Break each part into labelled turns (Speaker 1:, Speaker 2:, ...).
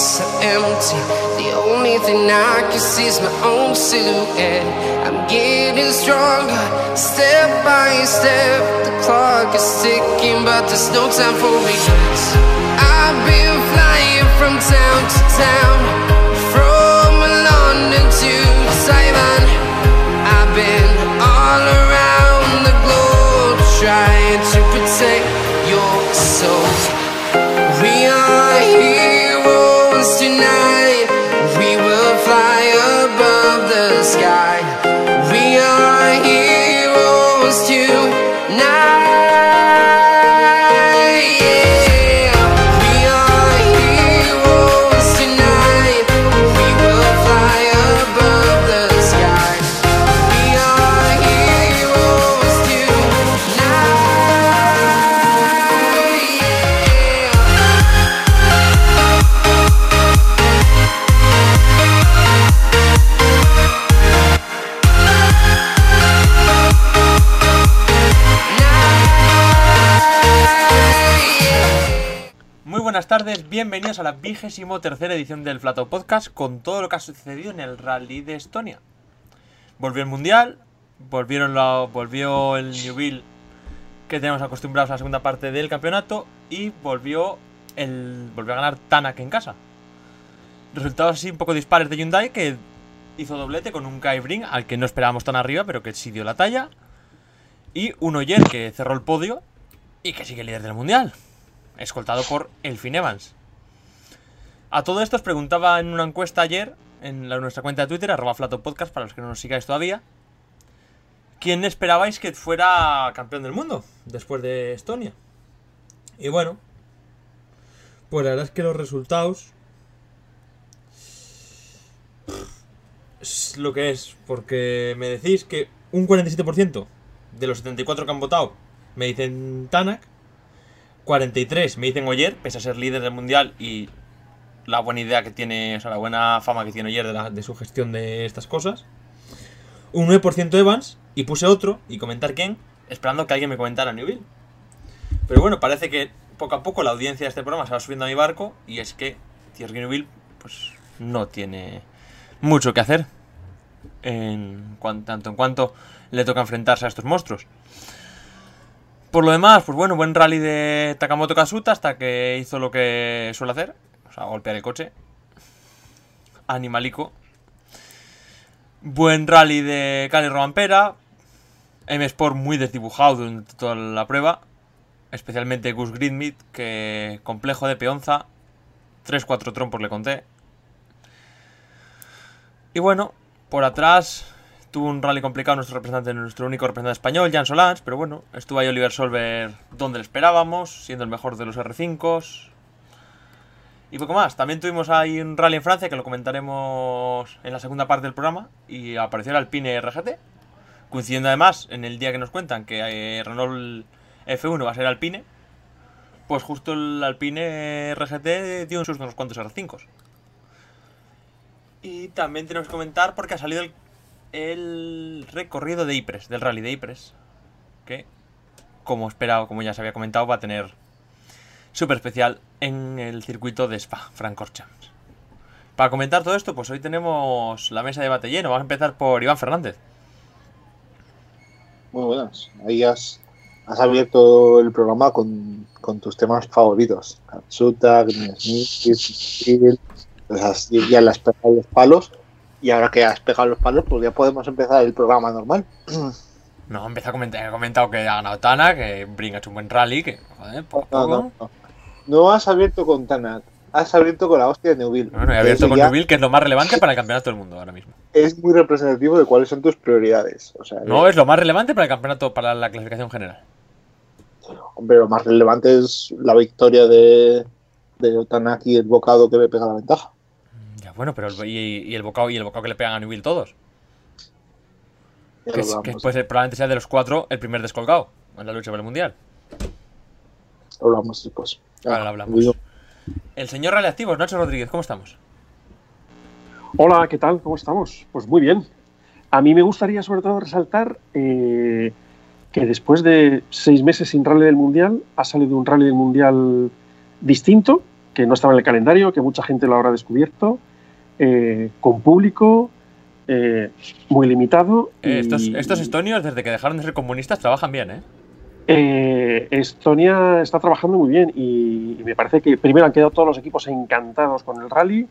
Speaker 1: so empty. The only thing I can see is my own silhouette. I'm getting stronger, step by step. The clock is ticking, but there's no time for regrets. I've been flying from town to town,
Speaker 2: tardes, bienvenidos a la vigésimo tercera edición del Flato Podcast con todo lo que ha sucedido en el Rally de Estonia. Volvió el Mundial, volvieron la- volvió el Newville que tenemos acostumbrados a la segunda parte del campeonato y volvió, el, volvió a ganar Tanak en casa. Resultados así un poco dispares de Hyundai que hizo doblete con un Kai al que no esperábamos tan arriba pero que sí dio la talla. Y un Oyer que cerró el podio y que sigue líder del Mundial escoltado por Elfin Evans. A todo esto os preguntaba en una encuesta ayer, en la- nuestra cuenta de Twitter, arroba Podcast, para los que no nos sigáis todavía, ¿quién esperabais que fuera campeón del mundo después de Estonia? Y bueno, pues la verdad es que los resultados... Es lo que es, porque me decís que un 47% de los 74 que han votado me dicen Tanak, 43 me dicen Oyer, pese a ser líder del mundial y la buena idea que tiene, o sea, la buena fama que tiene Oyer de, la- de su gestión de estas cosas. Un 9% Evans y puse otro y comentar quién, esperando que alguien me comentara Newville. Pero bueno, parece que poco a poco la audiencia de este programa se va subiendo a mi barco y es que Thierry Newville pues no tiene mucho que hacer en tanto en cuanto le toca enfrentarse a estos monstruos. Por lo demás, pues bueno, buen rally de Takamoto Kasuta hasta que hizo lo que suele hacer, o sea, golpear el coche. Animalico. Buen rally de Cali Robampera. M Sport muy desdibujado durante toda la prueba. Especialmente Gus Gridmit, que complejo de peonza. 3-4 trompos le conté. Y bueno, por atrás tuvo un rally complicado nuestro representante, nuestro único representante español, Jan Solans, pero bueno, estuvo ahí Oliver Solver donde le esperábamos, siendo el mejor de los R5. Y poco más. También tuvimos ahí un rally en Francia que lo comentaremos en la segunda parte del programa. Y apareció el Alpine RGT. Coincidiendo además en el día que nos cuentan que eh, Renault F1 va a ser Alpine. Pues justo el Alpine RGT dio un susto unos cuantos R5. Y también tenemos que comentar porque ha salido el, el recorrido de Ypres, del rally de Ypres. Que, como esperado, como ya se había comentado, va a tener súper especial en el circuito de Spa, Francorchamps. Para comentar todo esto, pues hoy tenemos la mesa de debate lleno. Vamos a empezar por Iván Fernández.
Speaker 3: Muy buenas. Ahí has, has abierto el programa con, con tus temas favoritos. Katsuta, Green Smith, ya pegado los palos. Y ahora que has pegado los palos, pues ya podemos empezar el programa normal.
Speaker 2: No, empieza a comentar, he comentado que ha ganado Tana, que hecho un buen rally, que, joder, poco
Speaker 3: No, no, no. No has abierto con Tanak, has abierto con la hostia de Neuville.
Speaker 2: Bueno, he abierto con
Speaker 3: ya
Speaker 2: Newville, que es lo más relevante para el campeonato del mundo ahora mismo.
Speaker 3: Es muy representativo de cuáles son tus prioridades. O sea,
Speaker 2: No, es lo más relevante para el campeonato, para la clasificación general.
Speaker 3: hombre, lo más relevante es la victoria de, de Tanak y el bocado que le pega la ventaja.
Speaker 2: Ya, bueno, pero el, y, y el bocado y el bocado que le pegan a Newville todos. Que, es- probablemente sea de los cuatro el primer descolgado en la lucha por el mundial.
Speaker 3: Lo hablamos después.
Speaker 2: Ahora lo hablamos. El señor Raleactivos, Nacho Rodríguez, ¿cómo estamos?
Speaker 4: Hola, ¿qué tal? ¿Cómo estamos? Pues muy bien. A mí me gustaría sobre todo resaltar eh, que después de seis meses sin rally del Mundial, ha salido un rally del Mundial distinto, que no estaba en el calendario, que mucha gente lo habrá descubierto, eh, con público, eh, muy limitado.
Speaker 2: Eh,
Speaker 4: y-
Speaker 2: estos, estos estonios, desde que dejaron de ser comunistas, trabajan bien, ¿eh?
Speaker 4: Eh, Estonia está trabajando muy bien y, y me parece que primero han quedado todos los equipos encantados con el rally.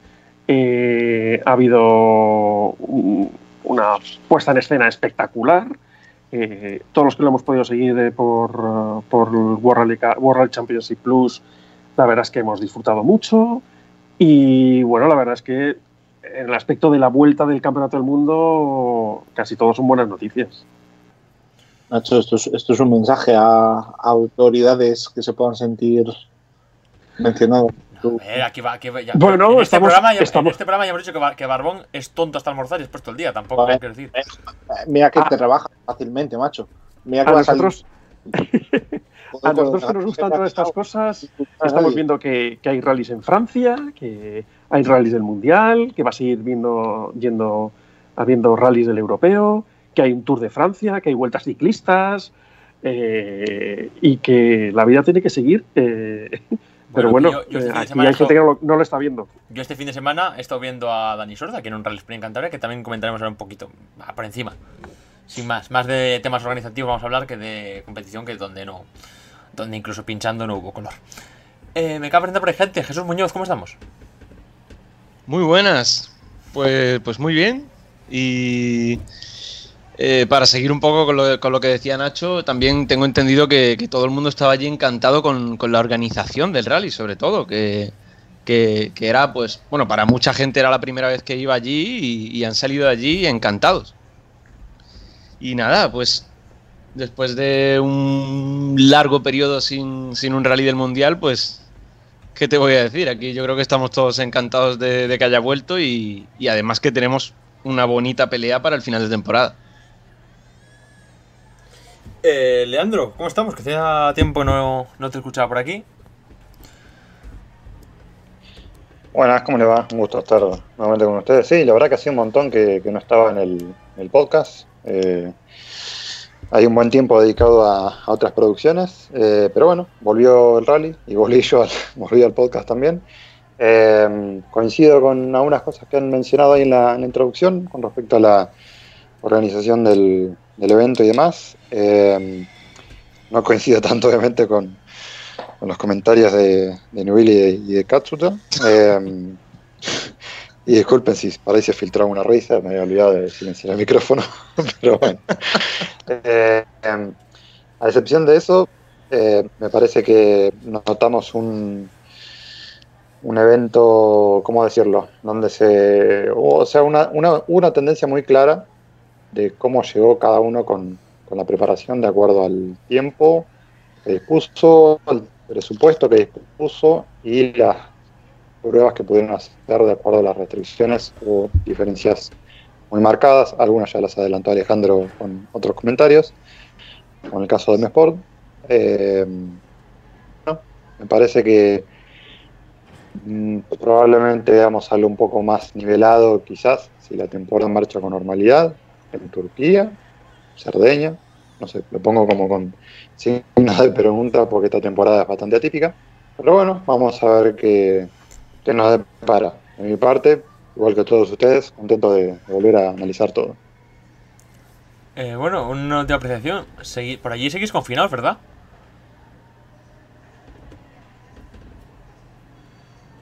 Speaker 4: Eh, ha habido un- una puesta en escena espectacular. Eh, todos los que lo hemos podido seguir por, por World, Rally World Rally Championship Plus, la verdad es que hemos disfrutado mucho. Y bueno, la verdad es que en el aspecto de la vuelta del Campeonato del Mundo, casi todos son buenas noticias.
Speaker 3: Nacho, esto es, esto es un mensaje a, a autoridades que se puedan sentir mencionadas. Tú-
Speaker 2: Eh, aquí va, aquí va, ya.
Speaker 4: Bueno,
Speaker 2: en, este
Speaker 4: estamos-
Speaker 2: programa ya, en
Speaker 4: estamos-
Speaker 2: este programa ya hemos dicho que, Bar- que Barbón es tonto hasta almorzar y después todo el día. Tampoco
Speaker 3: Vale.
Speaker 2: hay que decir.
Speaker 3: Eh, Mira que
Speaker 4: Ah.
Speaker 3: te rebaja fácilmente, macho. Mira que
Speaker 4: A nosotros, a nosotros que nos gustan todas estas cosas, Estamos viendo que, que hay rallies en Francia, que hay rallies del Mundial, que va a seguir viendo, yendo, habiendo rallies del Europeo, que hay un Tour de Francia, que hay vueltas ciclistas eh, y que la vida tiene que seguir. eh, pero
Speaker 2: Bueno,
Speaker 4: bueno,
Speaker 2: yo- yo este
Speaker 4: eh, aquí hay gente que no lo, no lo está viendo.
Speaker 2: Yo este fin de semana he estado viendo a Dani Sorda, aquí en un Rally Sprint en Cantabria, que también comentaremos ahora un poquito por encima. Sin más, más de temas organizativos vamos a hablar que de competición, que es donde no, donde incluso pinchando no hubo color. Eh, me acaba de presentar por gente. Jesús Muñoz, ¿cómo estamos?
Speaker 5: Muy buenas. Pues, pues muy bien. Y eh, para seguir un poco con lo, que decía Nacho, también tengo entendido que, todo el mundo estaba allí encantado con, con la organización del rally, sobre todo, que, que- era, pues, bueno, para mucha gente era la primera vez que iba allí y, y han salido de allí encantados. Y nada, pues después de un largo periodo sin, sin un rally del mundial, pues ¿qué te voy a decir? Aquí yo creo que estamos todos encantados de, de que haya vuelto y, y además que tenemos una bonita pelea para el final de temporada.
Speaker 2: Eh, Leandro, ¿cómo estamos? Que hacía tiempo no, no te escuchaba por aquí.
Speaker 6: Buenas, ¿cómo le va? Un gusto estar nuevamente con ustedes. Sí, la verdad que hacía un montón que, que no estaba en el, en el podcast. Eh, hay un buen tiempo dedicado a, otras producciones, eh, pero bueno, volvió el rally y volví yo al, volví al podcast también. Eh, coincido con algunas cosas que han mencionado ahí en la, introducción con respecto a la organización del, evento y demás. Eh, no coincido tanto, obviamente, con, los comentarios de, de de, y de Katsuta. Y disculpen si por ahí se filtró una risa, me había olvidado de silenciar el micrófono, pero bueno. Eh, eh, a excepción de eso, eh, me parece que notamos un, un evento, ¿cómo decirlo? Donde se. O sea, una, una, una tendencia muy clara de cómo llegó cada uno con, con la preparación de acuerdo al tiempo que dispuso, al presupuesto que dispuso y las pruebas que pudieron hacer de acuerdo a las restricciones o diferencias muy marcadas. Algunas ya las adelantó Alejandro con otros comentarios, con el caso de M-Sport. Eh, bueno, me parece que mm, probablemente veamos algo un poco más nivelado, quizás, si la temporada marcha con normalidad en Turquía, Cerdeña. No sé, lo pongo como con signos de pregunta porque esta temporada es bastante atípica. Pero bueno, vamos a ver qué, qué nos depara. De mi parte, igual que todos ustedes, contento de, de volver a analizar todo.
Speaker 2: Eh, bueno, una última apreciación. Segui- por allí seguís confinados, ¿verdad?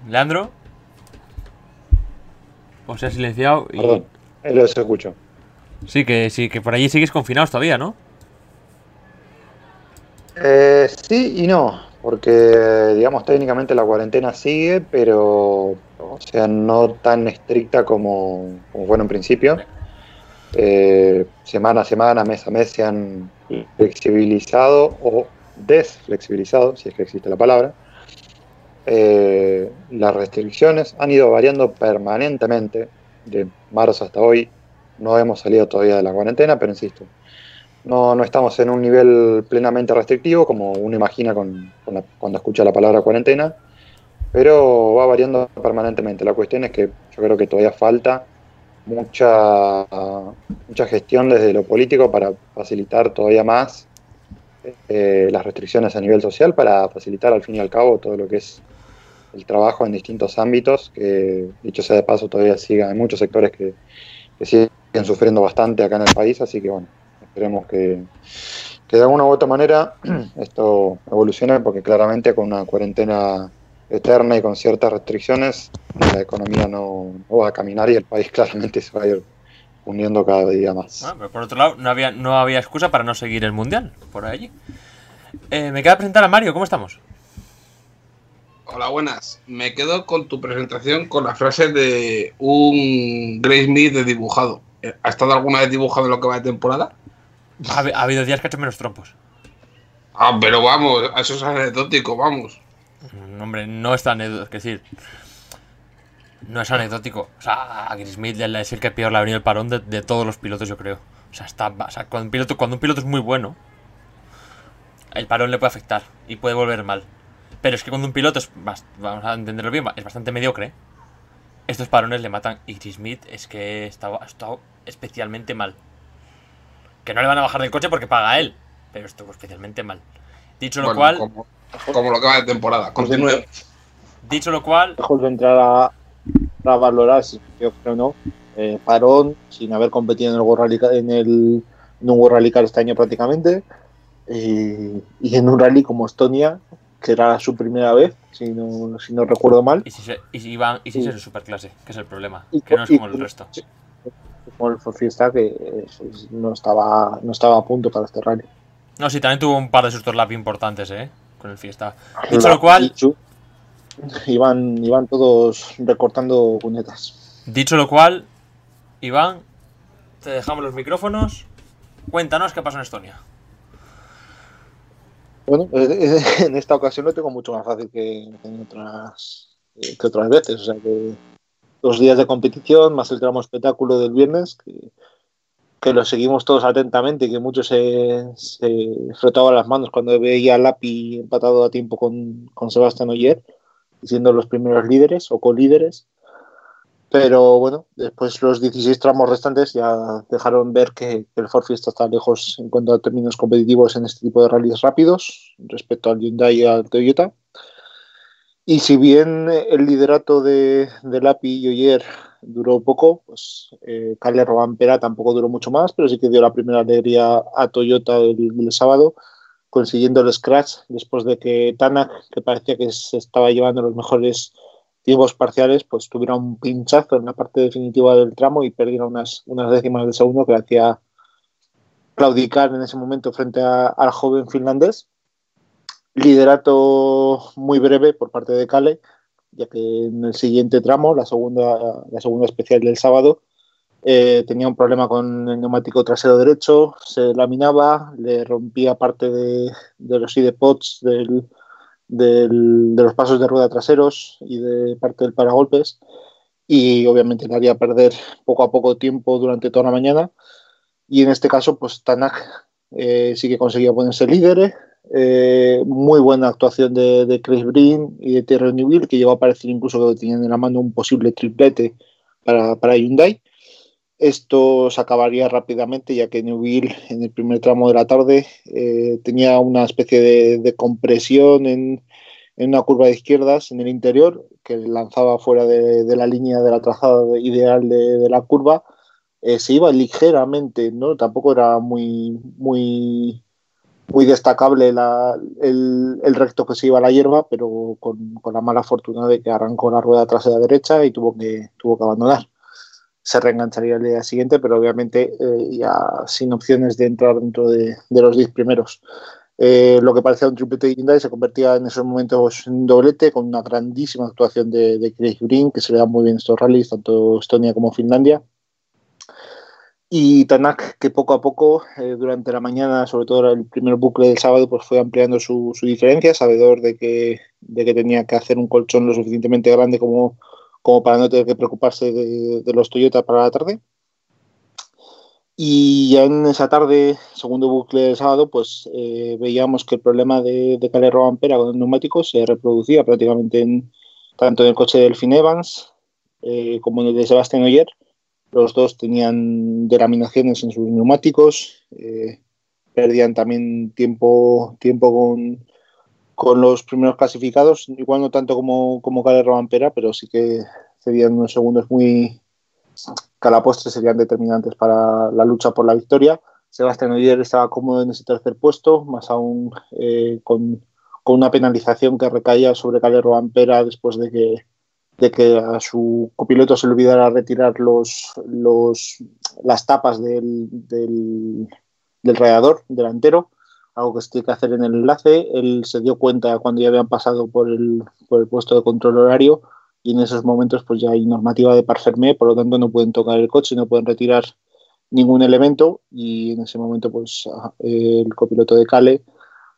Speaker 2: Leandro. Os he silenciado y...
Speaker 6: Perdón, eh, lo escucho.
Speaker 2: Sí, que sí, que por allí seguís confinados todavía, ¿no?
Speaker 6: Eh, sí y no, porque digamos técnicamente la cuarentena sigue, pero o sea, no tan estricta como, como fue en principio. Eh, semana a semana, mes a mes se han flexibilizado o desflexibilizado, si es que existe la palabra. Eh, las restricciones han ido variando permanentemente de marzo hasta hoy. No hemos salido todavía de la cuarentena, pero insisto, no, no estamos en un nivel plenamente restrictivo, como uno imagina con, con la- cuando escucha la palabra cuarentena, pero va variando permanentemente. La cuestión es que yo creo que todavía falta mucha, mucha gestión desde lo político para facilitar todavía más eh, las restricciones a nivel social, para facilitar al fin y al cabo todo lo que es el trabajo en distintos ámbitos, que dicho sea de paso todavía siga, hay muchos sectores que, que siguen sufriendo bastante acá en el país, así que bueno, esperemos que, que de alguna u otra manera esto evolucione, porque claramente con una cuarentena eterna y con ciertas restricciones, la economía no, no va a caminar y el país claramente se va a ir hundiendo cada día más.
Speaker 2: Ah, pero por otro lado, no había, no había excusa para no seguir el mundial por allí. Eh, me queda presentar a Mario, ¿cómo estamos?
Speaker 7: Hola, buenas. Me quedo con tu presentación con la frase de un Grace Smith de dibujado. ¿Ha estado alguna vez dibujado en lo que va de temporada?
Speaker 2: Ha, ha habido días que ha hecho menos trompos.
Speaker 7: Ah, pero vamos, eso es anecdótico, vamos.
Speaker 2: Mm, Hombre, no es tan anecdótico, es decir, no es anecdótico. O sea, a Chris Smith es el que peor le ha venido el parón de, de todos los pilotos, yo creo. O sea, está, o sea, cuando, un piloto, cuando un piloto es muy bueno, el parón le puede afectar y puede volver mal. Pero es que cuando un piloto es, vamos a entenderlo bien, es bastante mediocre, estos parones le matan. Y Chris Smith es que estaba, ha estado especialmente mal. Que no le van a bajar del coche porque paga él, pero estuvo especialmente mal. Dicho lo
Speaker 7: Bueno,
Speaker 2: cual,
Speaker 7: como, como lo que va de temporada. Continúe.
Speaker 2: dicho lo cual,
Speaker 3: Lejos de entrar a, a valorar si yo creo no, eh, parón sin haber competido en el World Rally en el en un World Rally Car este año prácticamente y, y en un rally como Estonia que era su primera vez si no, si no recuerdo mal
Speaker 2: Y si, se, y si iban, y si
Speaker 3: Sí.
Speaker 2: es en superclase, que es el problema.
Speaker 3: Y-
Speaker 2: Que no es
Speaker 3: y-
Speaker 2: como el resto.
Speaker 3: Como Fiesta que eh, pues, no estaba no estaba a punto para este rally
Speaker 2: No, sí, también tuvo un par de sustos lap importantes, ¿eh? Con el fiesta. Dicho lo cual,
Speaker 3: Dicho, iban, iban todos recortando cunetas
Speaker 2: dicho lo cual, Iván, te dejamos los micrófonos. Cuéntanos qué pasó en Estonia.
Speaker 3: Bueno, eh, en esta ocasión lo tengo mucho más fácil que, que en otras, eh, que otras veces. O sea que dos días de competición más el tramo espectáculo del viernes, que, que lo seguimos todos atentamente y que muchos se, se frotaban las manos cuando veía a Lapi empatado a tiempo con, con Sebastián Oyer, siendo los primeros líderes o colíderes. Pero bueno, después los 16 tramos restantes ya dejaron ver que, que el Ford Fiesta está lejos en cuanto a términos competitivos en este tipo de rallies rápidos respecto al Hyundai y al Toyota. Y si bien el liderato de, de Lapi y Oyer duró poco, pues eh, Kalle Robampera tampoco duró mucho más, pero sí que dio la primera alegría a Toyota el, sábado, consiguiendo el scratch después de que Tanak, que parecía que se estaba llevando los mejores tiempos parciales, pues tuviera un pinchazo en la parte definitiva del tramo y perdiera unas, unas décimas de segundo que hacía claudicar en ese momento frente a- al joven finlandés. Liderato muy breve por parte de Kale, ya que en el siguiente tramo, la segunda, la segunda especial del sábado, eh, tenía un problema con el neumático trasero derecho, se laminaba, le rompía parte de, de los pods del, del- de los pasos de rueda traseros y de parte del paragolpes y obviamente le haría perder poco a poco tiempo durante toda la mañana. Y en este caso pues Tanak eh, sí que conseguía ponerse líder eh, muy buena actuación de, Chris Breen y de Terry Newville que llegó a parecer incluso que tenían en la mano un posible triplete para, para Hyundai esto se acabaría rápidamente ya que Newville en el primer tramo de la tarde eh, tenía una especie de, compresión en, una curva de izquierdas en el interior que lanzaba fuera de, la línea de la trazada ideal de, la curva. Eh, se iba ligeramente, ¿no? Tampoco era muy, muy destacable la, el, el, recto que se iba a la hierba, pero con, con, la mala fortuna de que arrancó la rueda trasera derecha y tuvo que, tuvo que abandonar se reengancharía el día siguiente, pero obviamente eh, ya sin opciones de entrar dentro de, de los 10 primeros. Eh, lo que parecía un triplete Hyundai se convertía en esos momentos en doblete con una grandísima actuación de, de Chris Green, que se le da muy bien estos rallies, tanto Estonia como Finlandia. Y Tanak, que poco a poco, eh, durante la mañana, sobre todo el primer bucle del sábado, pues fue ampliando su, su diferencia, sabedor de que, de que tenía que hacer un colchón lo suficientemente grande como como para no tener que preocuparse de, de, los Toyota para la tarde. Y ya en esa tarde, segundo bucle del sábado, pues eh, veíamos que el problema de, de Calero Ampera con el neumático se reproducía prácticamente en, tanto en el coche del Finn Evans eh, como en el de Sebastián Oyer. Los dos tenían delaminaciones en sus neumáticos, eh, perdían también tiempo, tiempo con, con los primeros clasificados, igual no tanto como, como Cale Robampera, pero sí que cedían unos segundos muy que a la postre serían determinantes para la lucha por la victoria. Sebastián Oyer estaba cómodo en ese tercer puesto, más aún eh, con, con, una penalización que recaía sobre Cale Robampera después de que, de que a su copiloto se le olvidara retirar los, los, las tapas del, del, del radiador delantero algo que se tiene que hacer en el enlace. Él se dio cuenta cuando ya habían pasado por el, por el puesto de control horario y en esos momentos pues ya hay normativa de par fermé, por lo tanto no pueden tocar el coche, no pueden retirar ningún elemento y en ese momento pues el copiloto de Cale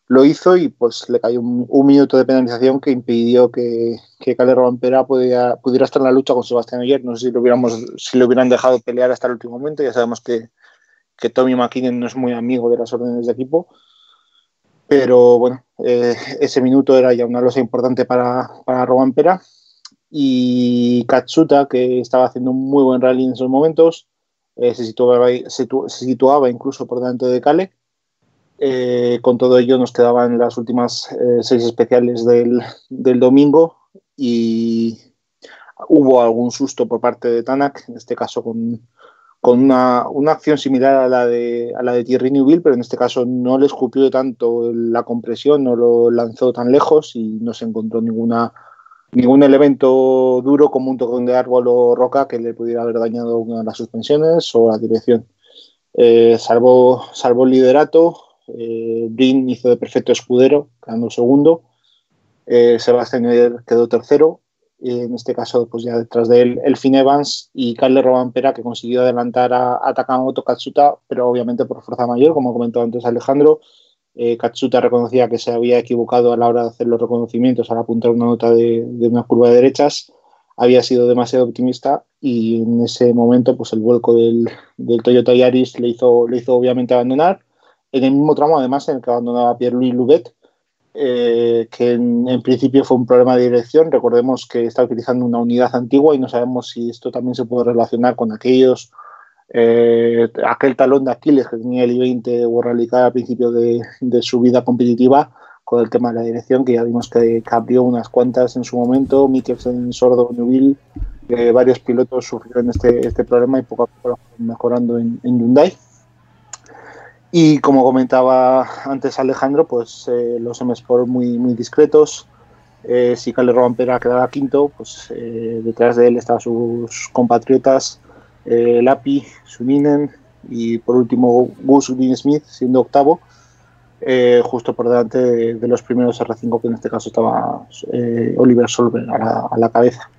Speaker 3: lo hizo y pues le cayó un, minuto de penalización que impidió que, que Cale Robampera pudiera, pudiera estar en la lucha con Sebastián Oyer. No sé si lo, hubiéramos, si lo hubieran dejado pelear hasta el último momento, ya sabemos que, que Tommy McKinnon no es muy amigo de las órdenes de equipo, pero bueno, eh, ese minuto era ya una losa importante para, para Robampera y Katsuta, que estaba haciendo un muy buen rally en esos momentos, eh, se, situaba, se, situaba incluso por delante de Cale. Eh, con todo ello nos quedaban las últimas eh, seis especiales del, del, domingo y hubo algún susto por parte de Tanak, en este caso con, con una, una, acción similar a la de, a la de Thierry Neuville, pero en este caso no le escupió tanto la compresión, no lo lanzó tan lejos y no se encontró ninguna ningún elemento duro como un tocón de árbol o roca que le pudiera haber dañado una de las suspensiones o la dirección. Eh, salvó, salvó el liderato, eh, Brin hizo de perfecto escudero, quedando segundo, eh, Sebastián quedó tercero, y en este caso pues ya detrás de él Elfin Evans y Carle Robampera que consiguió adelantar a, a Takamoto Katsuta, pero obviamente por fuerza mayor, como comentó antes Alejandro, eh, Katsuta reconocía que se había equivocado a la hora de hacer los reconocimientos al apuntar una nota de, de, una curva de derechas, había sido demasiado optimista y en ese momento pues el vuelco del, del Toyota Yaris le hizo, le hizo obviamente abandonar. En el mismo tramo además en el que abandonaba Pierre-Louis Louvet, eh, que en, en, principio fue un problema de dirección. Recordemos que está utilizando una unidad antigua y no sabemos si esto también se puede relacionar con aquellos eh, aquel talón de Aquiles que tenía el I-20 World Rally Car al principio de, de, su vida competitiva con el tema de la dirección, que ya vimos que, que abrió unas cuantas en su momento, Mikkelsen, Sordo, Newville, eh, varios pilotos sufrieron este, este problema y poco a poco lo mejorando en, en Hyundai. Y como comentaba antes Alejandro, pues eh, los M-Sport muy, muy discretos. Eh, si Calle Robampera quedaba quinto, pues eh, detrás de él estaban sus compatriotas Lapi, Suninen y por último Gus Dean Smith siendo octavo, justo por delante de, los primeros R5 que en este caso estaba Oliver Solver a la, a la, cabeza.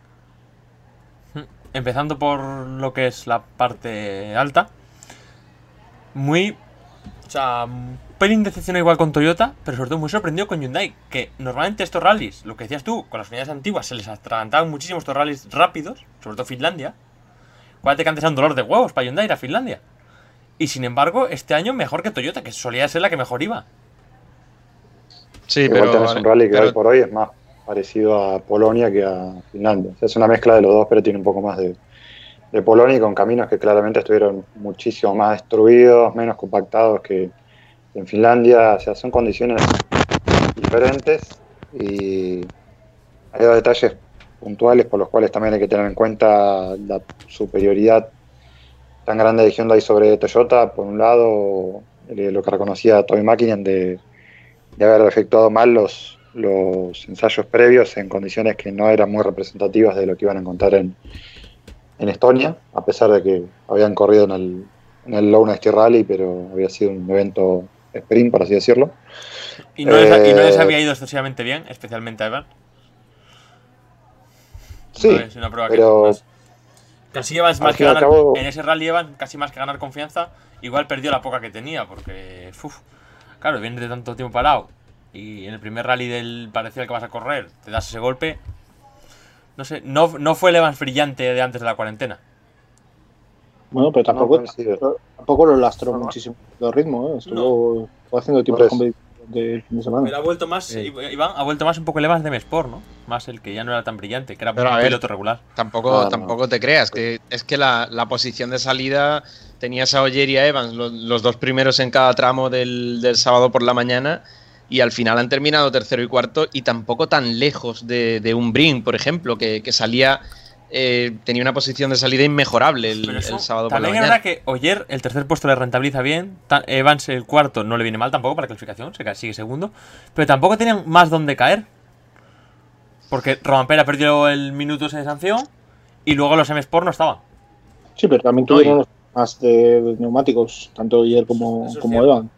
Speaker 2: Empezando por lo que es la parte alta, muy... O sea, un pelín decepcionado igual con Toyota, pero sobre todo muy sorprendido con Hyundai, que normalmente estos rallies, lo que decías tú, con las unidades antiguas se les atragantaban muchísimo estos rallies rápidos, sobre todo Finlandia, Acuérdate que antes era un dolor de huevos para Hyundai ir a Finlandia. Y sin embargo, este año mejor que Toyota, que solía ser la que mejor iba.
Speaker 6: Sí, Igual pero. Tenés un rally que pero... hoy por hoy es más parecido a Polonia que a Finlandia. O sea, es una mezcla de los dos, pero tiene un poco más de, de Polonia y con caminos que claramente estuvieron muchísimo más destruidos, menos compactados que en Finlandia. O sea, son condiciones diferentes y hay dos detalles puntuales por los cuales también hay que tener en cuenta la superioridad tan grande de Hyundai sobre Toyota, por un lado, lo que reconocía Tommy Mackinnon de, de, haber efectuado mal los, los ensayos previos en condiciones que no eran muy representativas de lo que iban a encontrar en, en Estonia, a pesar de que habían corrido en el, en el Rally, pero había sido un evento sprint, por así decirlo.
Speaker 2: ¿Y no, les, eh, ¿y no les había ido excesivamente bien, especialmente a Evan?
Speaker 6: Sí, no es una prueba pero...
Speaker 2: que más. Casi Evans más que ganar, cabo... en ese rally Evans casi más que ganar confianza, igual perdió la poca que tenía, porque uf, claro, viene de tanto tiempo parado y en el primer rally del parecido que vas a correr, te das ese golpe. No sé, no, no fue el Evans brillante de antes de la cuarentena.
Speaker 3: Bueno, pero tampoco, no, tampoco lo lastró no. muchísimo el ritmo, ¿eh? estuvo no. haciendo tiempo de del fin de semana.
Speaker 2: Pero ha vuelto más, sí. Iván, ha vuelto más un poco el Evans de Mesport, ¿no? Más el que ya no era tan brillante, que era
Speaker 5: Pero
Speaker 2: un
Speaker 5: ver,
Speaker 2: piloto regular.
Speaker 5: Tampoco, ah, tampoco te creas, que es que la, la, posición de salida tenías a Oyer y a Evans, los, los, dos primeros en cada tramo del, del sábado por la mañana, y al final han terminado tercero y cuarto y tampoco tan lejos de, de un Brin, por ejemplo, que, que salía eh, tenía una posición de salida inmejorable el,
Speaker 2: Pero eso
Speaker 5: el sábado por la
Speaker 2: También es
Speaker 5: mañana.
Speaker 2: verdad que Oyer el tercer puesto le rentabiliza bien. Evans el cuarto no le viene mal tampoco para la clasificación, se sigue segundo. Pero tampoco tenían más donde caer. Porque Romampera perdió el minuto ese de sanción y luego los M-Sport no estaban.
Speaker 3: Sí, pero también tuvieron los más de, de neumáticos, tanto Oyer como,
Speaker 2: es
Speaker 3: como
Speaker 2: cierto.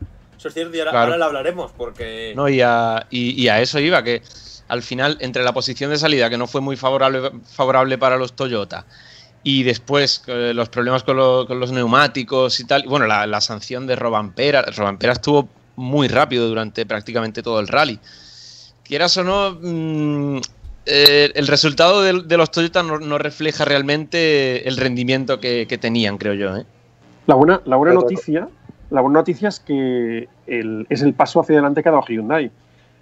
Speaker 2: Eso es cierto y ahora,
Speaker 5: Claro.
Speaker 2: ahora lo hablaremos porque...
Speaker 5: No, y a, y- y a eso iba, que al final, entre la posición de salida, que no fue muy favorable, favorable para los Toyota, y después eh, los problemas con, lo- con los neumáticos y tal, y bueno, la, la sanción de Robampera, Robampera estuvo muy rápido durante prácticamente todo el rally. Quieras o no, mm, eh, el resultado de, de los Toyota no, no refleja realmente el rendimiento que, que tenían, creo yo. ¿eh?
Speaker 4: La buena, la buena noticia, la buena noticia es que es el paso hacia adelante que ha dado Hyundai.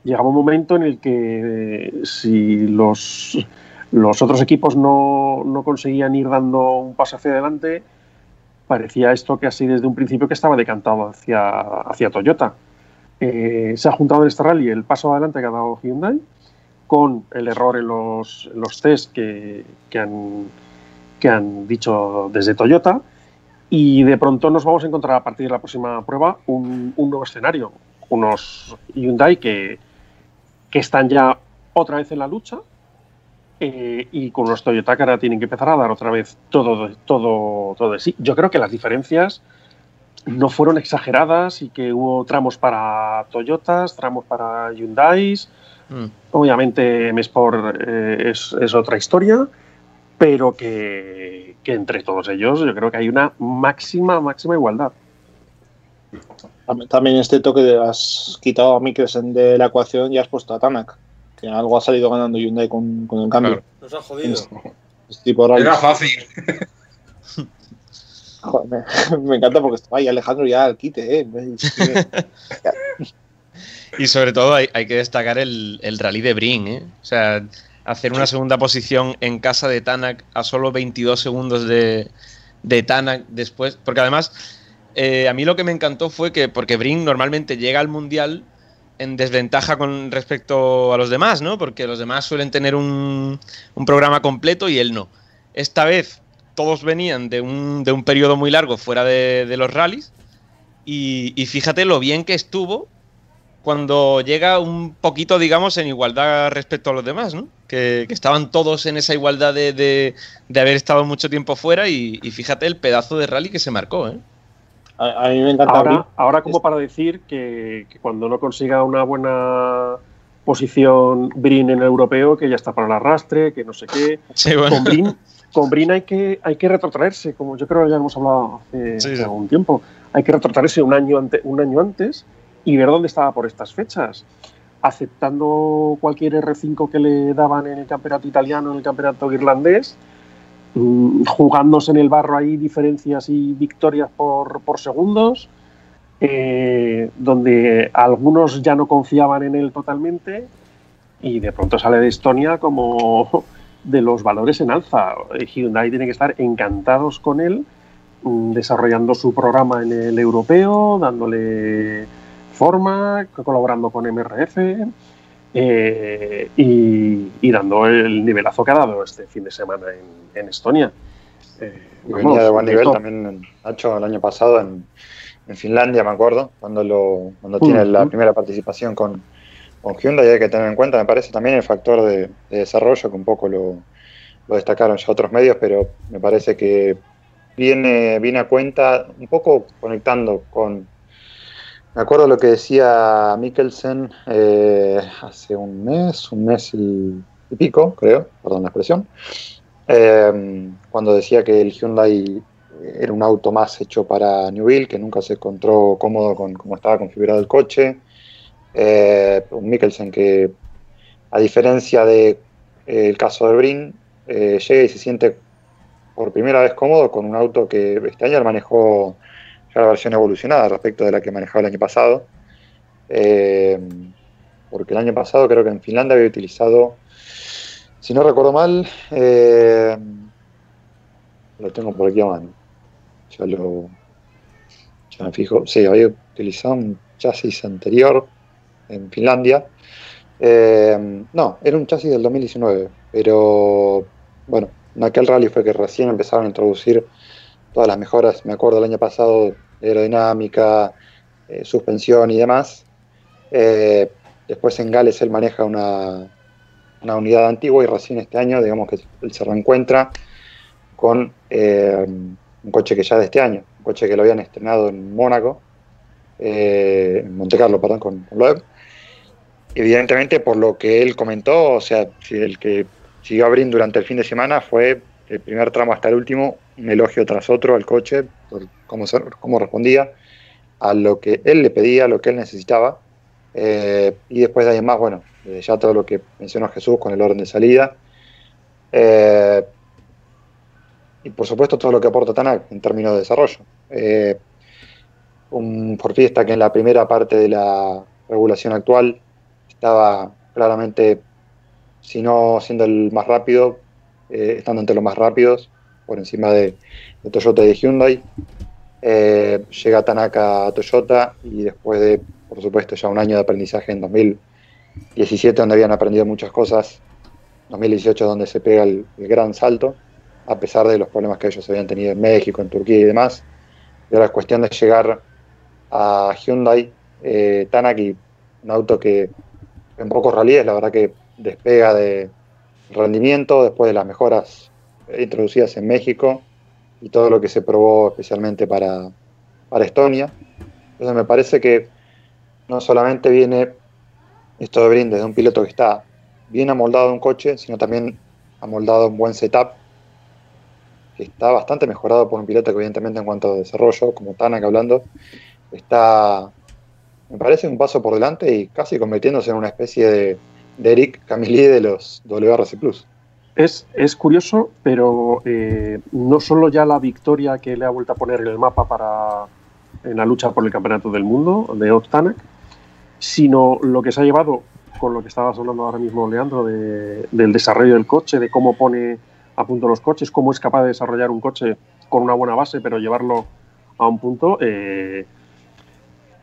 Speaker 4: Llegaba un momento en el que eh, si los, otros equipos no, no conseguían ir dando un paso hacia adelante, parecía esto que así desde un principio que estaba decantado hacia, hacia Toyota. Eh, se ha juntado en este rally el paso adelante que ha dado Hyundai con el error en los, los test que, que han, que han dicho desde Toyota y de pronto nos vamos a encontrar a partir de la próxima prueba un, un nuevo escenario. Unos Hyundai que, que están ya otra vez en la lucha eh, y con unos Toyota que ahora tienen que empezar a dar otra vez todo, todo, todo de sí. Yo creo que las diferencias no fueron exageradas y que hubo tramos para Toyotas, tramos para Hyundais.
Speaker 5: Mm.
Speaker 4: Obviamente M-Sport eh, es, es otra historia, pero que, que entre todos ellos yo creo que hay una máxima, máxima igualdad.
Speaker 3: Tam- También este toque de has quitado a Mikkelsen de la ecuación y has puesto a Tanak, que algo ha salido ganando Hyundai con, con el cambio.
Speaker 5: Claro.
Speaker 2: Nos han jodido.
Speaker 3: Es- Este tipo de
Speaker 7: Era fácil.
Speaker 3: Joder, me, me encanta porque estaba ahí Alejandro ya al quite, ¿eh? Que-
Speaker 5: Y sobre todo hay, hay que destacar el, el rally de Brin, ¿eh? O sea, hacer una segunda posición en casa de Tanak a solo 22 segundos de, Tanak después. Porque además, eh, a mí lo que me encantó fue que, porque Brin normalmente llega al Mundial en desventaja con respecto a los demás, ¿no? Porque los demás suelen tener un, un programa completo y él no. Esta vez todos venían de un, de un periodo muy largo fuera de, los rallies y fíjate lo bien que estuvo cuando llega un poquito, digamos, en igualdad respecto a los demás, ¿no? Que, que estaban todos en esa igualdad de, de- de haber estado mucho tiempo fuera y, y fíjate el pedazo de rally que se marcó, ¿eh?
Speaker 3: a, a mí me encanta
Speaker 4: Ahora, ahora como para decir que, que cuando no consiga una buena posición Brin en el europeo, que ya está para el arrastre, que no sé qué.
Speaker 5: Sí, bueno.
Speaker 4: Con Brin, con Brin hay, que, hay que retrotraerse, como yo creo que ya hemos hablado hace,
Speaker 5: Sí,
Speaker 4: hace
Speaker 5: sí.
Speaker 4: algún tiempo. Hay que retrotraerse un año, ante- un año antes y ver dónde estaba por estas fechas. Aceptando cualquier R5 que le daban en el campeonato italiano, en el campeonato irlandés, mm, jugándose en el barro ahí diferencias y victorias por, por segundos, eh, donde algunos ya no confiaban en él totalmente y de pronto sale de Estonia como de los valores en alza. Hyundai tiene que estar encantados con él, mm, desarrollando su programa en el europeo, dándole forma, colaborando con MRF eh, y, y dando el nivelazo que ha dado este fin de semana en, en Estonia. Eh, vamos,
Speaker 6: venía de buen nivel
Speaker 4: esto-
Speaker 6: también Nacho el año pasado en, en Finlandia, me acuerdo, cuando lo cuando tiene la primera participación con, con Hyundai. Hay que tener en cuenta, me parece, también el factor de, de desarrollo, que un poco lo, lo destacaron ya otros medios, pero me parece que viene, viene a cuenta, un poco conectando con. Me acuerdo lo que decía Mikkelsen eh, hace un mes, un mes y, pico, creo, perdón la expresión, eh, cuando decía que el Hyundai era un auto más hecho para Newville, que nunca se encontró cómodo con cómo estaba configurado el coche. Eh, un Mikkelsen que, a diferencia del de, eh, el caso de Brin, eh, llega y se siente por primera vez cómodo con un auto que este año manejó ya la versión evolucionada respecto de la que manejaba el año pasado. Eh, porque el año pasado creo que en Finlandia había utilizado, si no recuerdo mal, eh, lo tengo por aquí a mano. Ya lo. Ya me fijo. Sí, había utilizado un chasis anterior. en Finlandia. Eh, no, era un chasis del 2019, pero bueno, en aquel rally fue que recién empezaron a introducir todas las mejoras, me acuerdo el año pasado, aerodinámica, eh, suspensión y demás. Eh, después en Gales él maneja una, una, unidad antigua y recién este año, digamos que él se reencuentra con eh, un coche que ya de este año, un coche que lo habían estrenado en Mónaco, en Monte Carlo, perdón, con, con Loeb. Evidentemente, por lo que él comentó, o sea, el que siguió abriendo durante el fin de semana fue el primer tramo hasta el último, un elogio tras otro al coche, por cómo, cómo respondía a lo que él le pedía, a lo que él necesitaba. Eh, y después de ahí más, bueno, eh, ya todo lo que mencionó Jesús con el orden de salida. Eh, y por supuesto todo lo que aporta Tanak en términos de desarrollo. Un Ford que en la primera parte de la regulación actual estaba claramente, si no siendo el más rápido, eh, estando entre los más rápidos, por encima de, Toyota y de Hyundai. Eh, llega Tanaka a Toyota y después de, por supuesto, ya un año de aprendizaje en 2017, donde habían aprendido muchas cosas, 2018 donde se pega el, el gran salto, a pesar de los problemas que ellos habían tenido en México, en Turquía y demás. Y ahora es cuestión de llegar a Hyundai, eh, Tanaki, un auto que en pocos rallies la verdad que despega de rendimiento después de las mejoras introducidas en México y todo lo que se probó especialmente para, para Estonia. Entonces me parece que no solamente viene esto de brindes de un piloto que está bien amoldado en un coche, sino también amoldado un buen setup, que está bastante mejorado por un piloto que evidentemente en cuanto a desarrollo, como Tanak hablando, está, me parece un paso por delante y casi convirtiéndose en una especie de, de Eric Camilli de los WRC Plus.
Speaker 4: Es, es, curioso, pero eh, no solo ya la victoria que le ha vuelto a poner en el mapa para en la lucha por el campeonato del mundo de Octanek, sino lo que se ha llevado con lo que estabas hablando ahora mismo, Leandro, de, del desarrollo del coche, de cómo pone a punto los coches, cómo es capaz de desarrollar un coche con una buena base, pero llevarlo a un punto. Eh,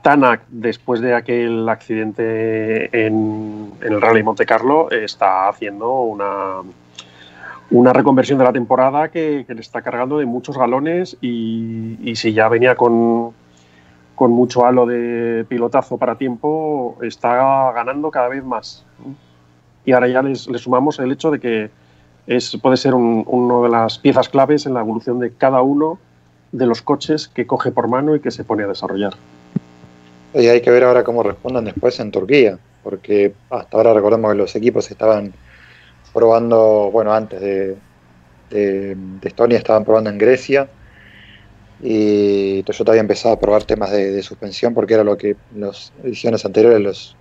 Speaker 4: Tanak, después de aquel accidente en, el Rally Monte Carlo, está haciendo una, una reconversión de la temporada que, le está cargando de muchos galones y, si ya venía con, con, mucho halo de pilotazo para tiempo, está ganando cada vez más. Y ahora ya les sumamos el hecho de que es, puede ser un, una de las piezas claves en la evolución de cada uno de los coches que coge por mano y que se pone a desarrollar.
Speaker 6: Y hay que ver ahora cómo respondan después en Turquía, porque hasta ahora recordemos que los equipos estaban probando, bueno, antes de, de, Estonia estaban probando en Grecia y Toyota había empezado a probar temas de, suspensión porque era lo que en las ediciones anteriores los,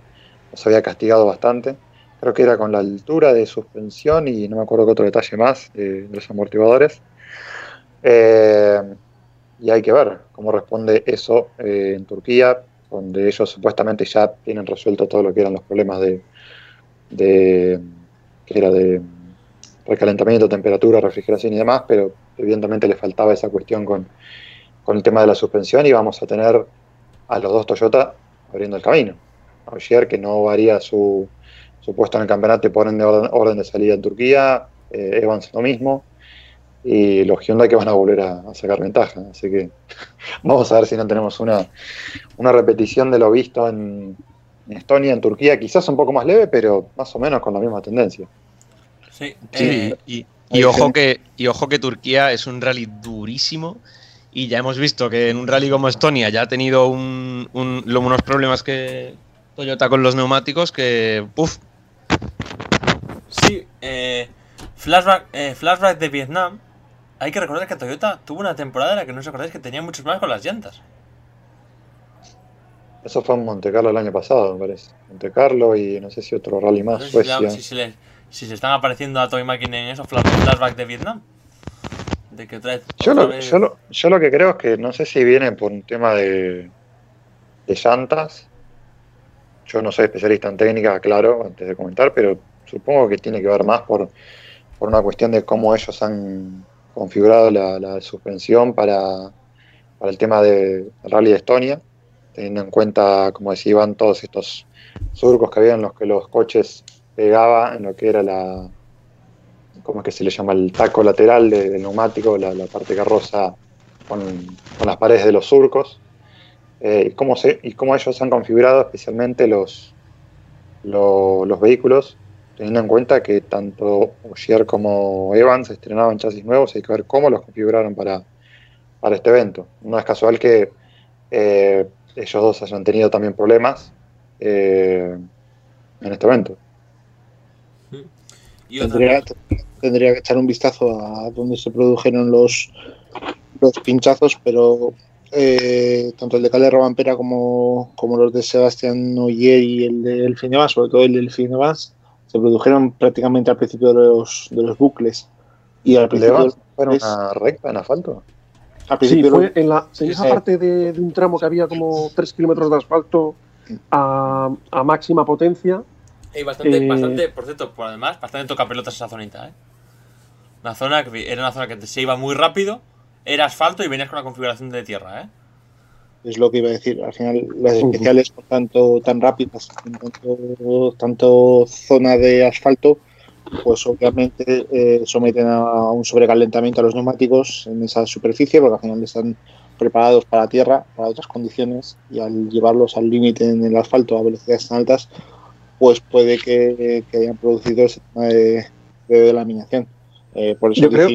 Speaker 6: había castigado bastante. Creo que era con la altura de suspensión y no me acuerdo qué otro detalle más de, de los amortiguadores. Eh, y hay que ver cómo responde eso eh, en Turquía donde ellos supuestamente ya tienen resuelto todo lo que eran los problemas de, de que era de recalentamiento, temperatura, refrigeración y demás, pero evidentemente le faltaba esa cuestión con, con el tema de la suspensión y vamos a tener a los dos Toyota abriendo el camino. Ayer que no varía su, su, puesto en el campeonato y ponen de orden, orden de salida en Turquía, eh, Evans lo mismo, y los Hyundai que van a volver a, a, sacar ventaja. Así que vamos a ver si no tenemos una, una repetición de lo visto en, en, Estonia, en Turquía, quizás un poco más leve, pero más o menos con la misma tendencia.
Speaker 2: Sí,
Speaker 5: sí eh, y, y, ojo que, y ojo que Turquía es un rally durísimo. Y ya hemos visto que en un rally como Estonia ya ha tenido un, un, unos problemas que Toyota con los neumáticos que. ¡Puf!
Speaker 2: Sí, eh, flashback, eh, flashback de Vietnam hay que recordar que Toyota tuvo una temporada en la que no os acordáis que tenía muchos más con las llantas.
Speaker 6: Eso fue en Monte Carlo el año pasado, me parece. Monte Carlo y no sé si otro rally más.
Speaker 2: No sé si, la, si, se le, si, se están apareciendo a Toy Machine en esos flashbacks de Vietnam. De que trae
Speaker 6: yo, lo, vez... yo, lo, yo, lo, que creo es que no sé si viene por un tema de, de llantas. Yo no soy especialista en técnica, claro, antes de comentar, pero supongo que tiene que ver más por, por una cuestión de cómo ellos han configurado la, suspensión para, el tema de Rally de Estonia. teniendo en cuenta, como decía Iván, todos estos surcos que había en los que los coches pegaba en lo que era la, ¿cómo es que se le llama? El taco lateral de- del neumático, la, parte que roza con, las paredes de los surcos. Eh, y, cómo se, y cómo ellos han configurado especialmente los, lo- los vehículos, teniendo en cuenta que tanto Ogier como Evans estrenaban chasis nuevos, hay que ver cómo los configuraron para, para este evento. No es casual que eh, ellos dos hayan tenido también problemas eh, en este evento.
Speaker 2: Y
Speaker 3: Tendría, tendría que echar un vistazo a dónde se produjeron los, los pinchazos, pero eh, tanto el de Calle Robampera como, como los de Sebastián Oyer y el de Elfinevas, sobre todo el de Elfinevas, se produjeron prácticamente al principio de los, de los bucles. Y al
Speaker 6: ¿El de
Speaker 3: principio,
Speaker 6: Evans fue en
Speaker 3: es-
Speaker 6: una recta en asfalto?
Speaker 3: al
Speaker 4: Sí,
Speaker 3: principio
Speaker 4: fue en, la, en esa
Speaker 3: Sí.
Speaker 4: parte de, de un tramo que había como 3 kilómetros de asfalto a, a máxima potencia.
Speaker 2: Hay bastante,
Speaker 4: Eh,
Speaker 2: bastante, por cierto, por además, bastante tocapelotas esa zonita, ¿eh? Una zona que era una zona que se iba muy rápido, era asfalto y venías con una configuración de tierra, ¿eh?
Speaker 3: Es lo que iba a decir. Al final, las especiales, por tanto, tan rápidas, en tanto, tanto zona de asfalto, pues obviamente eh, someten a un sobrecalentamiento a los neumáticos en esa superficie, porque al final están preparados para la tierra, para otras condiciones, y al llevarlos al límite en el asfalto a velocidades tan altas, pues puede que, que hayan producido ese tema de, de delaminación. Eh, por eso
Speaker 4: Yo creo-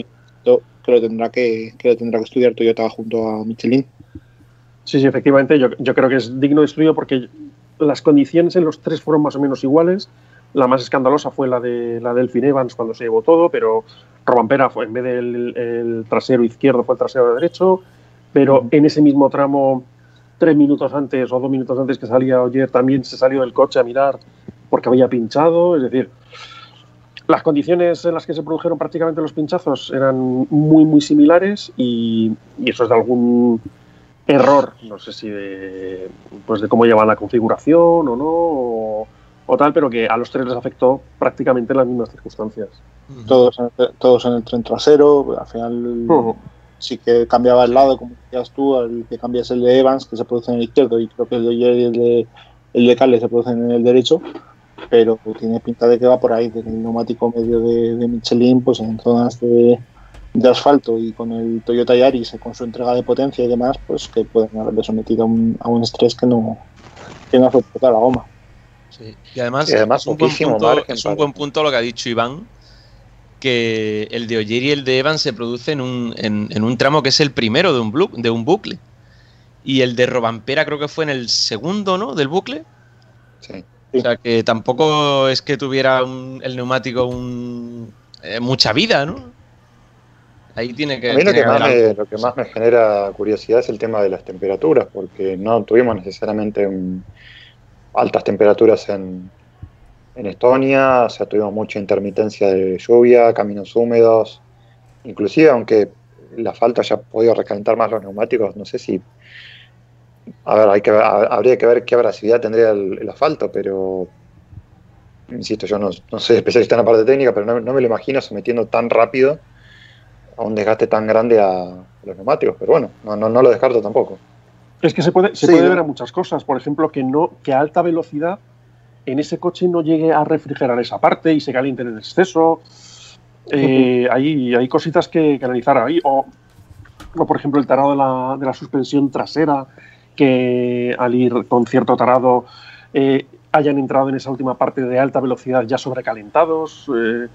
Speaker 3: que lo tendrá que, que lo tendrá que estudiar Toyota junto a Michelin.
Speaker 4: Sí, sí, efectivamente, yo, yo creo que es digno de estudio porque las condiciones en los tres fueron más o menos iguales. La más escandalosa fue la de la del Delfin Evans cuando se llevó todo, pero Robampera fue en vez del el trasero izquierdo fue el trasero derecho, pero en ese mismo tramo, tres minutos antes o dos minutos antes que salía Oyer, también se salió del coche a mirar porque había pinchado, es decir, las condiciones en las que se produjeron prácticamente los pinchazos eran muy, muy similares y, y eso es de algún error, no sé si de, pues de cómo llevan la configuración o no, o, o tal, pero que a los tres les afectó prácticamente en las mismas circunstancias.
Speaker 3: todos en, el, todos en el tren trasero, al final sí que cambiaba el lado, como decías tú, al que cambias el de Evans, que se produce en el izquierdo, y creo que el de Oyer y el de, el de Cale se producen en el derecho, pero tiene pinta de que va por ahí, de que el neumático medio de, de Michelin, pues en zonas de, de asfalto y con el Toyota Yaris, con su entrega de potencia y demás, pues que pueden haberle sometido a un, a un estrés que no, que no afecta a la goma.
Speaker 5: Sí. Y además,
Speaker 6: Y además
Speaker 5: es, un buen punto,
Speaker 6: margen
Speaker 5: es un buen punto lo que ha dicho Iván, que el de Oyer y el de Evans se produce en un, en, en un tramo que es el primero de un, blu- de un bucle. Y el de Robampera creo que fue en el segundo, ¿no? Del bucle.
Speaker 6: Sí.
Speaker 5: O sea que tampoco es que tuviera un- el neumático un, eh, mucha vida, ¿no? Ahí tiene que.
Speaker 6: A mí lo que, más me, lo que más me genera curiosidad es el tema de las temperaturas, porque no tuvimos necesariamente un- altas temperaturas en, en Estonia, o sea, tuvimos mucha intermitencia de lluvia, caminos húmedos, inclusive aunque el asfalto haya podido recalentar más los neumáticos, no sé si... A ver, hay que, ha- habría que ver qué abrasividad tendría el, el asfalto, pero... Insisto, yo no, no soy especialista en la parte técnica, pero no, no me lo imagino sometiendo tan rápido a un desgaste tan grande a, a los neumáticos, pero bueno, no, no, no lo descarto tampoco.
Speaker 4: Es que se puede, se
Speaker 3: Sí,
Speaker 4: puede
Speaker 3: ¿no?
Speaker 4: ver a muchas cosas. Por ejemplo, que no, que a alta velocidad en ese coche no llegue a refrigerar esa parte y se calienten en exceso. Eh, hay, hay cositas que, que analizar ahí. O, o, por ejemplo, el tarado de la, de la suspensión trasera, que al ir con cierto tarado eh, hayan entrado en esa última parte de alta velocidad ya sobrecalentados. Eh,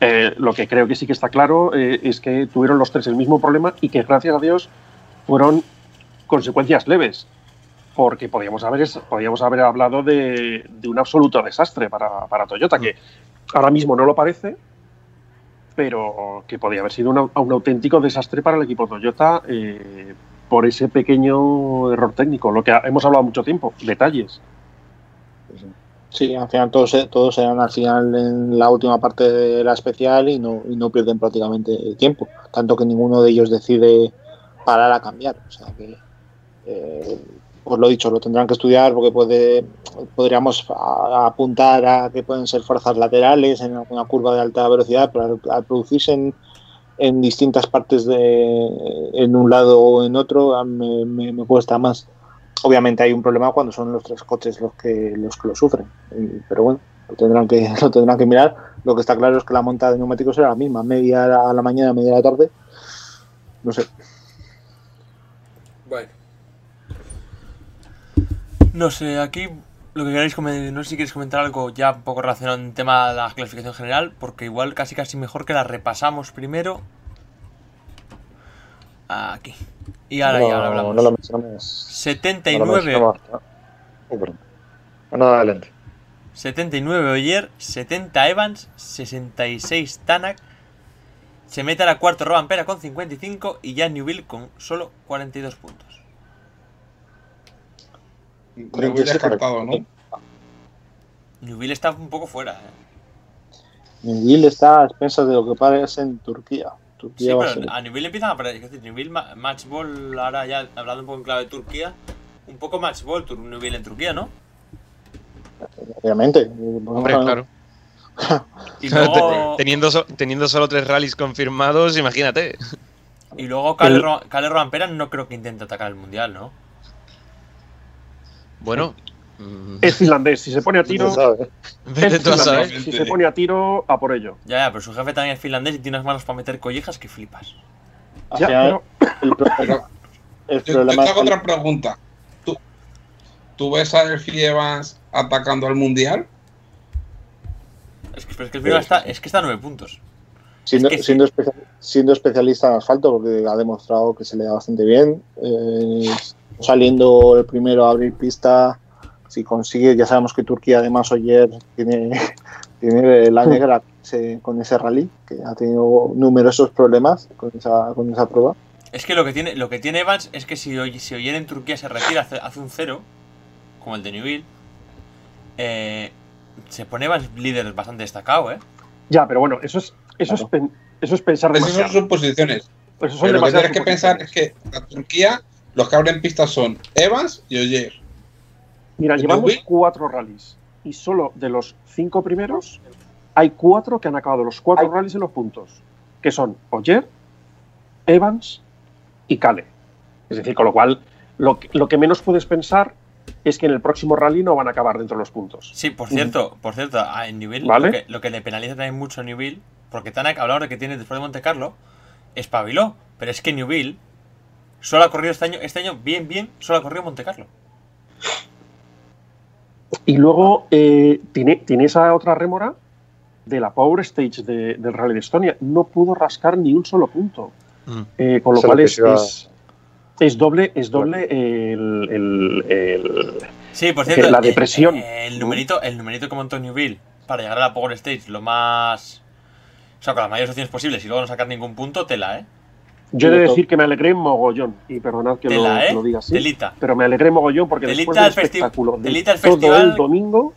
Speaker 4: eh, lo que creo que sí que está claro eh, es que tuvieron los tres el mismo problema y que, gracias a Dios, fueron consecuencias leves, porque podíamos haber, podíamos haber hablado de, un absoluto desastre para, para, Toyota, que ahora mismo no lo parece, pero que podía haber sido un auténtico desastre para el equipo Toyota eh, por ese pequeño error técnico, lo que hemos hablado mucho tiempo, detalles.
Speaker 3: Sí, al final todos, todos se dan al final en la última parte de la especial y no, y no pierden prácticamente tiempo, tanto que ninguno de ellos decide parar a cambiar. O sea que, eh, os lo he dicho, lo tendrán que estudiar porque puede, podríamos apuntar a que pueden ser fuerzas laterales en alguna curva de alta velocidad, pero al, al producirse en, en, distintas partes de en un lado o en otro me, me, me cuesta más. Obviamente hay un problema cuando son los tres coches los que los que lo sufren. Pero bueno, lo tendrán que lo tendrán que mirar. Lo que está claro es que la monta de neumáticos era la misma, media a la mañana, media a la tarde. No sé.
Speaker 2: Bueno. No sé, aquí lo que queráis comentar, no sé si queréis comentar algo ya un poco relacionado en tema de la clasificación general, porque igual casi casi mejor que la repasamos primero. Aquí. Y ahora ya lo hablamos.
Speaker 6: no lo mencionamos. No lo
Speaker 2: 79,
Speaker 6: mencionamos. Oh. No, adelante.
Speaker 2: 79 Oyer, 70 Evans, 66 Tanak. Se mete a la cuarta Roban Pera con 55 y ya Newville con solo 42 puntos.
Speaker 7: Creo que descartado, ¿no?
Speaker 2: Newville está un poco fuera. ¿eh?
Speaker 3: Newville está a expensas de lo que pasa en Turquía. Turquía
Speaker 2: Sí,
Speaker 3: va a
Speaker 2: pero
Speaker 3: ser-
Speaker 2: a Newville empiezan a aparecer. Es decir, Newville ma- Match Ball, ahora ya hablando un poco en clave de Turquía, un poco Match Ball, Tur- Newville en Turquía, ¿no?
Speaker 3: obviamente.
Speaker 5: Hombre, claro.
Speaker 2: Y luego,
Speaker 5: teniendo, so- teniendo solo tres rallies confirmados, imagínate.
Speaker 2: y luego Kalle
Speaker 4: El-
Speaker 2: Ro- Kalle Robampera no creo que intente atacar el mundial, ¿no?
Speaker 5: Bueno,
Speaker 4: Es finlandés. Si se pone a tiro, es
Speaker 5: tú a
Speaker 4: finlandés.
Speaker 5: saber.
Speaker 4: Si se pone a tiro, a por ello.
Speaker 2: Ya, ya, pero su jefe también es finlandés y tiene unas manos para meter collejas que flipas.
Speaker 4: Ya, pero
Speaker 3: el,
Speaker 7: yo, yo te
Speaker 3: es
Speaker 7: hago otra pregunta. ¿Tú, ¿Tú ves a Elfie Evans atacando al mundial?
Speaker 2: Es que, pero es que el final está, es que está a 9 puntos.
Speaker 3: siendo,
Speaker 2: es que sí.
Speaker 3: siendo, especia- siendo especialista en asfalto, porque ha demostrado que se le da bastante bien. eh, saliendo el primero a abrir pista, si consigue, ya sabemos que Turquía además ayer tiene, tiene la negra ese- con ese rally, que ha tenido numerosos problemas con esa, con esa prueba.
Speaker 2: Es que lo que tiene, lo que tiene Evans es que si, Oy- si Oyer en Turquía se retira, hace, hace un cero, como el de Newville, eh, se pone Evans líder bastante destacado, ¿eh?
Speaker 4: ya, pero bueno, eso es, eso es,
Speaker 3: Claro.
Speaker 4: pen- eso es pensar
Speaker 7: Esas son
Speaker 4: demasiado.
Speaker 7: suposiciones.
Speaker 4: Eso son
Speaker 7: Pero lo que tienes que pensar es que a Turquía los que abren pistas son Evans y Oyer.
Speaker 4: Mira,
Speaker 7: ¿El
Speaker 4: llevamos cuatro rallies y solo de los cinco primeros hay cuatro que han acabado los cuatro rallies en los puntos, que son Oyer, Evans y Kale. Es decir, con lo cual, lo, que- lo que menos puedes pensar es que en el próximo rally no van a acabar dentro de los puntos.
Speaker 2: Sí, por cierto, por cierto, a en Newville
Speaker 4: Vale.
Speaker 2: lo, que, lo que le penaliza también mucho a Newville, porque Tanak hablaba de que tiene después de Monte Carlo, espabiló, pero es que Newville solo ha corrido este año, este año bien, bien, solo ha corrido Monte Carlo.
Speaker 4: Y luego eh, tiene, tiene esa otra rémora de la Power Stage de- del Rally de Estonia. No pudo rascar ni un solo punto.
Speaker 5: Mm.
Speaker 4: Eh, con lo
Speaker 6: Eso
Speaker 4: cual es,
Speaker 6: iba-
Speaker 4: es, es doble, es doble el, el- el-
Speaker 2: Sí, por
Speaker 4: Que
Speaker 2: cierto,
Speaker 4: la
Speaker 2: eh,
Speaker 4: depresión.
Speaker 2: eh, El, numerito, el numerito que montó Newville para llegar a la Power Stage lo más. O sea, con las mayores opciones posibles y luego no sacar ningún punto, tela, ¿eh?
Speaker 4: Yo he de decir que me alegré mogollón, y perdonad que,
Speaker 2: Tela, ¿eh?
Speaker 4: lo diga así, pero me alegré mogollón porque
Speaker 2: Telita
Speaker 4: después del espectáculo de
Speaker 2: telita el
Speaker 4: todo
Speaker 2: festival.
Speaker 4: el domingo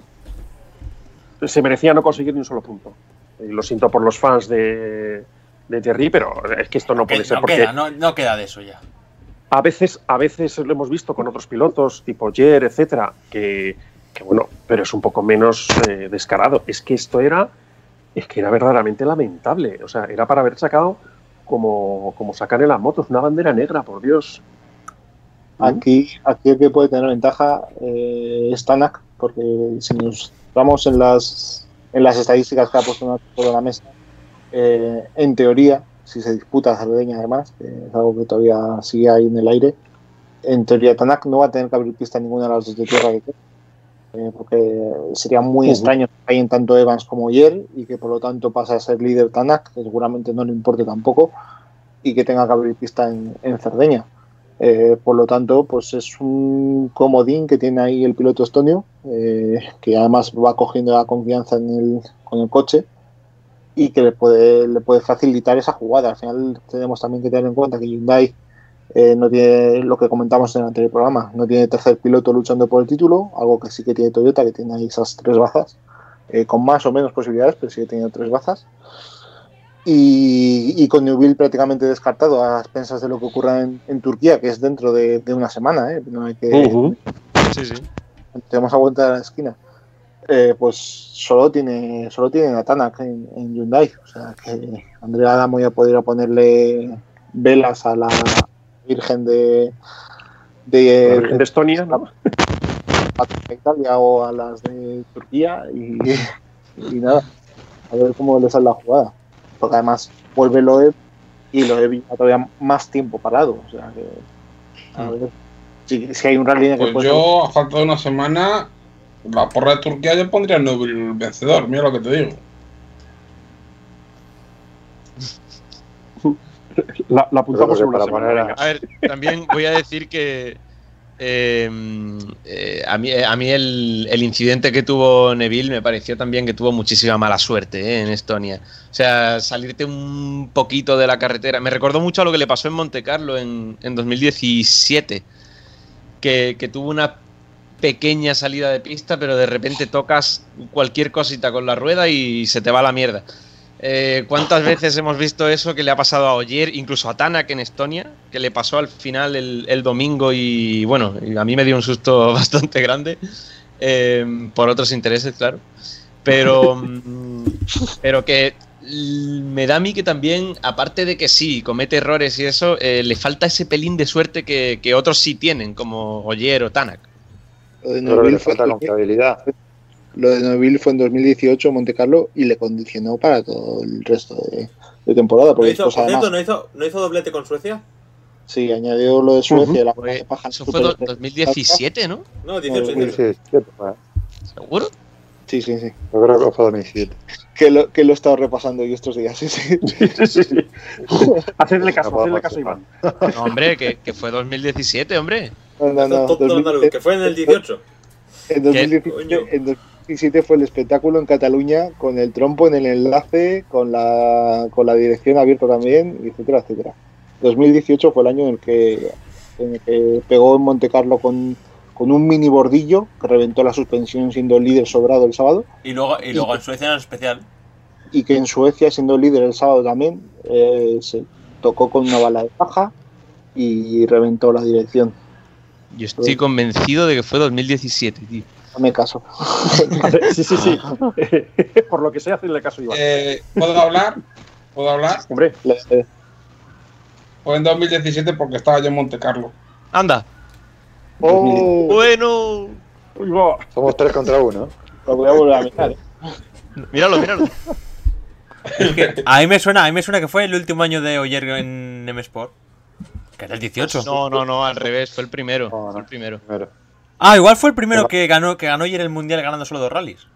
Speaker 4: se merecía no conseguir ni un solo punto. Y lo siento por los fans de, de Terry, pero es que esto no
Speaker 2: Que
Speaker 4: puede ser
Speaker 2: no,
Speaker 4: porque
Speaker 2: queda, no, no queda de eso ya.
Speaker 4: a veces, a veces lo hemos visto con otros pilotos, tipo Jer, etcétera, que, que bueno, pero es un poco menos eh, descarado. Es que esto era, es que era verdaderamente lamentable. O sea, era para haber sacado como, como sacan en las motos, una bandera negra, por Dios.
Speaker 3: Aquí, aquí el que puede tener ventaja eh, es Tanak, porque si nos vamos en las, en las estadísticas que ha puesto sobre la mesa, eh, en teoría, si se disputa Cerdeña además, que es algo que todavía sigue ahí en el aire, en teoría Tanak no va a tener que abrir pista ninguna de las dos de tierra que queda, eh, porque sería muy extraño que hay en tanto Evans como Yer y que por lo tanto pase a ser líder Tanak, que seguramente no le importe tampoco, y que tenga que abrir pista en, en Cerdeña. Eh, por lo tanto, pues es un comodín que tiene ahí el piloto estonio, eh, que además va cogiendo la confianza en el, con el coche y que le puede, le puede facilitar esa jugada. Al final tenemos también que tener en cuenta que Hyundai eh, no tiene lo que comentamos en el anterior programa, no tiene tercer piloto luchando por el título, algo que sí que tiene Toyota, que tiene ahí esas tres bazas, eh, con más o menos posibilidades, pero sigue teniendo tres bazas. Y, y con Newville prácticamente descartado a expensas de lo que ocurra en, en Turquía, que es dentro de, de una semana, ¿eh? no hay que,
Speaker 4: Ujú.
Speaker 5: Sí, sí.
Speaker 3: tenemos a vuelta de la esquina. Eh, pues solo tiene solo tiene a Tanak en, en Hyundai. O sea que Andrea Adamo ya podría ponerle velas a la Virgen de, de,
Speaker 4: de Estonia, ¿no?
Speaker 3: a Italia o a las de Turquía y, y nada, a ver cómo le sale la jugada. Porque además vuelve Loeb y Loeb lleva todavía más tiempo parado. O sea que. A ver si, si hay un rally que
Speaker 7: Pues
Speaker 3: puede
Speaker 7: yo, a falta de una semana, la porra de Turquía yo pondría el vencedor, mira lo que te digo.
Speaker 4: La, la apuntamos en una semana.
Speaker 6: poner a-
Speaker 5: ver, también voy a decir que eh, eh, a mí, a mí el, el incidente que tuvo Neville me pareció también que tuvo muchísima mala suerte eh, en Estonia. O sea, salirte un poquito de la carretera. Me recordó mucho a lo que le pasó en Monte Carlo en, en 2017, que, que tuvo una pequeña salida de pista, pero de repente tocas cualquier cosita con la rueda y se te va la mierda. Eh, ¿Cuántas veces hemos visto eso que le ha pasado a Oyer, incluso a Tanak en Estonia, que le pasó al final el, el domingo y bueno, y a mí me dio un susto bastante grande, eh, por otros intereses, claro. Pero, mm, pero que me da a mí que también, aparte de que sí, comete errores y eso, eh, le falta ese pelín de suerte que, que otros sí tienen, como Oyer o Tanak.
Speaker 6: Le falta confiabilidad.
Speaker 3: Lo de Neville fue en 2018 en Monte Carlo y le condicionó para todo el resto de, de temporada.
Speaker 2: ¿No
Speaker 3: Porque
Speaker 2: hizo,
Speaker 3: después,
Speaker 2: por cierto, ¿no hizo, ¿no hizo doblete con Suecia?
Speaker 3: sí, añadió lo de Suecia,
Speaker 4: Ujú.
Speaker 3: la
Speaker 5: Fue-
Speaker 3: paja
Speaker 5: eso fue do-
Speaker 3: súper-
Speaker 5: 2017, ¿no?
Speaker 2: No, 18,
Speaker 3: Sí,
Speaker 2: 18.
Speaker 6: 2017, fue.
Speaker 5: ¿Seguro?
Speaker 3: Sí, sí, sí.
Speaker 6: Yo creo que fue 2017.
Speaker 3: Que lo, que lo he estado repasando yo estos días, sí, sí.
Speaker 4: Sí, sí, sí. Hacedle caso,
Speaker 6: No
Speaker 4: hacedle
Speaker 6: podemos
Speaker 4: caso, Iván.
Speaker 5: No, hombre, que, que fue 2017, hombre.
Speaker 3: No, no, no.
Speaker 2: Todo- todo
Speaker 3: 2000
Speaker 2: andaluz, que fue en el 18.
Speaker 3: En 2017,
Speaker 2: Coño.
Speaker 3: en 2017 fue el espectáculo en Cataluña con el trompo en el enlace, con la, con la dirección abierta también, etcétera, etcétera. 2018 fue el año en el que, en el que pegó en Monte Carlo con, con un mini bordillo que reventó la suspensión siendo líder sobrado el sábado
Speaker 2: Y luego, y luego en Suecia en especial.
Speaker 3: y que en Suecia siendo líder el sábado también eh, se tocó con una bala de paja y reventó la dirección.
Speaker 5: Yo estoy convencido de que fue 2017, tío.
Speaker 3: Dame caso.
Speaker 4: Sí, sí, sí. Por lo que sea, hacedle caso, Iván.
Speaker 7: Eh, ¿Puedo hablar? ¿Puedo hablar?
Speaker 4: Hombre,
Speaker 3: Le-
Speaker 7: Fue en 2017 porque estaba yo en Monte Carlo.
Speaker 5: Anda.
Speaker 3: Oh,
Speaker 5: Bueno.
Speaker 4: uy, va.
Speaker 6: Somos tres contra uno.
Speaker 3: lo voy a volver a mirar. ¿eh?
Speaker 5: Míralo, míralo.
Speaker 2: A mí me suena, a mí me suena que fue el último año de Oyer en M Sport. Que era el 18.
Speaker 5: No, no, no, al revés, fue el primero.
Speaker 6: No.
Speaker 5: Fue el primero.
Speaker 6: Primero.
Speaker 2: Ah, igual fue el primero que ganó, que ganó Oyer el mundial ganando solo dos rallies.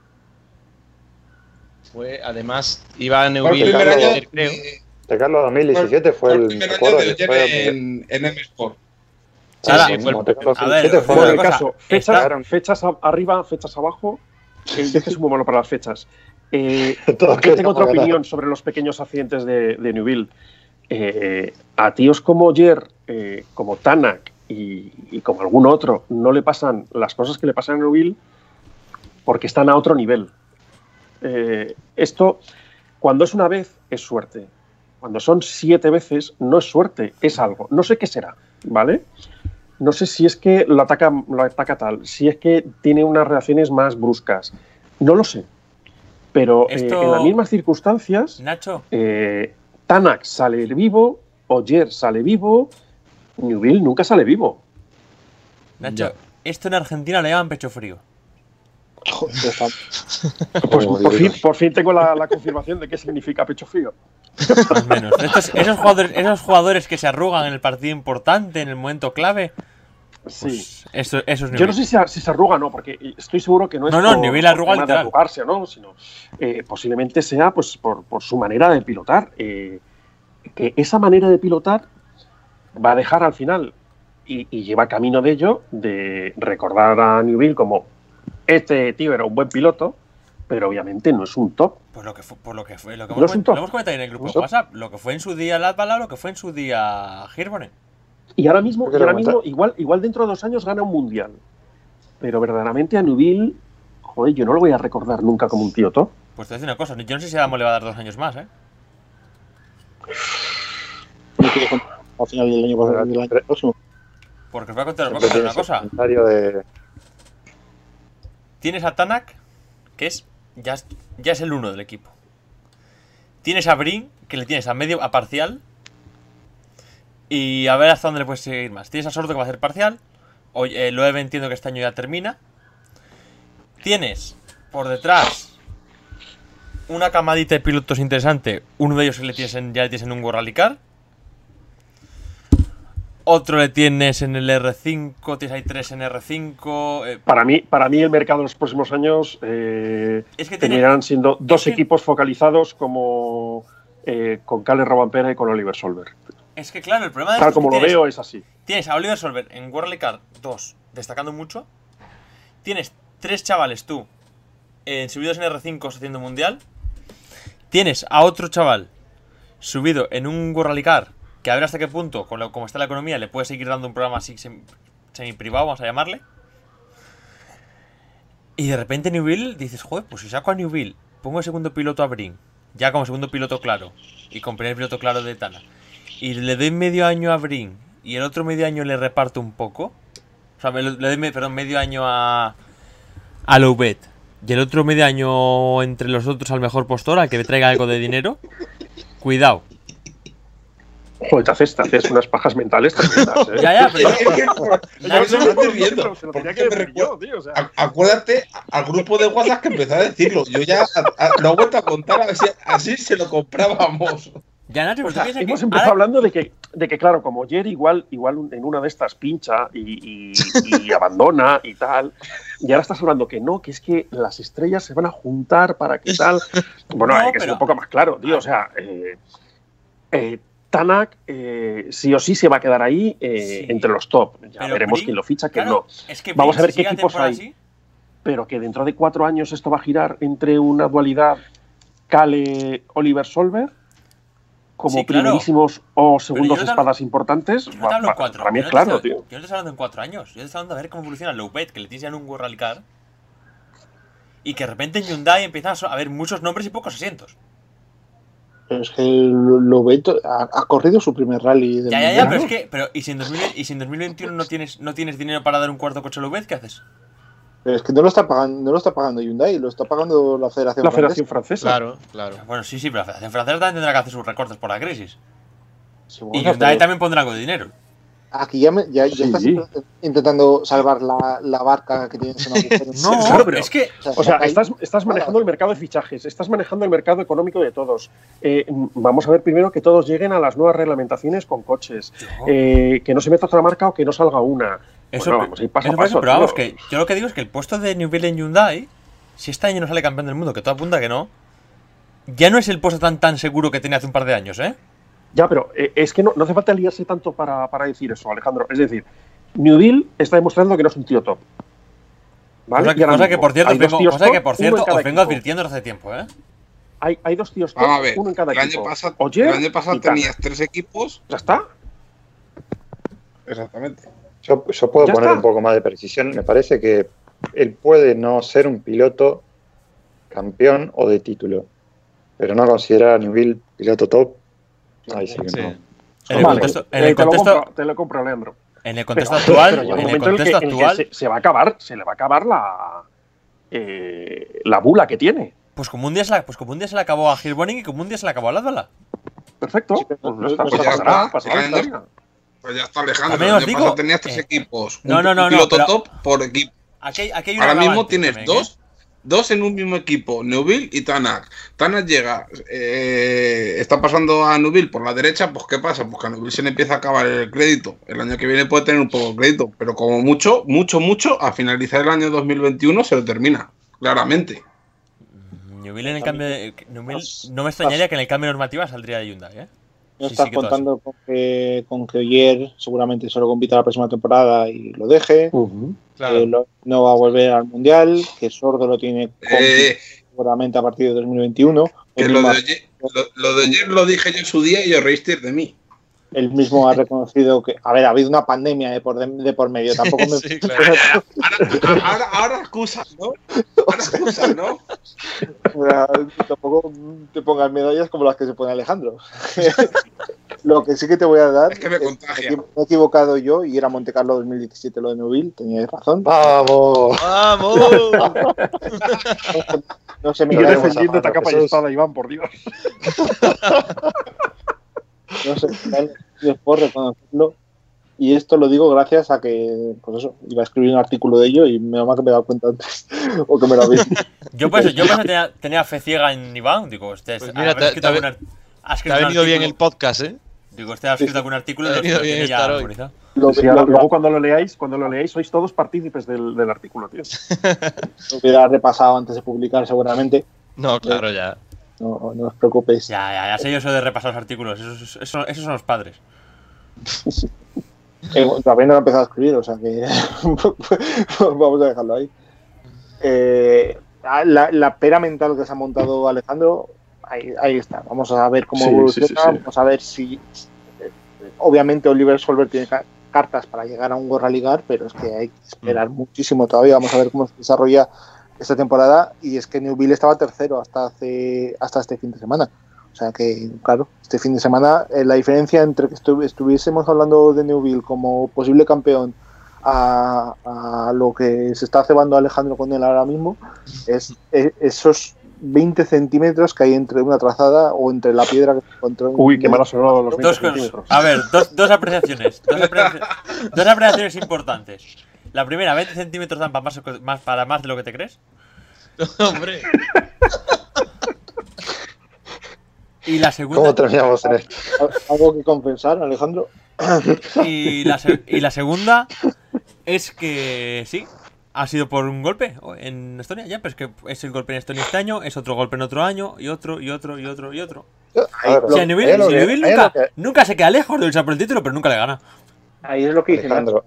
Speaker 5: Fue, además, iba a
Speaker 7: el año,
Speaker 5: creo.
Speaker 7: de-
Speaker 6: De Carlos 2017 fue
Speaker 7: fue el primer año en, en M Sport.
Speaker 6: Sí,
Speaker 2: Ahora-
Speaker 6: sí,
Speaker 5: fue el-
Speaker 2: a ver,
Speaker 6: 2017 fue
Speaker 4: el caso, fechas,
Speaker 6: está-
Speaker 4: fechas arriba, fechas abajo. Eh, yo que soy muy malo para las fechas. Eh, yo tengo otra opinión sobre los pequeños accidentes de, de Newville. Eh, a tíos como Oyer, eh, como Tanak y, y como algún otro, no le pasan las cosas que le pasan a Newville porque están a otro nivel. Eh, esto, cuando es una vez, es suerte. Cuando son siete veces, no es suerte, es algo. No sé qué será, ¿vale? No sé si es que lo ataca, lo ataca tal, si es que tiene unas reacciones más bruscas. No lo sé. Pero eh, en las mismas circunstancias,
Speaker 2: Nacho,
Speaker 4: eh, Tanak sale vivo, Oyer sale vivo, Newville nunca sale vivo.
Speaker 2: Nacho, esto en Argentina le llaman pecho frío.
Speaker 3: Joder,
Speaker 4: Pues,
Speaker 6: Como
Speaker 4: por, fin, por fin tengo la, la confirmación de qué significa pecho frío.
Speaker 2: Más menos. Estos- esos, jugadores, esos jugadores que se arrugan en el partido importante, en el momento clave,
Speaker 4: Sí.
Speaker 2: pues eso, eso es
Speaker 4: Yo no sé si, si se arruga o no, porque estoy seguro que no es
Speaker 2: No, no,
Speaker 4: por,
Speaker 2: arruga
Speaker 4: por de arrugarse o no, sino eh, posiblemente sea pues por, por su manera de pilotar. eh, que esa manera de pilotar va a dejar al final y, y lleva camino de ello de recordar a Newville como este tío era un buen piloto, pero obviamente no es un top.
Speaker 2: Por lo que fue, por lo que fue, lo que
Speaker 4: No
Speaker 2: hemos, lo comentado en el grupo de WhatsApp, lo que fue en su día Latvala, lo que fue en su día Hirvonen.
Speaker 4: Y ahora mismo, y ahora mismo igual, igual dentro de dos años gana un mundial. Pero verdaderamente a Newville, joder, yo no lo voy a recordar nunca como un tío top.
Speaker 2: Pues te voy a decir una cosa, yo no sé si Adamo le va a dar dos años más, ¿eh?
Speaker 3: Al final del año, pasado- del año próximo.
Speaker 2: Porque os voy a contar voy a una
Speaker 6: el
Speaker 2: cosa.
Speaker 6: comentario de.
Speaker 2: Tienes a Tanak, que es ya, es ya es el uno del equipo. Tienes a Brin, que le tienes a medio, a parcial. Y a ver hasta dónde le puedes seguir más. Tienes a Sordo que va a hacer parcial. hoy, eh, Loeb entiendo que este año ya termina. Tienes por detrás una camadita de pilotos interesante. Uno de ellos que le tienes en- ya le tienes en un Rally Car. Otro le tienes en el R5, tienes ahí tres en R5. eh,
Speaker 4: Para mí, para mí el mercado en los próximos años eh,
Speaker 2: Es que tiene-
Speaker 4: terminarán siendo dos equipos focalizados como eh, con Cale Robampera y con Oliver Solver.
Speaker 2: es que claro, el problema de
Speaker 4: Tal
Speaker 2: es
Speaker 4: como
Speaker 2: que
Speaker 4: lo
Speaker 2: tienes-
Speaker 4: veo es así.
Speaker 2: Tienes a Oliver Solver en World Car 2, destacando mucho. Tienes tres chavales tú, subidos en R5 haciendo mundial. Tienes a otro chaval subido en un World que a ver hasta qué punto, como está la economía, le puede seguir dando un programa así semi, privado, vamos a llamarle. Y de repente Newville dices, joder, pues si saco a Newville, pongo el segundo piloto a Brin, ya como segundo piloto claro, y con primer piloto claro de Tana, y le doy medio año a Brin, y el otro medio año le reparto un poco, o sea, le doy perdón, medio año a, a Loubet, y el otro medio año entre los otros al mejor postor, al que me traiga algo de dinero, cuidado.
Speaker 4: Joder, te haces, te haces unas pajas mentales tremendas, ¿eh?
Speaker 2: Ya, ya, pero
Speaker 4: o
Speaker 7: Acuérdate al grupo de WhatsApp que empezó a decirlo. Yo ya a- a- lo he vuelto a contar, a ver si así se lo comprábamos.
Speaker 2: ya Nacho,
Speaker 4: O
Speaker 2: pero tú
Speaker 4: sea,
Speaker 2: que
Speaker 4: hemos empezado
Speaker 2: ahora-
Speaker 4: hablando de que, de que, claro, como Jerry igual, igual en una de estas pincha y, y- y abandona y tal, y ahora estás hablando que no, que es que las estrellas se van a juntar para que tal. Bueno,
Speaker 2: No,
Speaker 4: hay que ser un poco más claro, tío. O sea, eh, eh, Tanak eh, sí o sí se va a quedar ahí eh,
Speaker 2: Sí.
Speaker 4: entre los top. Ya
Speaker 2: Pero
Speaker 4: veremos quién lo ficha, quién
Speaker 2: claro,
Speaker 4: no.
Speaker 2: es que
Speaker 4: Vamos
Speaker 2: Brin,
Speaker 4: a ver
Speaker 2: si
Speaker 4: qué equipos hay.
Speaker 2: así,
Speaker 4: Pero que dentro de cuatro años esto va a girar entre una dualidad Cale-Oliver Solver como
Speaker 2: Sí, claro.
Speaker 4: primerísimos o segundos
Speaker 2: hablo-
Speaker 4: espadas importantes.
Speaker 2: Yo no te hablo en cuatro.
Speaker 4: para mí es claro,
Speaker 2: estoy-
Speaker 4: tío.
Speaker 2: Yo no te estoy hablando en cuatro años. Yo te estoy hablando de ver cómo evoluciona Loupet, que le tienes ya en un World Rally Car. Y que de repente en Hyundai empiezan a a haber muchos nombres y pocos asientos.
Speaker 3: Pero es que lo, lo ve to- ha, ha corrido su primer rally. del
Speaker 2: Ya, ya, ya,
Speaker 3: mundial.
Speaker 2: pero es que. Pero, ¿y si en, 2020 y si en 2021 no tienes, no tienes dinero para dar un cuarto coche a Loubet, qué haces?
Speaker 3: Pero es que no lo está pagando, no lo está pagando Hyundai, lo está pagando la Federación
Speaker 4: La
Speaker 3: Francesa.
Speaker 4: Federación Francesa.
Speaker 5: Claro, claro.
Speaker 2: Bueno, sí, sí, pero la Federación Francesa también tendrá que hacer sus recortes por la crisis.
Speaker 3: Sí,
Speaker 2: Y Hyundai
Speaker 3: pero
Speaker 2: también pondrá algo de dinero.
Speaker 3: Aquí ya, me- ya, ya
Speaker 4: Sí.
Speaker 3: estás intentando salvar la, la barca que tienes en agujero.
Speaker 2: No,
Speaker 4: claro, pero-
Speaker 2: es que.
Speaker 4: O sea, estás, estás manejando el mercado de fichajes, estás manejando el mercado económico de todos. Eh, vamos a ver primero que todos lleguen a las nuevas reglamentaciones con coches, eh, que no se meta otra marca o que no salga una.
Speaker 2: Eso,
Speaker 4: Bueno, vamos paso
Speaker 2: eso
Speaker 4: paso,
Speaker 2: pero vamos, que yo lo que digo es que el puesto de Newville en Hyundai, si este año no sale campeón del mundo, que todo apunta que no, ya no es el puesto tan tan seguro que tenía hace un par de años, ¿eh?
Speaker 4: Ya, pero eh, es que no, no hace falta liarse tanto para, para decir eso, Alejandro. Es decir, Newville está demostrando que no es un tío top. ¿Vale?
Speaker 2: cosa cosa que, por cierto, vengo, que, por cierto os vengo advirtiendo desde hace tiempo, ¿eh?
Speaker 4: Hay, hay dos tíos top,
Speaker 7: Vamos a ver,
Speaker 4: uno en cada
Speaker 7: el año
Speaker 4: equipo.
Speaker 7: pasado,
Speaker 4: Oye,
Speaker 7: el año pasado tenías tres equipos.
Speaker 4: Ya está.
Speaker 7: Exactamente.
Speaker 6: Yo, yo puedo poner
Speaker 4: está.
Speaker 6: un poco más de precisión. Me parece que él puede no ser un piloto campeón o de título, pero no considerar a Newville piloto top. Ahí sí no.
Speaker 2: En el
Speaker 4: Vale,
Speaker 2: contexto, en
Speaker 4: eh,
Speaker 2: el
Speaker 4: te, lo compro, te lo compro, Leandro.
Speaker 2: en el contexto
Speaker 4: Pero-
Speaker 2: actual,
Speaker 4: pero
Speaker 2: en el
Speaker 4: momento en el que-
Speaker 2: contexto
Speaker 4: en el que
Speaker 2: actual,
Speaker 4: se, se va a acabar, se le va a acabar la, eh, la bula que tiene.
Speaker 2: pues como un día se la, pues como un día se le acabó a Gilboning y como un día se le acabó a Lázvala.
Speaker 4: Perfecto.
Speaker 3: Sí,
Speaker 4: pues
Speaker 3: no-
Speaker 4: está, pues pasará, pasará.
Speaker 7: Pues ya está Alejandro.
Speaker 2: Digo,
Speaker 7: pasado tenías tres
Speaker 2: eh,
Speaker 7: equipos.
Speaker 2: no,
Speaker 7: un,
Speaker 2: no, no,
Speaker 7: un
Speaker 2: no,
Speaker 7: piloto
Speaker 2: pero-
Speaker 7: top por equipo.
Speaker 2: Aquí, hay- aquí hay un
Speaker 7: Ahora mismo tienes
Speaker 2: también, ¿eh?
Speaker 7: Dos, en un mismo equipo, Neuville y Tanak. Tanak llega, eh, está pasando a Neuville por la derecha, pues ¿qué pasa? Pues que a Neuville se le empieza a acabar el crédito. El año que viene puede tener un poco de crédito, pero como mucho, mucho, mucho, a finalizar el año 2021 se lo termina, claramente.
Speaker 2: Newville en el cambio de, Newville- no me extrañaría que en el cambio de normativa saldría de Hyundai, ¿eh?
Speaker 3: No
Speaker 2: Sí,
Speaker 3: estás
Speaker 2: sí
Speaker 3: contando con que, con que Oyer seguramente solo compita la próxima temporada y lo deje.
Speaker 5: Claro.
Speaker 3: lo- no va a volver al mundial, que Sordo lo tiene
Speaker 7: Eh,
Speaker 3: seguramente a partir de 2021.
Speaker 7: que lo de, ayer, lo, lo de ayer lo dije yo en su día y os reísteis de mí.
Speaker 3: Él mismo ha reconocido que, a ver, ha habido una pandemia de por, de, de por medio. Tampoco me.
Speaker 5: Sí, claro.
Speaker 7: Ahora, ahora, ahora excusan, ¿no? Ahora excusan, ¿no?
Speaker 3: tampoco te pongas medallas como las que se pone Alejandro. lo que sí que te voy a dar
Speaker 7: Es que me contagia.
Speaker 3: me he equivocado yo y era Monte Carlo 2017 lo de Neuville, teníais razón.
Speaker 6: ¡Vamos!
Speaker 5: ¡Vamos!
Speaker 3: No se me
Speaker 4: Y yo defendiéndote
Speaker 6: a
Speaker 4: espada, Iván, por Dios.
Speaker 3: No sé, por reconocerlo. Y esto lo digo gracias a que, pues eso, iba a escribir un artículo de ello y me que me he dado cuenta antes. o que me lo habéis
Speaker 2: Yo pues, yo pues tenía, tenía fe ciega en Iván. Digo, este,
Speaker 5: Pues mira, te-
Speaker 2: escrito
Speaker 5: te Te ha venido bien el podcast, ¿eh?
Speaker 2: Digo, este ha escrito algún artículo y
Speaker 5: Ha
Speaker 2: lo,
Speaker 5: venido bien estar hoy.
Speaker 3: lo,
Speaker 4: Sí, ahora-
Speaker 3: lo-
Speaker 4: luego cuando lo leáis, cuando lo leáis, sois todos partícipes del, del artículo, tío.
Speaker 3: lo hubiera repasado antes de publicar seguramente.
Speaker 5: No, claro, ya.
Speaker 3: No, no os preocupéis.
Speaker 2: Ya, ya, ya sé yo eso de repasar los artículos. Esos, esos, esos son los padres.
Speaker 3: Eh, todavía no he empezado a escribir, o sea que vamos a dejarlo ahí. Eh, la, la pera mental que se ha montado Alejandro, ahí, ahí está. Vamos a ver cómo
Speaker 4: Sí,
Speaker 3: evoluciona.
Speaker 4: sí, sí, sí.
Speaker 3: Vamos a ver si. Obviamente, Oliver Solver tiene ca- cartas para llegar a un Gorra Ligar, pero es que hay que
Speaker 4: Mm.
Speaker 3: esperar muchísimo todavía. Vamos a ver cómo se desarrolla esta temporada. Y es que Newville estaba tercero hasta, hace, hasta este fin de semana. O sea que, claro, este fin de semana eh, la diferencia entre que estu- estuviésemos hablando de Newville como posible campeón a, a lo que se está cebando Alejandro con él ahora mismo es, es- esos 20 centímetros que hay entre una trazada o entre la piedra que se encontró. en-
Speaker 4: Uy, qué mal ha sonado los 20
Speaker 2: Dos
Speaker 4: centímetros.
Speaker 2: A ver, dos, dos apreciaciones. Dos, apreciaciones dos apreciaciones importantes. La primera, 20 centímetros dan para más, más- para más de lo que te crees.
Speaker 5: Hombre.
Speaker 2: Y la
Speaker 6: ¿Cómo
Speaker 2: segunda,
Speaker 6: terminamos en esto?
Speaker 3: ¿Algo que compensar, Alejandro?
Speaker 2: y la, y la segunda es que sí, ha sido por un golpe en Estonia. Ya, pero es que es el golpe en Estonia este año, es otro golpe en otro año, y otro, y otro, y otro, y otro.
Speaker 6: A ver,
Speaker 2: O sea,
Speaker 6: ahí que- ahí
Speaker 2: nunca,
Speaker 6: que-
Speaker 2: nunca se queda lejos de luchar por el título, pero nunca le gana.
Speaker 3: Ahí es lo que dice
Speaker 6: Alejandro,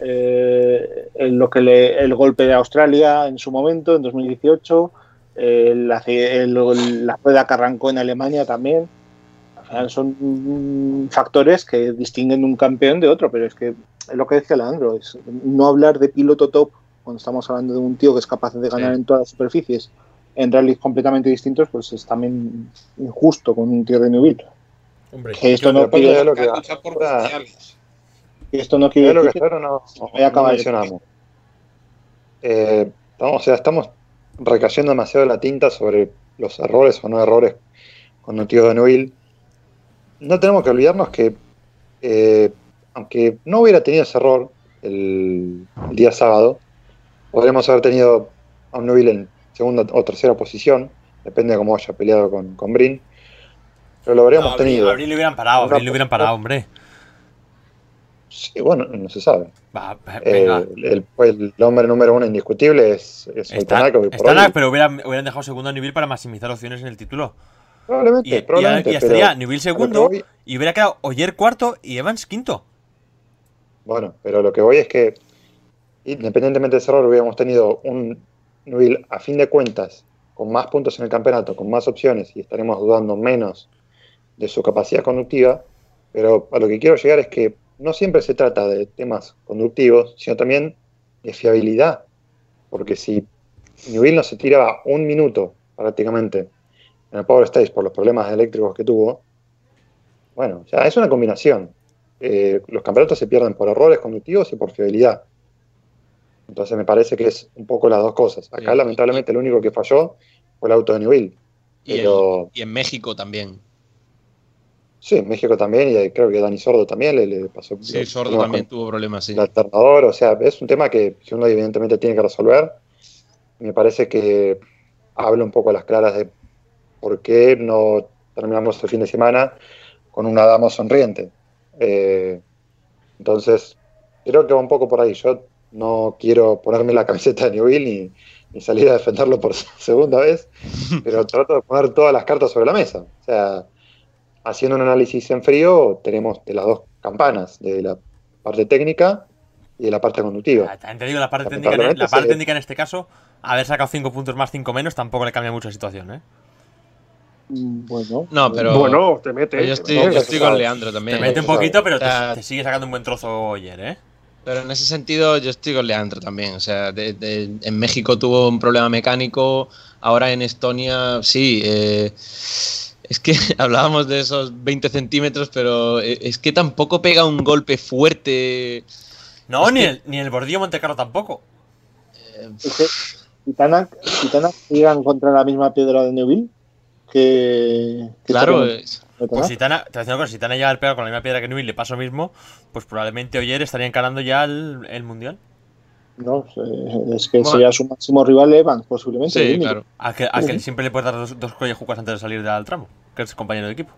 Speaker 3: eh, en lo que le- el golpe de Australia en su momento, en 2018, eh, la, el- la rueda que arrancó en Alemania también. Al final son mm, factores que distinguen un campeón de otro, pero es que es lo que decía Leandro, es no hablar de piloto top cuando estamos hablando de un tío que es capaz de ganar
Speaker 5: Sí.
Speaker 3: en todas las superficies en rallies completamente distintos, pues es también injusto con un tío de Newville.
Speaker 2: Hombre,
Speaker 3: Que esto no
Speaker 6: aparte
Speaker 3: quiere,
Speaker 6: de lo que
Speaker 7: por mundiales.
Speaker 3: Que esto no quiere
Speaker 6: Es lo que
Speaker 3: decir
Speaker 6: ahora no, no
Speaker 3: acabar.
Speaker 6: mencionamos. Eh, estamos, o sea, estamos recayendo demasiado la tinta sobre los errores o no errores con el tío de Newell. No tenemos que olvidarnos que, eh, aunque no hubiera tenido ese error el, el día sábado, podríamos haber tenido a un Newell en segunda o tercera posición, depende de cómo haya peleado con, con Brin, pero lo habríamos
Speaker 2: Abril,
Speaker 6: tenido.
Speaker 2: Abril le hubieran parado, Abril le hubieran parado, hombre.
Speaker 6: Sí, bueno, no se sabe.
Speaker 2: Va,
Speaker 6: Eh, el, el- el hombre número uno indiscutible es, es
Speaker 2: Está,
Speaker 6: Oltanac, hoy
Speaker 2: pero hubieran, hubieran dejado segundo a Newell para maximizar opciones en el título.
Speaker 6: Probablemente,
Speaker 2: Y,
Speaker 6: probablemente.
Speaker 2: y estaría
Speaker 6: que
Speaker 2: segundo
Speaker 6: voy-
Speaker 2: y hubiera quedado Oyer cuarto y Evans quinto.
Speaker 6: bueno, pero lo que voy es que, independientemente de ese error, hubiéramos tenido un Newell, a fin de cuentas, con más puntos en el campeonato, con más opciones, y estaremos dudando menos de su capacidad conductiva. Pero a lo que quiero llegar es que no siempre se trata de temas conductivos, sino también de fiabilidad. Porque si Newell no se tiraba un minuto prácticamente en el Power Stage por los problemas eléctricos que tuvo, bueno, ya es una combinación. Eh, los campeonatos se pierden por errores conductivos y por fiabilidad. Entonces me parece que es un poco las dos cosas. Acá
Speaker 5: Sí.
Speaker 6: lamentablemente el único que falló fue el auto de Newell.
Speaker 5: Y, en-
Speaker 6: Pero
Speaker 5: y en México también.
Speaker 6: Sí, en México también, y creo que Dani Sordo también le, le pasó.
Speaker 5: Sí, Sordo también tuvo problemas, sí.
Speaker 6: El alternador, o sea, es un tema que, que uno evidentemente tiene que resolver. Me parece que habla un poco a las claras de por qué no terminamos el fin de semana con una dama sonriente. Eh, entonces, creo que va un poco por ahí. Yo no quiero ponerme la camiseta de Newell ni, ni salir a defenderlo por segunda vez, pero trato de poner todas las cartas sobre la mesa. O sea, haciendo un análisis en frío, tenemos de las dos campanas, de la parte técnica y de la parte conductiva.
Speaker 2: Ah, También te digo, la parte, técnica, la parte
Speaker 6: se-
Speaker 2: técnica en este caso, haber sacado 5 puntos más, 5 menos, tampoco le cambia mucho la situación, ¿eh?
Speaker 3: Bueno,
Speaker 5: No, pero
Speaker 4: Bueno, te mete.
Speaker 5: yo estoy, yo con. Leandro también.
Speaker 2: Te mete un poquito, pero te, te sigue sacando un buen trozo ayer, ¿eh?
Speaker 5: Pero en ese sentido yo estoy con Leandro también. O sea, de- de- en México tuvo un problema mecánico, ahora en Estonia sí. eh, es que hablábamos de esos 20 centímetros, pero eh, es que tampoco pega un golpe fuerte.
Speaker 2: No,
Speaker 5: Es
Speaker 2: ni,
Speaker 5: que-
Speaker 2: el, ni el Bordillo Montecarlo tampoco.
Speaker 5: Eh,
Speaker 3: es que Titanac, Titanac iba a encontrar la misma piedra de Newville. que. que
Speaker 5: Claro, es-
Speaker 2: Pues si Tana, te voy a decir una cosa, si Tana llega al pega con la misma piedra que Newell le pasa lo mismo, pues probablemente Oyer estaría encarando ya el, el mundial.
Speaker 3: No, eh, es que
Speaker 5: Bueno.
Speaker 3: sería su máximo rival Evans, posiblemente. el
Speaker 5: sí, claro.
Speaker 2: Al que, siempre le puedes dar dos, dos collejucas antes de salir del tramo, que es compañero de equipo.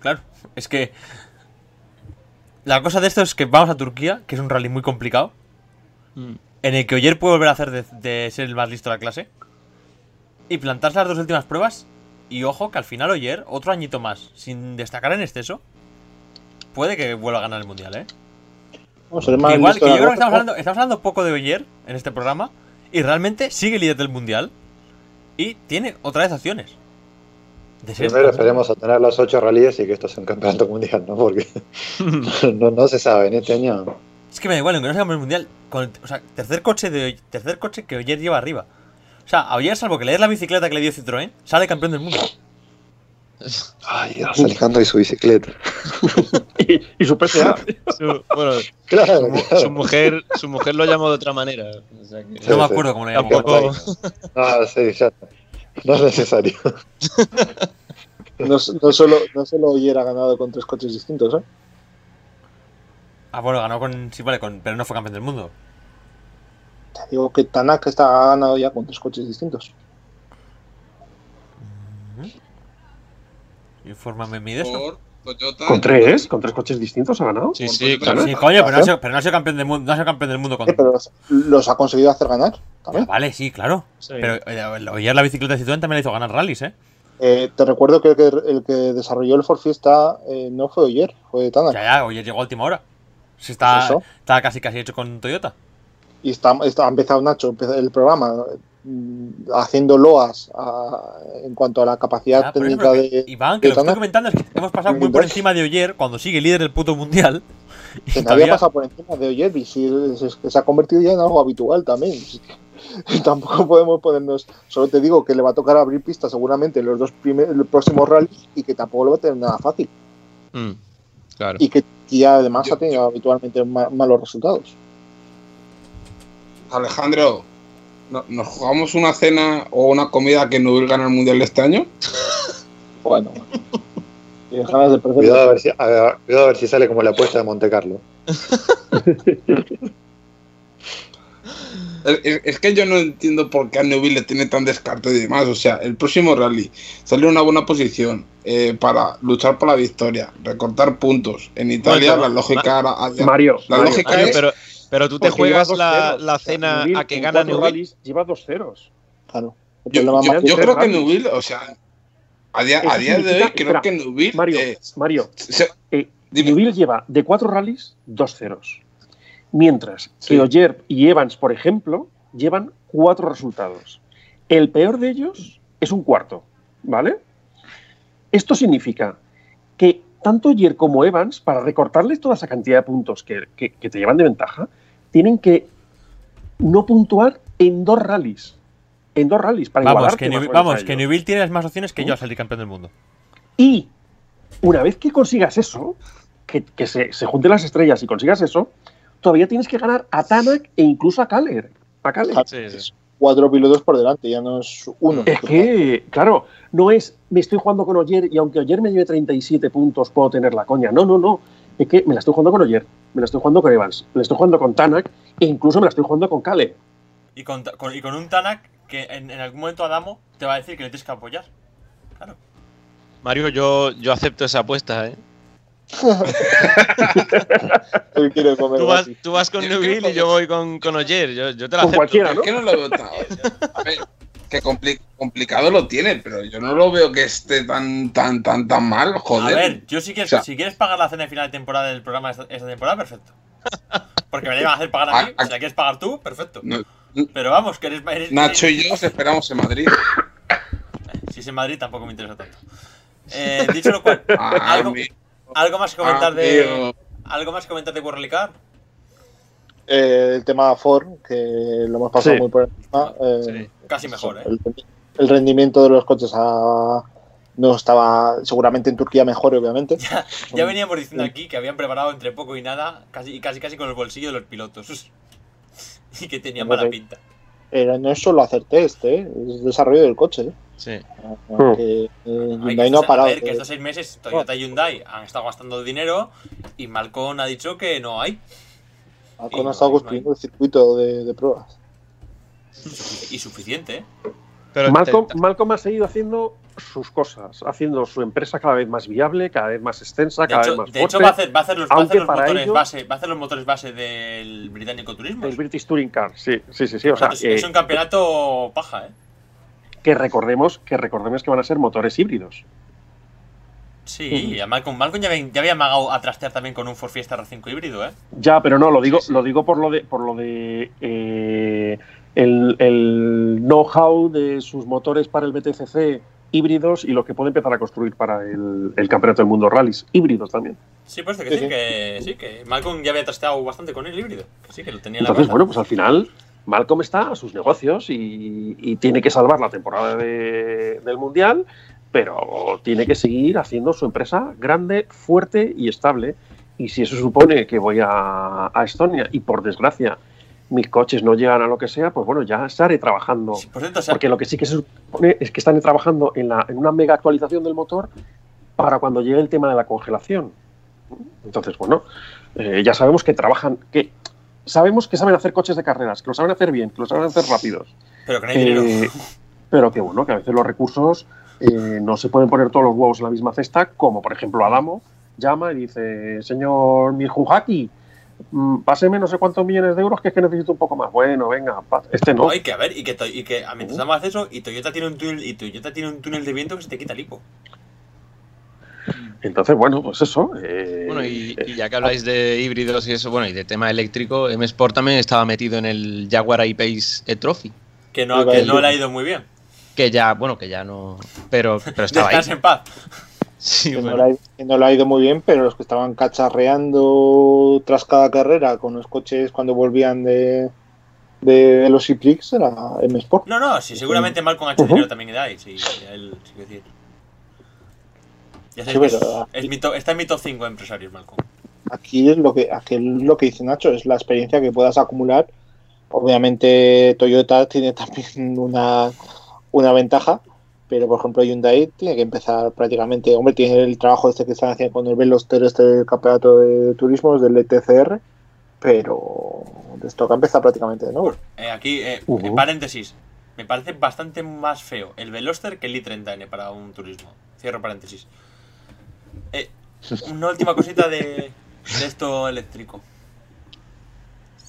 Speaker 2: Claro, es que. La cosa de esto es que vamos a Turquía, que es un rally muy complicado,
Speaker 5: Mm.
Speaker 2: en el que Oyer puede volver a hacer de, de ser el más listo de la clase y plantarse las dos últimas pruebas. Y ojo, que al final Oyer, otro añito más, sin destacar en exceso, puede que vuelva a ganar el mundial, ¿eh?
Speaker 3: No,
Speaker 2: Igual, que yo creo que estamos hablando, estamos hablando poco de Oyer en este programa y realmente sigue líder del mundial y tiene otra vez ser
Speaker 6: Primero esperemos a tener los ocho rallies y que esto sea un campeonato mundial, ¿no? Porque no, no se sabe en este año.
Speaker 2: Es que me da igual, aunque no sea campeón mundial, con el- o sea, tercer coche de tercer coche que Oyer lleva arriba. O sea, a Oyer, salvo que le des la bicicleta que le dio Citroën, sale campeón del mundo.
Speaker 6: Ay, Dios, Alejandro y su bicicleta.
Speaker 4: Y, y su PSA.
Speaker 5: Su, bueno,
Speaker 6: Claro,
Speaker 5: su, mu-
Speaker 6: claro.
Speaker 5: su mujer, su mujer lo llamó de otra manera. o sea que-
Speaker 6: Sí,
Speaker 2: No me
Speaker 6: sí.
Speaker 2: acuerdo cómo le llamó.
Speaker 5: Tampoco.
Speaker 6: No, sí, ya está. No es necesario.
Speaker 3: No, no solo, no solo ha ganado con tres coches distintos, ¿eh?
Speaker 2: Ah, bueno, ganó con. Sí, vale, con, pero no fue campeón del mundo.
Speaker 3: Te digo que Tanak está, ha ganado ya con tres coches distintos.
Speaker 2: Infórmame mi de eso.
Speaker 7: Toyota.
Speaker 4: ¿Con tres? ¿Con tres coches distintos ha ganado?
Speaker 5: Sí, sí, claro.
Speaker 2: Sí, coño, pero no, ha sido, pero no ha sido campeón del mundo, no ha sido campeón del mundo con.
Speaker 3: Eh, Pero los, los ha conseguido hacer ganar también.
Speaker 2: Vale, sí, claro.
Speaker 5: Sí.
Speaker 2: Pero eh, Oyer la bicicleta de Citroën también le hizo ganar rallies, ¿eh?
Speaker 3: Eh, te recuerdo que el, que el que desarrolló el Ford Fiesta eh, no fue Oyer, fue Tanak.
Speaker 2: Ya, ya, Oyer llegó a última hora. Se está, está casi casi hecho con Toyota.
Speaker 3: Y está, está- ha empezado Nacho el programa haciendo loas a- en cuanto a la capacidad
Speaker 2: Ah,
Speaker 3: técnica de,
Speaker 2: Iván, que
Speaker 3: de
Speaker 2: lo que estoy comentando es que hemos pasado muy por encima de Oyer cuando sigue líder del puto mundial.
Speaker 3: Que nadie
Speaker 2: todavía-
Speaker 3: ha pasado por encima de Oyer y si se ha convertido ya en algo habitual también. Tampoco podemos ponernos. Solo te digo que le va a tocar abrir pistas seguramente en los dos primeros, próximos rallies y que tampoco lo va a tener nada fácil.
Speaker 5: Mm, claro.
Speaker 3: Y que, y además
Speaker 7: Yo-
Speaker 3: ha tenido habitualmente ma- malos resultados.
Speaker 7: Alejandro, ¿no- ¿nos jugamos una cena o una comida que Nubel gana el mundial de este año?
Speaker 3: Bueno. Ganas de.
Speaker 6: Cuidado a, ver si, a ver, cuidado a ver si sale como la apuesta de Monte Carlo.
Speaker 7: Es, que yo no entiendo por qué a Nubel le tiene tan descarte y demás. O sea, el próximo rally sale en una buena posición eh, para luchar por la victoria, recortar puntos. En Italia
Speaker 5: Bueno,
Speaker 7: la lógica era...
Speaker 4: Mario,
Speaker 7: La
Speaker 4: Mario,
Speaker 7: lógica
Speaker 5: Mario,
Speaker 7: es-
Speaker 5: pero, pero tú te juegas la, la
Speaker 4: O sea,
Speaker 5: cena
Speaker 4: Newell
Speaker 5: a que gana Newell.
Speaker 4: rallies lleva dos ceros.
Speaker 3: Claro.
Speaker 7: Yo, creo que. Nubel, o sea, a día, a
Speaker 4: Eso
Speaker 7: día de hoy creo
Speaker 4: espera,
Speaker 7: que Nubel...
Speaker 4: Mario,
Speaker 7: eh,
Speaker 4: Mario,
Speaker 7: se-
Speaker 4: eh. Newell lleva de cuatro rallies dos ceros. Mientras
Speaker 7: Sí.
Speaker 4: que Oyer y Evans, por ejemplo, llevan cuatro resultados. El peor de ellos es un cuarto, ¿vale? Esto significa que tanto Oyer como Evans, para recortarles toda esa cantidad de puntos que, que- que te llevan de ventaja, tienen que no puntuar en dos rallies. En dos rallies, para
Speaker 2: Vamos, que,
Speaker 4: a
Speaker 2: vamos, que. Newell tiene más opciones que yo a salir campeón del mundo.
Speaker 4: Y una vez que consigas eso, que, que se, se junten las estrellas y consigas eso, todavía tienes que ganar a Tanak e incluso a Kaler. A.
Speaker 5: Sí, sí.
Speaker 3: Cuatro pilotos por delante, ya no es uno.
Speaker 4: Es que, claro, no es me estoy jugando con Oyer y aunque Oyer me lleve 37 puntos puedo tener la coña. No, no, no. Es que me la estoy jugando con Oyer, me la estoy jugando con Evans, me la estoy jugando con Tanak e incluso me la estoy jugando con Kale.
Speaker 2: Y con, ta- con- y con un Tanak que en, en algún momento Adamo te va a decir que le tienes que apoyar. Claro.
Speaker 5: Mario, yo, yo acepto esa apuesta, ¿eh?
Speaker 3: Él quiere comer
Speaker 5: Tú vas,
Speaker 3: así.
Speaker 5: tú vas con
Speaker 7: creo
Speaker 5: y yo voy con, con Oyer. Yo, yo te la
Speaker 4: Con
Speaker 5: acepto.
Speaker 4: cualquiera, ¿no?
Speaker 7: lo tan. A ver, que compli- complicado lo tiene, pero yo no lo veo que esté tan, tan, tan, tan mal,
Speaker 2: A
Speaker 7: joder.
Speaker 2: ver, yo si quieres,
Speaker 7: O sea-
Speaker 2: si quieres pagar la cena de final de temporada del programa esta, esta temporada, perfecto. Porque me la iban a hacer pagar a mí.
Speaker 7: Ah, ah.
Speaker 2: Si la quieres pagar tú, perfecto.
Speaker 7: No,
Speaker 2: Pero vamos, que eres. eres-
Speaker 7: Nacho y yo os esperamos en Madrid.
Speaker 2: Si es en Madrid, tampoco me interesa tanto. Eh, dicho lo cual,
Speaker 7: Ah,
Speaker 2: algo, algo más que comentar de. ¿Algo más que comentar de World Rally Car?
Speaker 3: Eh, el tema Ford, que lo hemos pasado
Speaker 4: Sí.
Speaker 3: muy por encima. eh,
Speaker 5: Sí.
Speaker 2: Casi mejor, ¿eh?
Speaker 3: el, el rendimiento de los coches ha- no estaba seguramente en Turquía mejor, obviamente.
Speaker 2: Ya, ya veníamos diciendo aquí que habían preparado entre poco y nada, casi y casi casi con el bolsillo de los pilotos. Y que tenían mala pinta.
Speaker 3: eh, no es solo hacer test, ¿eh? es desarrollo del coche. ¿eh?
Speaker 5: Sí.
Speaker 3: Que, eh,
Speaker 2: Hay
Speaker 3: Hyundai
Speaker 2: que
Speaker 3: no ha
Speaker 2: saber
Speaker 3: parado.
Speaker 2: que estos seis meses Toyota y Hyundai han estado gastando dinero y Malcolm ha dicho que no hay.
Speaker 3: Alcon ha estado construyendo el circuito de, de pruebas.
Speaker 2: Y suficiente, ¿eh?
Speaker 5: Pero
Speaker 4: Malcolm,
Speaker 5: te-
Speaker 4: Malcolm ha seguido haciendo sus cosas, haciendo su empresa cada vez más viable, cada vez más extensa,
Speaker 2: De
Speaker 4: cada
Speaker 2: hecho,
Speaker 4: vez más
Speaker 2: de hecho va, a hacer, va a hacer los, va a hacer los motores
Speaker 4: ello-
Speaker 2: base, va a hacer los motores base del británico turismo.
Speaker 4: El British Touring Car, sí, sí, sí, sí. O sea,
Speaker 2: es,
Speaker 4: eh,
Speaker 2: es un campeonato paja, ¿eh?
Speaker 4: Que recordemos que recordemos que van a ser motores híbridos.
Speaker 2: Sí, y a Malcolm, Malcolm ya, había- ya había amagado a trastear también con un Ford Fiesta R5 híbrido, ¿eh?
Speaker 4: Ya, pero no, lo digo,
Speaker 5: Sí, sí.
Speaker 4: lo digo por lo de, por lo de eh, el, el know-how de sus motores para el BTCC híbridos y lo que puede empezar a construir para el, el Campeonato del Mundo Rallys híbridos también.
Speaker 2: Sí, pues que
Speaker 3: Sí,
Speaker 2: que sí, que Malcolm ya había trasteado bastante con el híbrido. Sí, que lo tenía en la
Speaker 4: Entonces,
Speaker 2: cabeza.
Speaker 4: bueno, pues al final Malcolm está a sus negocios y, y tiene que salvar la temporada de- del Mundial, pero tiene que seguir haciendo su empresa grande, fuerte y estable. Y si eso supone que voy a, a Estonia y por desgracia mis coches no llegan a lo que sea, pues bueno, ya estaré trabajando.
Speaker 2: Sí, por cierto,
Speaker 4: Porque lo que sí que se supone es que están trabajando en, la, en una mega actualización del motor para cuando llegue el tema de la congelación. Entonces, bueno, eh, ya sabemos que trabajan, que sabemos que saben hacer coches de carreras, que lo saben hacer bien, que lo saben hacer rápidos.
Speaker 2: pero que no hay dinero.
Speaker 4: Eh, pero que bueno, que a veces los recursos eh, no se pueden poner todos los huevos en la misma cesta, como por ejemplo Adamo llama y dice, señor Mijujaki, mm, páseme no sé cuántos millones de euros que es que necesito un poco más. Bueno, venga, este no.
Speaker 2: Hay que a ver, y que, y que a mientras damos acceso, y Toyota tiene un túnel, y Toyota tiene un túnel de viento que se te quita el hipo.
Speaker 4: Entonces, bueno, pues eso. eh,
Speaker 5: Bueno, y,
Speaker 4: eh,
Speaker 5: y ya que habláis de híbridos y eso, bueno, y de tema eléctrico, M Sport también estaba metido en el Jaguar I-Pace E-Trophy.
Speaker 2: Que no, que no le ha ido muy bien.
Speaker 5: Que ya, bueno, que ya no. Pero, pero estaba ahí.
Speaker 2: En paz.
Speaker 5: Sí,
Speaker 3: Que no,
Speaker 5: bueno.
Speaker 3: ha, que no le ha ido muy bien, pero los que estaban cacharreando tras cada carrera con los coches cuando volvían de, de los E-Prix era M Sport.
Speaker 2: No, no, sí, seguramente Malcolm ha hecho
Speaker 4: Ujú.
Speaker 2: dinero también ahí. Sí, él, sí, decir. Ya
Speaker 3: Sí,
Speaker 2: sabéis que
Speaker 3: pero-
Speaker 2: es, es mi to- está en mi top 5 de empresarios, Malcolm.
Speaker 3: Aquí es lo que, aquí es lo que dice Nacho, es la experiencia que puedas acumular. Obviamente Toyota tiene también una, una ventaja, pero por ejemplo Hyundai tiene que empezar prácticamente, hombre, tiene el trabajo este que están haciendo con el Veloster este del campeonato de turismos del ETCR, pero les toca empezar prácticamente de nuevo.
Speaker 2: Eh, aquí, eh, en paréntesis, me parece bastante más feo el Veloster que el i30N para un turismo. Cierro paréntesis. Eh, una última cosita de, esto eléctrico.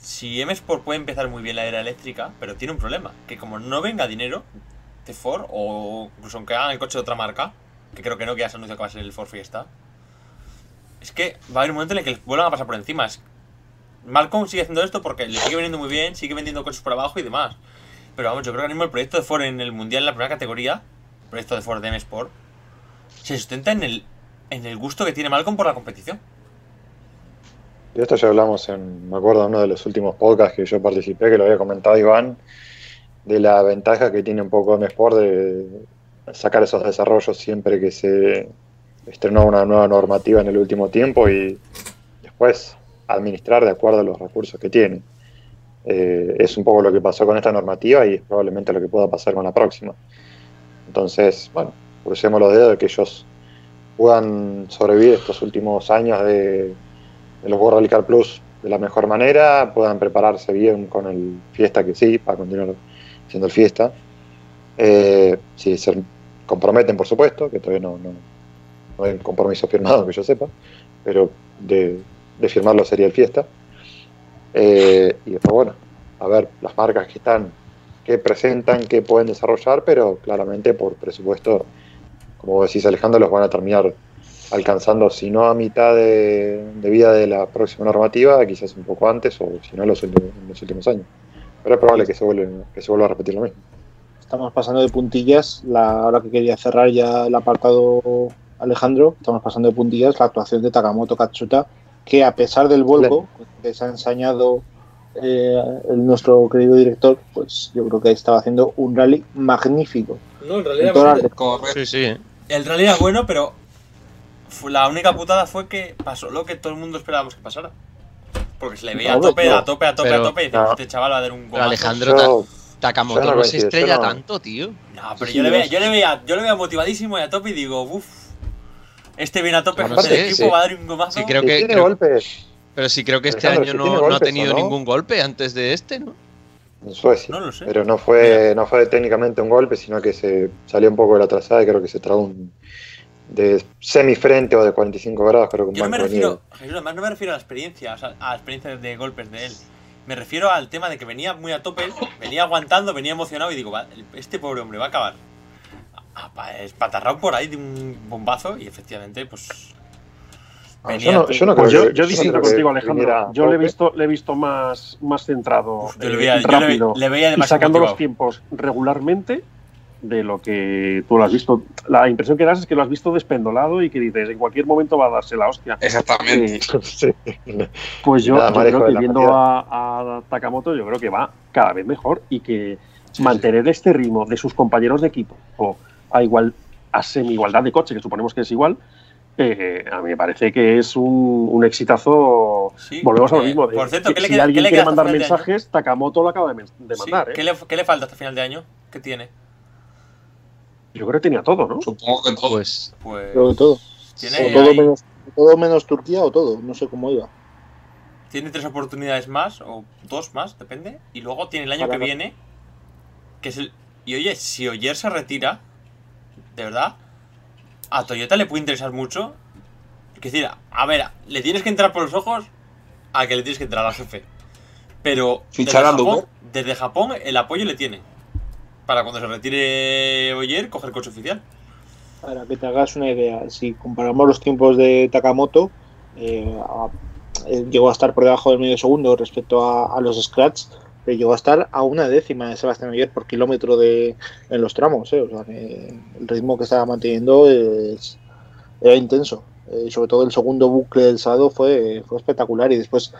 Speaker 2: Si M Sport puede empezar muy bien la era eléctrica, pero tiene un problema, que como no venga dinero de Ford, o incluso aunque hagan el coche de otra marca, que creo que no, que ya se anuncia que va a ser el Ford Fiesta, es que va a haber un momento en el que vuelvan a pasar por encima. Es- Malcolm sigue haciendo esto porque le sigue vendiendo muy bien, sigue vendiendo coches por abajo y demás. Pero vamos, yo creo que ahora mismo el proyecto de Ford en el Mundial, en la primera categoría, el proyecto de Ford de M Sport, se sustenta en el, en el gusto que tiene Malcolm por la competición.
Speaker 6: De esto ya hablamos en, me acuerdo, uno de los últimos podcasts que yo participé, que lo había comentado Iván, de la ventaja que tiene un poco M Sport de sacar esos desarrollos siempre que se estrenó una nueva normativa en el último tiempo y después administrar de acuerdo a los recursos que tiene. Eh, es un poco lo que pasó con esta normativa y es probablemente lo que pueda pasar con la próxima. Entonces, bueno, crucemos los dedos de que ellos puedan sobrevivir estos últimos años de, de los World Rally Car Plus de la mejor manera, puedan prepararse bien con el Fiesta que sí, para continuar siendo el Fiesta. Eh, si se comprometen, por supuesto, que todavía no, no, no hay un compromiso firmado que yo sepa, pero de, de firmarlo sería el Fiesta. Eh, y después, bueno, a ver las marcas que están, que presentan, que pueden desarrollar, pero claramente por presupuesto, como decís Alejandro, los van a terminar alcanzando, si no a mitad de, de vida de la próxima normativa, quizás un poco antes, o si no en los últimos, en los últimos años. Pero es probable que se, vuelva, que se vuelva a repetir lo mismo.
Speaker 3: Estamos pasando de puntillas, la, ahora que quería cerrar ya el apartado Alejandro, estamos pasando de puntillas la actuación de Takamoto Katsuta, que a pesar del vuelco que se ha ensañado eh, el, nuestro querido director, pues yo creo que estaba haciendo un rally magnífico.
Speaker 2: No, en
Speaker 3: En las-
Speaker 7: Correcto.
Speaker 5: Sí, sí.
Speaker 2: El rally era bueno, pero la única putada fue que pasó lo que todo el mundo esperábamos que pasara. Porque se le veía a tope,
Speaker 3: no.
Speaker 2: a tope, a tope,
Speaker 5: Pero-
Speaker 2: a tope, y decíamos,
Speaker 6: no.
Speaker 2: este chaval va a dar un
Speaker 5: Pero
Speaker 2: golazo.
Speaker 5: Alejandro, Takamoto
Speaker 6: no
Speaker 5: se estrella
Speaker 6: no.
Speaker 5: tanto, tío.
Speaker 2: No, pero
Speaker 3: Sí,
Speaker 2: yo, le veía, yo, le veía, yo le veía motivadísimo y a tope y digo, uff, este viene a tope, con el
Speaker 5: sí,
Speaker 2: equipo
Speaker 6: sí.
Speaker 2: va a dar un gomazo.
Speaker 5: Sí, creo
Speaker 6: Si
Speaker 5: que.
Speaker 6: tiene
Speaker 5: creo-
Speaker 6: golpes
Speaker 5: pero sí, creo que este
Speaker 6: Alejandro,
Speaker 5: año no, ha tenido
Speaker 6: no.
Speaker 5: ningún golpe antes de este, ¿no?
Speaker 6: En Suecia.
Speaker 2: No lo sé.
Speaker 6: Pero no fue, no fue técnicamente un golpe, sino que se salió un poco de la trazada y creo que se tragó un de semifrente o de 45 grados, creo que un
Speaker 2: Yo no me refiero, Jesús, además no me refiero a la experiencia, o sea, a la experiencia de golpes de él. Me refiero al tema de que venía muy a tope, venía aguantando, venía emocionado y digo, va, este pobre hombre va a acabar espatarrado por ahí de un bombazo y efectivamente, pues.
Speaker 6: Nieve.
Speaker 2: venía-
Speaker 6: Yo no, yo no
Speaker 4: Pues
Speaker 6: creo
Speaker 4: yo, yo
Speaker 6: no
Speaker 4: contigo, Alejandro. Yo le he visto, le he visto más, más centrado,
Speaker 2: Uf, yo le
Speaker 4: eh,
Speaker 2: veía, yo le,
Speaker 4: rápido
Speaker 2: ve- le veía
Speaker 4: y
Speaker 2: demasiado
Speaker 4: sacando los
Speaker 2: motivado.
Speaker 4: tiempos regularmente de lo que tú lo has visto. La impresión que das es que lo has visto despendolado y que dices, en cualquier momento va a darse la hostia.
Speaker 7: Exactamente.
Speaker 4: Eh,
Speaker 6: Sí.
Speaker 4: Pues yo,
Speaker 6: Nada,
Speaker 4: yo creo que viendo a, a Takamoto, yo creo que va cada vez mejor y que
Speaker 5: Sí,
Speaker 4: mantener este ritmo de sus compañeros de equipo o a igual a semi igualdad de coche, que suponemos que es igual, eh, a mí me parece que es un, un exitazo.
Speaker 2: Sí,
Speaker 4: Volvemos a lo
Speaker 2: eh,
Speaker 4: mismo. de
Speaker 2: por cierto,
Speaker 4: que
Speaker 2: ¿qué le
Speaker 4: si alguien
Speaker 2: qué le
Speaker 4: quiere mandar mensajes, Takamoto lo acaba de, mandar. ¿eh?
Speaker 2: ¿qué, le, qué le falta hasta final de año? ¿Qué tiene?
Speaker 4: Yo creo que tenía todo, ¿no?
Speaker 7: Supongo que todo.
Speaker 5: Pues.
Speaker 2: Pues.
Speaker 3: Creo que todo.
Speaker 2: Tiene,
Speaker 3: O todo
Speaker 2: ahí-
Speaker 3: menos, todo menos Turquía o todo. No sé cómo iba.
Speaker 2: tiene tres oportunidades más, o dos más, depende. Y luego tiene el año
Speaker 3: Para
Speaker 2: que
Speaker 3: no-
Speaker 2: viene, que es el. Y oye, si Oyer se retira, de verdad, a Toyota le puede interesar mucho. Es decir, a ver, le tienes que entrar por los ojos a que le tienes que entrar al jefe. Pero desde Japón, desde Japón el apoyo le tiene. Para cuando se retire Oyer, coger coche oficial.
Speaker 3: Para que te hagas una idea, si comparamos los tiempos de Takamoto, eh, a- eh, llegó a estar por debajo del medio segundo respecto a, a los Scratch, llegó a estar a una décima de Sebastián Ogier por kilómetro de, en los tramos. eh, o sea, el ritmo que estaba manteniendo es, era intenso. Eh, sobre todo el segundo bucle del sábado fue, espectacular y después,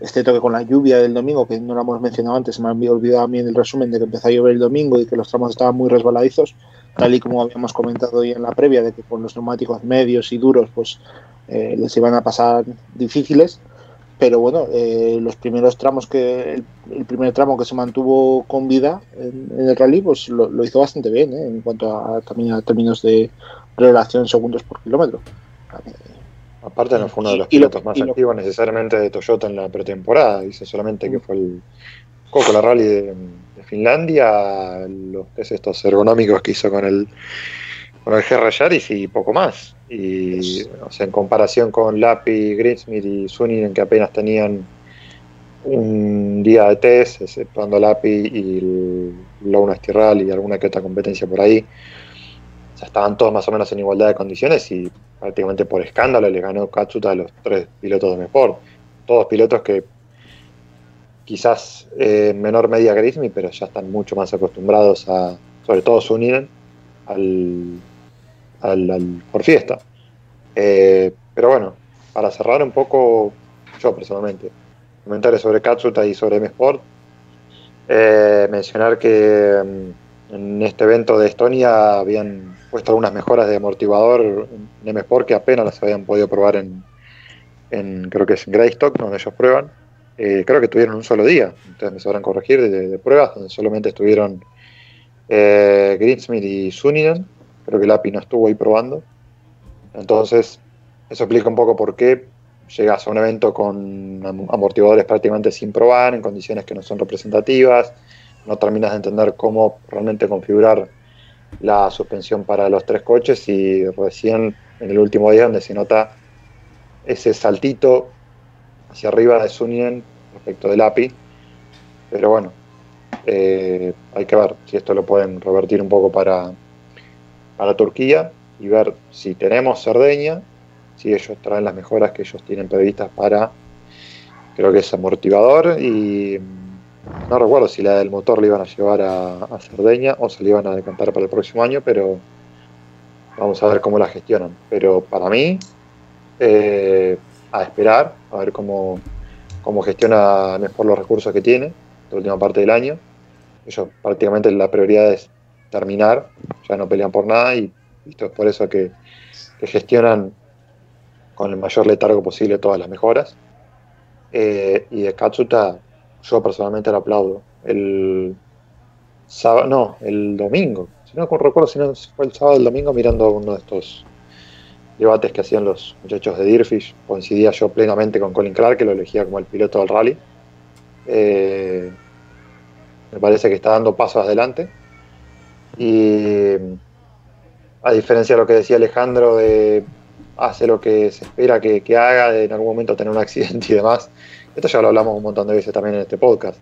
Speaker 3: es cierto que con la lluvia del domingo, que no lo hemos mencionado antes, se me había olvidado a mí en el resumen de que empezó a llover el domingo y que los tramos estaban muy resbaladizos, tal y como habíamos comentado ya en la previa, de que con los neumáticos medios y duros, pues eh, les iban a pasar difíciles. Pero bueno, eh, los primeros tramos que el, el primer tramo que se mantuvo con vida en, en el rally, pues lo, lo hizo bastante bien ¿eh? en cuanto a, también a términos de relación segundos por kilómetro.
Speaker 6: Aparte no fue uno de los
Speaker 3: Y lo-
Speaker 6: pilotos más
Speaker 3: y lo-
Speaker 6: activos necesariamente de Toyota en la pretemporada. Dice solamente que fue el Coco la Rally de, de Finlandia, los test estos ergonómicos que hizo con el con el GR Yaris y poco más. Y o sea, en comparación con Lapi, Greensmith y Suninen que apenas tenían un día de test, exceptuando Lapi y el Luna Estirral y alguna que otra competencia por ahí. O estaban todos más o menos en igualdad de condiciones y prácticamente por escándalo le ganó Katsuta a los tres pilotos de Sport. Todos pilotos que quizás en menor medida Grismi, pero ya están mucho más acostumbrados a, sobre todo Suninen, al, al, al por fiesta. Eh, pero bueno, para cerrar un poco, yo personalmente, comentarios sobre Katsuta y sobre M Sport, eh, mencionar que mm, en este evento de Estonia habían puesto algunas mejoras de amortiguador en M Sport que apenas las habían podido probar en, en creo que es en Greystock, donde ellos prueban. Eh, creo que tuvieron un solo día, entonces me sabrán corregir, de, pruebas, donde solamente estuvieron eh, Greensmith y Suninen. Creo que Lapi no estuvo ahí probando. Entonces, eso explica un poco por qué llegas a un evento con am- amortiguadores prácticamente sin probar, en condiciones que no son representativas, no terminas de entender cómo realmente configurar la suspensión para los tres coches y recién en el último día donde se nota ese saltito hacia arriba de Suninen respecto del API. Pero bueno, eh, hay que ver si esto lo pueden revertir un poco para, para Turquía y ver si tenemos Cerdeña, si ellos traen las mejoras que ellos tienen previstas para, creo que es amortiguador y mm, no recuerdo si la del motor le iban a llevar a, a Cerdeña o se le iban a decantar para el próximo año, pero vamos a ver cómo la gestionan. Pero para mí, eh, a esperar, a ver cómo, cómo gestiona mejor los recursos que tiene la última parte del año. Ellos prácticamente la prioridad es terminar, ya no pelean por nada y esto es por eso que, gestionan con el mayor letargo posible todas las mejoras. Eh, y de Katsuta, yo personalmente lo aplaudo. El, sábado, no, el domingo. Si no recuerdo si no fue el sábado o el domingo mirando uno de estos debates que hacían los muchachos de Deerfish. Coincidía yo plenamente con Colin Clark, que lo elegía como el piloto del rally. Eh, me parece que está dando pasos adelante. Y a diferencia de lo que decía Alejandro de hace lo que se espera que, que haga, de en algún momento tener un accidente y demás, esto ya lo hablamos un montón de veces también en este podcast.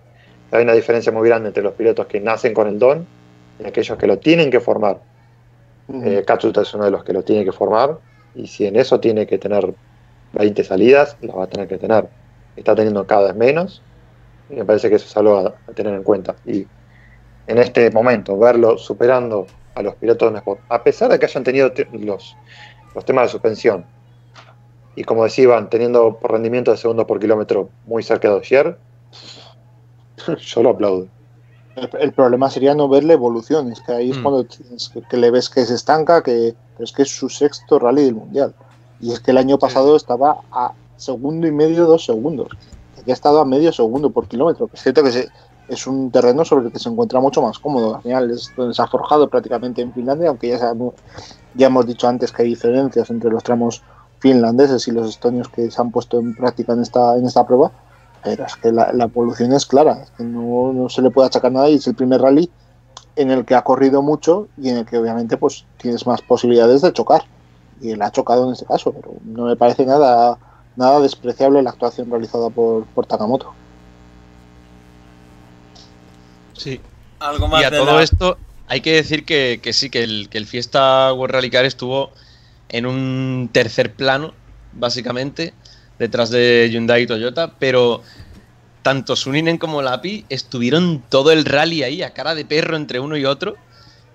Speaker 6: Hay una diferencia muy grande entre los pilotos que nacen con el don y aquellos que lo tienen que formar. Eh, Katsuta es uno de los que lo tiene que formar y si en eso tiene que tener 20 salidas, las va a tener que tener. Está teniendo cada vez menos y me parece que eso es algo a, a tener en cuenta. Y en este momento, verlo superando a los pilotos de Sport, a pesar de que hayan tenido te- los, los temas de suspensión y como decían, teniendo rendimiento de segundo por kilómetro muy cerca de Ogier, yo lo aplaudo.
Speaker 3: El, el problema sería no verle evolución, es que ahí es
Speaker 5: Mm.
Speaker 3: cuando tienes que, que le ves que se estanca, que pero es que es su sexto rally del mundial. Y es que el año pasado estaba a segundo y medio, dos segundos. Aquí ha estado a medio segundo por kilómetro. Es cierto que se- es un terreno sobre el que se encuentra mucho más cómodo. Al final es donde se ha forjado prácticamente en Finlandia, aunque ya, sabemos- ya hemos dicho antes que hay diferencias entre los tramos finlandeses y los estonios que se han puesto en práctica en esta, en esta prueba. Pero es que la, la evolución es clara, es que no, no se le puede achacar nada y es el primer rally en el que ha corrido mucho y en el que obviamente pues tienes más posibilidades de chocar. Y él ha chocado en este caso, pero no me parece nada, nada despreciable la actuación realizada por, por Takamoto.
Speaker 5: Sí.
Speaker 2: Algo más
Speaker 5: Y a
Speaker 2: de
Speaker 5: todo
Speaker 2: la-
Speaker 5: esto hay que decir que, que sí, que el, que el Fiesta World Rally Car estuvo en un tercer plano, básicamente, detrás de Hyundai y Toyota, pero tanto Suninen como Lapi estuvieron todo el rally ahí a cara de perro entre uno y otro.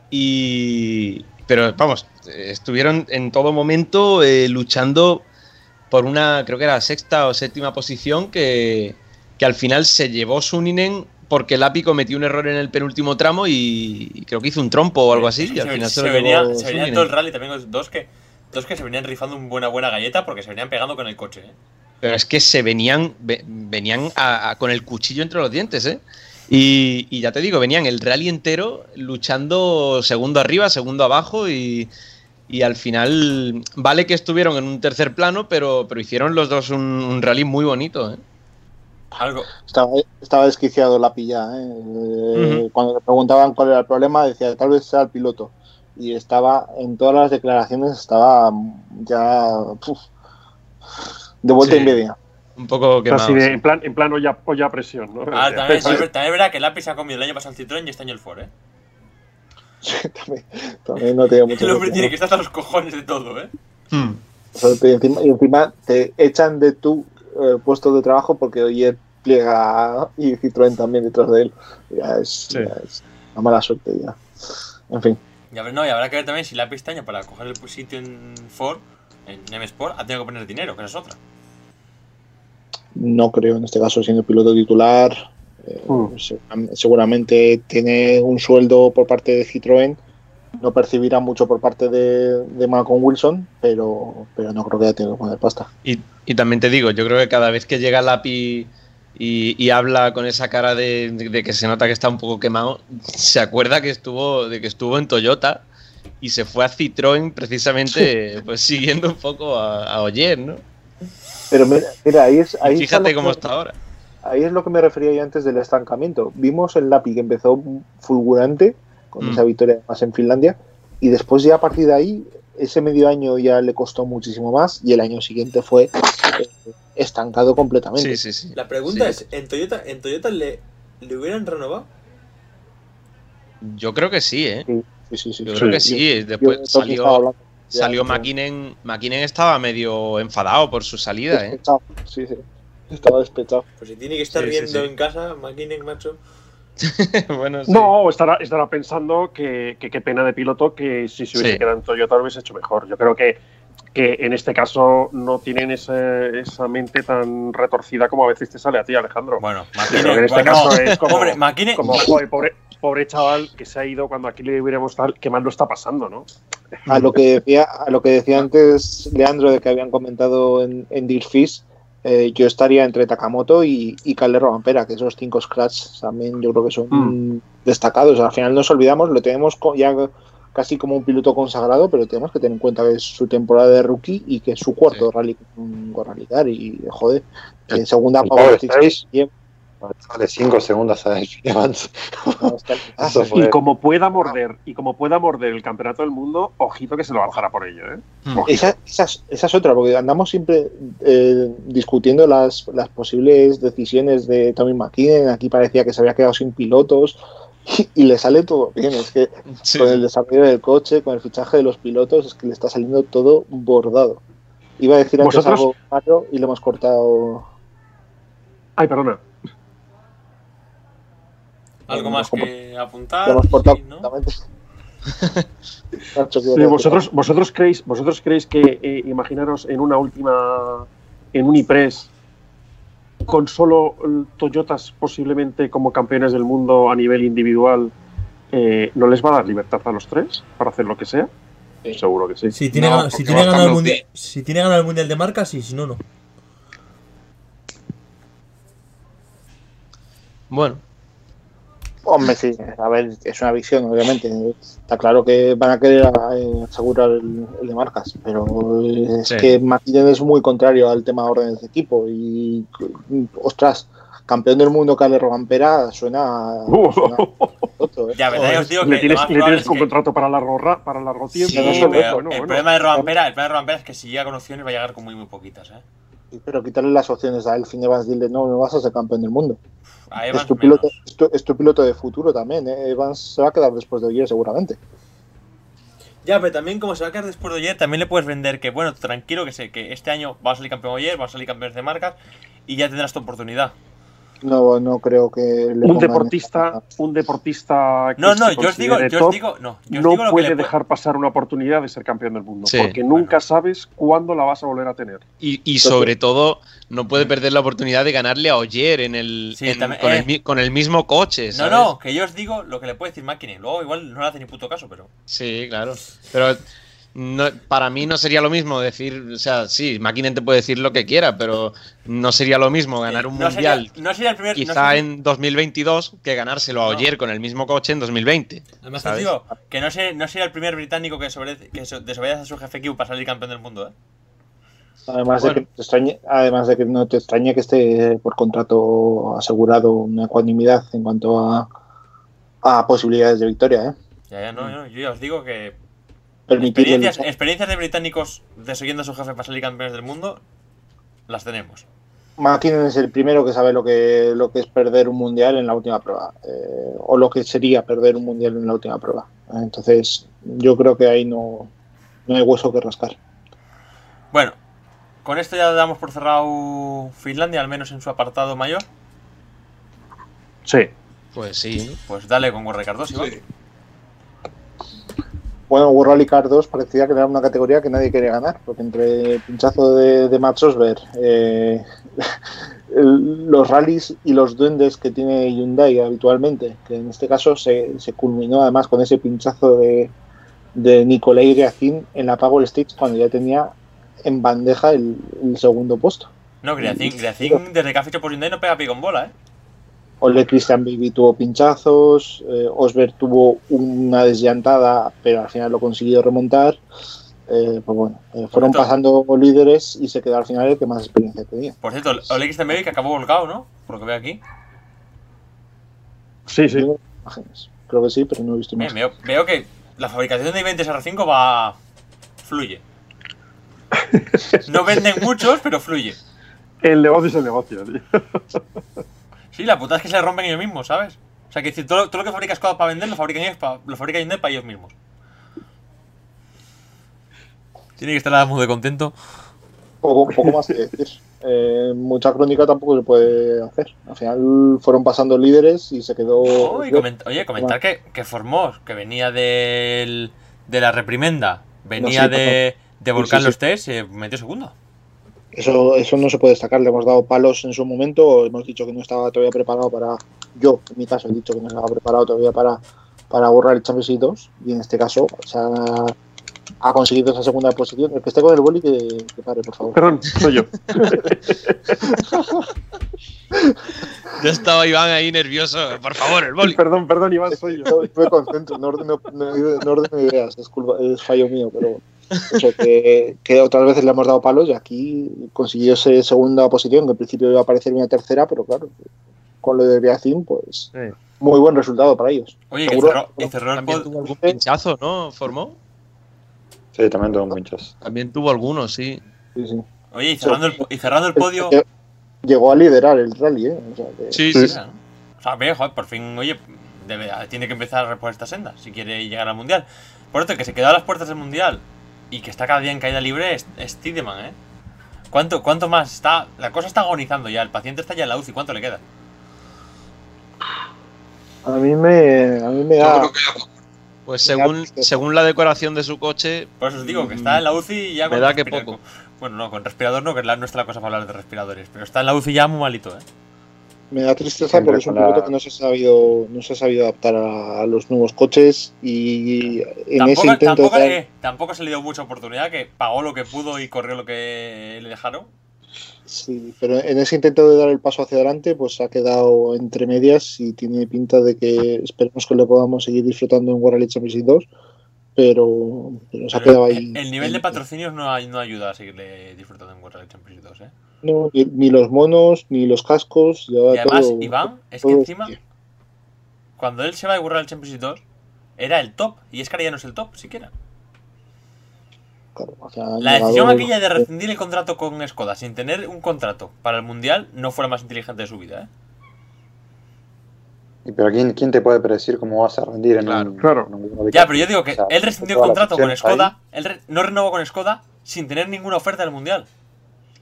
Speaker 5: Y. Pero vamos, estuvieron en todo momento eh, luchando por una, creo que era sexta o séptima posición que, que al final se llevó Suninen porque Lapi cometió un error en el penúltimo tramo y, creo que hizo un trompo o algo así. Y al
Speaker 2: se,
Speaker 5: final se,
Speaker 2: se venía, se venía todo el rally también dos que, dos que se venían rifando una buena, buena galleta porque se venían pegando con el coche. ¿eh?
Speaker 5: Pero es que se venían, ve- venían a- a- con el cuchillo entre los dientes, ¿eh? Y, y ya te digo, venían el rally entero luchando segundo arriba, segundo abajo y, y al final vale que estuvieron en un tercer plano, pero, pero hicieron los dos un, un rally muy bonito, ¿eh?
Speaker 2: Algo.
Speaker 3: Estaba, estaba desquiciado la pilla. ¿eh? Eh. Cuando le preguntaban cuál era el problema, decía tal vez sea el piloto. Y estaba en todas las declaraciones, estaba ya uf, de vuelta
Speaker 5: Sí.
Speaker 3: en media.
Speaker 5: Un poco quemado.
Speaker 4: Así de,
Speaker 5: sí.
Speaker 4: en plan, en plan olla, olla a presión, ¿no?
Speaker 2: Ah, también,
Speaker 4: Sí.
Speaker 2: sí, también es verdad que el lápiz se ha comido el año pasado el Citroën y este año el Ford, ¿eh?
Speaker 3: también, también no tenía mucho
Speaker 2: El hombre tiene que estar hasta los cojones de todo, ¿eh?
Speaker 5: Hmm.
Speaker 3: Sea, te- encima- y encima te echan de tu eh, puesto de trabajo porque Oyer pliega y Citroën también detrás de él. Ya es,
Speaker 5: Sí.
Speaker 3: ya es una mala suerte ya. En fin.
Speaker 2: Y, habrá- no, y habrá que ver también si lápiz este año para coger el sitio en Ford, en M Sport, ha tenido que poner dinero, que esa es otra.
Speaker 3: No creo en este caso siendo piloto titular. eh,
Speaker 4: Mm.
Speaker 3: segura- seguramente tiene un sueldo por parte de Citroën. No percibirá mucho por parte de, de Malcolm Wilson, pero, pero no creo que haya tenido que poner pasta.
Speaker 5: Y, y también te digo, yo creo que cada vez que llega Lapi y, y habla con esa cara de, de- que se nota que está un poco quemado, se acuerda que estuvo, de que estuvo en Toyota y se fue a Citroën precisamente pues siguiendo un poco a, a Oyer, ¿no?
Speaker 3: Pero mira, mira, ahí es. Ahí
Speaker 5: fíjate cómo
Speaker 3: que-
Speaker 5: está ahora.
Speaker 3: Ahí es lo que me refería yo antes del estancamiento. Vimos el Lapi que empezó fulgurante con
Speaker 5: Mm.
Speaker 3: esa victoria más en Finlandia y después ya a partir de ahí ese medio año ya le costó muchísimo más y el año siguiente fue eh, estancado completamente.
Speaker 5: Sí, sí, sí.
Speaker 2: La pregunta
Speaker 5: Sí.
Speaker 2: es, ¿en Toyota, en Toyota le, le hubieran renovado?
Speaker 5: Yo creo que sí, ¿eh?
Speaker 3: Sí, sí, sí,
Speaker 5: Yo
Speaker 3: sí.
Speaker 5: creo que sí.
Speaker 3: yo
Speaker 5: Después salió,
Speaker 3: ya,
Speaker 5: salió. McKinnon. McKinnon estaba medio enfadado por su salida, ¿eh?
Speaker 3: Sí, sí. Estaba despechado.
Speaker 2: Pues si tiene que estar
Speaker 5: Sí, sí,
Speaker 2: viendo
Speaker 5: sí.
Speaker 2: en casa, McKinnon, macho.
Speaker 5: bueno, sí.
Speaker 4: No, estará, estará pensando que que qué pena de piloto que si se hubiese
Speaker 5: Sí.
Speaker 4: quedado en Toyota lo hubiese hecho mejor. Yo creo que, que en este caso no tienen ese- esa mente tan retorcida como a veces te sale a ti, Alejandro.
Speaker 2: Bueno, McKinnon,
Speaker 4: en este
Speaker 2: bueno,
Speaker 4: caso es como,
Speaker 2: hombre, McKinnon,
Speaker 4: como joder, pobre, pobre chaval que se ha ido cuando aquí le hubiéramos tal, qué mal lo está pasando, ¿no?
Speaker 3: A lo que decía, a lo que decía antes Leandro de que habían comentado en, en Deer Fish, eh, yo estaría entre Takamoto y, y Calero Vampera, que esos cinco scratch también yo creo que son
Speaker 4: Mm.
Speaker 3: destacados. Al final nos olvidamos, lo tenemos ya casi como un piloto consagrado, pero tenemos que tener en cuenta que es su temporada de rookie y que es su cuarto
Speaker 5: Sí.
Speaker 3: rally con con Rally Car y joder, en segunda Power
Speaker 6: Sale 5 segundos a Evans.
Speaker 4: Y como pueda morder, y como pueda morder el campeonato del mundo, ojito que se lo bajará por ello, ¿eh?
Speaker 5: Mm.
Speaker 4: Ojito.
Speaker 3: Esa, esa es- esa es otra, porque andamos siempre eh, discutiendo las, las posibles decisiones de Tommy McKinnon. Aquí parecía que se había quedado sin pilotos y, y le sale todo bien. Es que
Speaker 5: Sí,
Speaker 3: con el desarrollo del coche, con el fichaje de los pilotos, es que le está saliendo todo bordado. Iba a decir antes
Speaker 4: ¿Vosotros?
Speaker 3: algo malo y le hemos cortado.
Speaker 4: Ay, perdona.
Speaker 2: ¿Algo más que apuntar?
Speaker 3: Hemos cortado
Speaker 2: Sí, ¿no?
Speaker 4: vosotros, vosotros creéis, vosotros creéis que eh, imaginaros en una última, en un IPRES, con solo eh, Toyotas posiblemente como campeones del mundo a nivel individual, eh, ¿no les va a dar libertad a los tres para hacer lo que sea?
Speaker 3: Sí.
Speaker 4: Seguro que sí.
Speaker 8: Si tiene,
Speaker 7: No,
Speaker 8: si tiene ganado el mundial, si tiene ganado el mundial de marcas, sí, si no, no.
Speaker 5: Bueno,
Speaker 3: Hombre, sí, a ver, es una visión, obviamente. Está claro que van a querer eh, asegurar el, el de marcas, pero es
Speaker 5: Sí.
Speaker 3: que McKinnon es muy contrario al tema de órdenes de equipo. Y, ostras, campeón del mundo Calero Vampera suena. suena otro, ¿eh?
Speaker 2: Ya, verdad, os digo que
Speaker 4: le tienes, le tienes
Speaker 2: es
Speaker 4: un
Speaker 2: que-
Speaker 4: contrato para largo, ra- para largo tiempo.
Speaker 2: Sí,
Speaker 3: no
Speaker 4: bueno,
Speaker 3: solo
Speaker 2: pero
Speaker 3: eso,
Speaker 4: bueno,
Speaker 2: el problema de Robampera, el problema de Robampera es que si llega con opciones va a llegar con muy muy poquitas, ¿eh?
Speaker 3: Sí, Pero quitarle las opciones a él, fin de Evans, dile, no, no vas a ser campeón del mundo.
Speaker 2: A
Speaker 3: Es tu, piloto, es, tu, es tu piloto de futuro también. ¿eh? Evans se va a quedar después de Oyer seguramente.
Speaker 2: Ya, pero también como se va a quedar después de ayer, también le puedes vender que, bueno, tranquilo que sé, que este año va a salir campeón ayer, va a salir campeones de marcas y ya tendrás tu oportunidad.
Speaker 3: No, no creo que le
Speaker 4: Un deportista, un deportista que
Speaker 2: No, no,
Speaker 4: se
Speaker 2: yo os digo, yo os digo, no, yo os
Speaker 4: no
Speaker 2: digo lo que
Speaker 4: puede dejar pasar una oportunidad de ser campeón del mundo,
Speaker 5: Sí,
Speaker 4: porque
Speaker 2: bueno.
Speaker 4: nunca sabes cuándo la vas a volver a tener.
Speaker 5: y, y sobre todo, no puede perder la oportunidad de ganarle a Oyer en el,
Speaker 2: Sí,
Speaker 5: en-
Speaker 2: también-
Speaker 5: con,
Speaker 2: eh.
Speaker 5: el, con el mismo coche.
Speaker 2: No, no, que yo os digo lo que le puede decir Máquina. Luego igual no le hace ni puto caso, pero.
Speaker 5: Sí, claro. Pero no- para mí no sería lo mismo decir, o sea, sí, McKinnon te puede decir lo que quiera, pero no sería lo mismo ganar un
Speaker 2: no
Speaker 5: mundial
Speaker 2: Sería, no sería el primer. no
Speaker 5: quizá
Speaker 2: sería-
Speaker 5: en 2022 que ganárselo a
Speaker 2: No.
Speaker 5: Oyer con el mismo coche en 2020.
Speaker 2: Además, te digo que no, sé, no sería el primer británico que, desobedece- que so- desobedece a su jefe Q para salir campeón del mundo, ¿eh?
Speaker 3: Además,
Speaker 5: Bueno.
Speaker 3: de que te extrañe, además de que no te extrañe que esté por contrato asegurado una ecuanimidad en cuanto a, a posibilidades de victoria. ¿eh?
Speaker 2: Ya, ya, no, no, yo ya os digo que. Experiencias, experiencias de británicos desoyendo a su jefe para salir campeones del mundo, las tenemos.
Speaker 3: McKinnon es el primero que sabe lo que, lo que es perder un mundial en la última prueba, eh, o lo que sería perder un mundial en la última prueba. Entonces, yo creo que ahí no, no hay hueso que rascar.
Speaker 2: Bueno, con esto ya damos por cerrado Finlandia, al menos en su apartado mayor.
Speaker 4: Sí.
Speaker 5: Pues sí.
Speaker 2: Pues dale con 2, Iván.
Speaker 7: Sí.
Speaker 3: Bueno, World Rally Car 2 parecía que era una categoría que nadie quería ganar, porque entre pinchazo de, de Matt Osberg, eh, los rallies y los duendes que tiene Hyundai habitualmente, que en este caso se, se culminó además con ese pinchazo de, de Nicolai Griacin en la Power Stage cuando ya tenía en bandeja el, segundo puesto.
Speaker 2: No, Griacin, Griacin desde que ha fichado por Hyundai no pega pico en bola, ¿eh?
Speaker 3: Ole Christian Baby tuvo pinchazos, eh, Osberg tuvo una desllantada, pero al final lo consiguió remontar. Eh, pues bueno, eh, fueron pasando líderes y se quedó al final el que más experiencia tenía.
Speaker 2: Por cierto, Ole Christenberg que acabó volcado, ¿no? Por lo que veo aquí.
Speaker 4: Sí, sí.
Speaker 3: Creo que sí, pero no he visto más.
Speaker 2: veo, veo que la fabricación de i20 R5 va. fluye. No venden muchos, pero fluye.
Speaker 4: El negocio es el negocio, tío.
Speaker 2: Sí, la puta es que se rompen ellos mismos, ¿sabes? O sea, que decir, todo, todo lo que fabrica Skoda para vender lo fabrican ellos para, lo fabrica Hyundai para ellos mismos. Tiene que estar Adam de contento.
Speaker 3: Poco, poco más que decir. Eh, mucha crónica tampoco se puede hacer. Al final fueron pasando líderes y se quedó.
Speaker 2: Oh, y coment- oye, comentar que, que formó, que venía del, de la reprimenda, venía
Speaker 3: sí,
Speaker 2: de, de Volcán
Speaker 3: sí, sí.
Speaker 2: los test, se metió segundo.
Speaker 3: Eso, eso no se puede destacar. Le hemos dado palos en su momento. Hemos dicho que no estaba todavía preparado para. Yo, en mi caso, he dicho que no estaba preparado todavía para, para borrar el Championship 2. Y en este caso, o sea, ha conseguido esa segunda posición. El que esté con el boli, que, que pare, por favor.
Speaker 4: Perdón, soy yo.
Speaker 5: Ya estaba Iván ahí nervioso. Por favor, el boli.
Speaker 4: Perdón, perdón, Iván, soy yo.
Speaker 3: Yo me concentro, no ordeno, no, no ordeno ideas, es, culpa- es fallo mío, pero eso, que, que otras veces le hemos dado palos y aquí consiguió esa segunda posición, que en principio iba a aparecer una tercera, pero claro, con lo de Beacín, pues
Speaker 4: Sí.
Speaker 3: muy buen resultado para ellos.
Speaker 2: Oye, que
Speaker 3: Seguro-
Speaker 2: cerró, y cerró el
Speaker 5: También
Speaker 2: pod-
Speaker 5: tuvo algún pinchazo, ¿no? ¿Formó?
Speaker 6: Sí, también tengo un pinchazo.
Speaker 5: También tuvo algunos, sí.
Speaker 3: Sí, sí.
Speaker 2: Oye, y cerrando el, y cerrando el podio.
Speaker 3: Lle- Llegó a liderar el rally, ¿eh? O sea, que-
Speaker 5: Sí,
Speaker 6: Sí.
Speaker 5: sí.
Speaker 2: O sea, ve, joder, por fin, oye, debe- tiene que empezar a reponer esta senda si quiere llegar al mundial. Por otro, que se quedó a las puertas del mundial y que está cada día en caída libre es, es Tiedemann, ¿eh? ¿Cuánto, ¿Cuánto más? está La cosa está agonizando ya, el paciente está ya en la UCI, ¿cuánto le queda?
Speaker 3: a mí me, a mí me
Speaker 7: Yo
Speaker 3: da.
Speaker 7: creo que ya-
Speaker 5: Pues según, según la decoración de su coche,
Speaker 2: Por eso os digo, que está en la UCI y ya
Speaker 5: Me
Speaker 2: con
Speaker 5: da que poco.
Speaker 2: Bueno, no, con respirador no, que es no está la cosa para hablar de respiradores, pero está en la UCI ya muy malito, ¿eh?
Speaker 3: Me da tristeza
Speaker 6: Siempre
Speaker 3: porque es un
Speaker 6: con la-
Speaker 3: piloto que no se ha sabido, no se ha sabido adaptar a, a los nuevos coches y en ese
Speaker 2: Tampoco,
Speaker 3: intento
Speaker 2: tampoco,
Speaker 3: de
Speaker 2: eh, tampoco se le dio mucha oportunidad, que pagó lo que pudo y corrió lo que le dejaron.
Speaker 3: Sí, pero en ese intento de dar el paso hacia adelante, pues ha quedado entre medias y tiene pinta de que esperemos que lo podamos seguir disfrutando en World Rally Championship 2, pero, pero se ha quedado
Speaker 2: el-
Speaker 3: ahí.
Speaker 2: El nivel de patrocinios no, no ayuda a seguirle disfrutando en World Rally Championship 2, ¿eh?
Speaker 3: No, ni, ni los monos, ni los cascos,
Speaker 2: Y además,
Speaker 3: todo.
Speaker 2: Iván, es que
Speaker 3: todo
Speaker 2: encima,
Speaker 3: tío.
Speaker 2: cuando él se va de World Rally Championship 2, era el top, y es que ahora ya no es el top, siquiera.
Speaker 3: Claro, o sea, han
Speaker 2: La decisión
Speaker 3: llegado-
Speaker 2: aquella de rescindir el contrato con Skoda sin tener un contrato para el Mundial no fue la más inteligente de su vida, ¿eh?
Speaker 6: Y Pero ¿quién, ¿quién te puede predecir cómo vas a rendir en
Speaker 5: Claro,
Speaker 6: un,
Speaker 4: claro.
Speaker 6: un
Speaker 2: Ya, pero yo digo que
Speaker 6: O sea,
Speaker 2: él rescindió
Speaker 6: las
Speaker 2: contrato con Skoda, él re- no renovó con Skoda sin tener ninguna oferta del Mundial.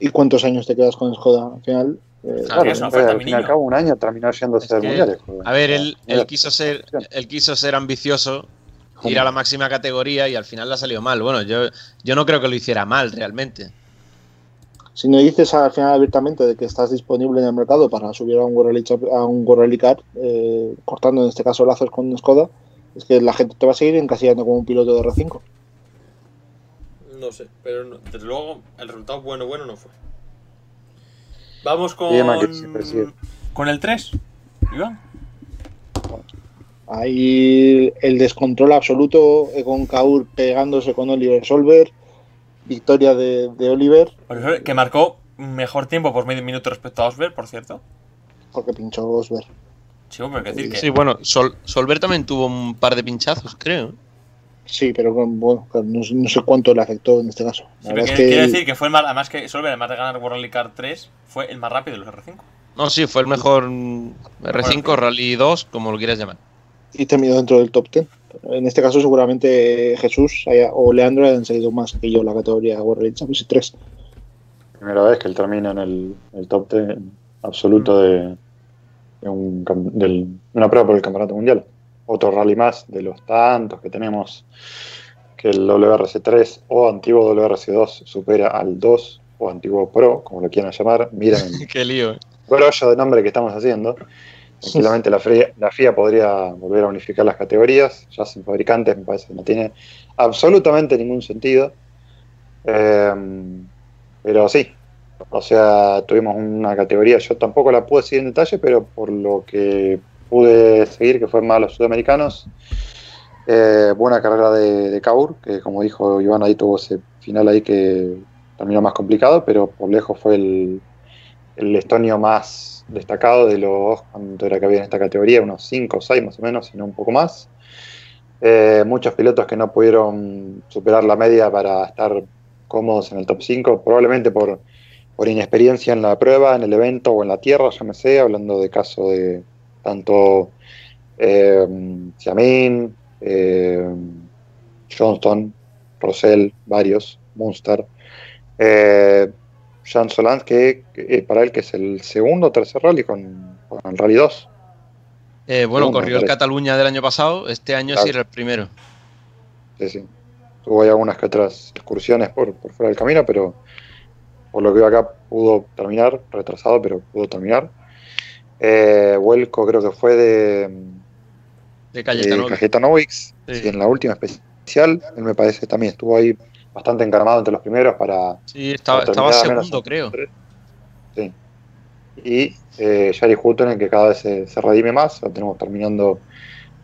Speaker 3: ¿Y cuántos años te quedas con Skoda al final? Eh,
Speaker 2: Claro,
Speaker 6: Claro,
Speaker 2: es una
Speaker 6: entonces,
Speaker 2: oferta,
Speaker 6: al fin y al cabo, un año terminó yéndose
Speaker 5: Es
Speaker 6: al
Speaker 5: que,
Speaker 6: mundial. joder.
Speaker 5: a ver, él, quiso ser, él quiso ser ambicioso, ir a la máxima categoría y al final le ha salido mal. Bueno, yo, yo no creo que lo hiciera mal realmente.
Speaker 3: Si no dices al final abiertamente de que estás disponible en el mercado para subir a un Champ- a un Cup, eh, cortando en este caso lazos con Skoda, es que la gente te va a seguir encasillando como un piloto de R5.
Speaker 2: No sé, pero no- desde luego el resultado bueno, bueno no fue. Vamos con,
Speaker 6: sigue.
Speaker 2: con el 3, Iván.
Speaker 3: Ahí el descontrol absoluto, Egon Kaur pegándose con Oliver Solver, victoria de, de Oliver,
Speaker 2: Que marcó mejor tiempo por medio minuto respecto a Osberg, por cierto.
Speaker 3: porque pinchó Osberg.
Speaker 2: Sí, decir que.
Speaker 5: Sí, bueno, Sol, Solver también tuvo un par de pinchazos, creo.
Speaker 3: Sí, pero bueno, claro, no, no sé cuánto le afectó en este caso.
Speaker 2: Sí,
Speaker 3: es
Speaker 2: quiero,
Speaker 3: que
Speaker 2: quiero decir que fue el más, además que Solver, además de ganar World Rally Car 3, fue el más rápido de los R5.
Speaker 5: No, sí, fue el mejor mm, R5, Rally 2, como lo quieras llamar.
Speaker 3: y terminó dentro del top 10. En este caso, seguramente Jesús haya- o Leandro hayan seguido más que yo la categoría World Rally Championship 3.
Speaker 6: Primera vez que él termina en el, el top 10 absoluto de, de un de una prueba por el campeonato mundial. Otro rally más de los tantos que tenemos que el WRC3 o antiguo WRC2 supera al 2 o antiguo Pro, como lo quieran llamar. Miren
Speaker 5: Qué lío.
Speaker 6: brollo de nombre que estamos haciendo. Tranquilamente la FIA, la FIA podría volver a unificar las categorías, ya sin fabricantes, me parece que no tiene absolutamente ningún sentido. Eh, pero sí, o sea, tuvimos una categoría, yo tampoco la pude seguir en detalle, pero por lo que pude seguir, que fue más los sudamericanos, eh, buena carrera de, de Kaur, que como dijo Iván, ahí tuvo ese final ahí que terminó más complicado, pero por lejos fue el, el estonio más destacado de los, cuánto era que había en esta categoría, unos 5 o 6 más o menos, sino un poco más. Eh, muchos pilotos que no pudieron superar la media para estar cómodos en el top 5, probablemente por, por inexperiencia en la prueba, en el evento o en la tierra, ya me sé, hablando de caso de tanto eh, Xiamin, eh, Johnston, Rosell, varios, Munster, eh, Jean Solans, que, eh, para él que es el segundo o tercer rally con, con el Rally 2.
Speaker 5: Eh, bueno,
Speaker 6: Segundo,
Speaker 5: corrió el. Cataluña del año pasado, este año
Speaker 6: Claro.
Speaker 5: sí era el primero.
Speaker 6: Sí, sí. Tuvo ahí algunas que otras excursiones por, por fuera del camino, pero por lo que veo acá pudo terminar, retrasado, pero pudo terminar. Eh, vuelco creo que fue de,
Speaker 5: De.
Speaker 6: Cajetanovic,
Speaker 5: Sí.
Speaker 6: en la última especie inicial, él me parece también estuvo ahí bastante encaramado entre los primeros para...
Speaker 5: Sí, estaba, estaba segundo, creo.
Speaker 6: Sí. Y eh, Jari Hutton, que cada vez se, se redime más, lo tenemos terminando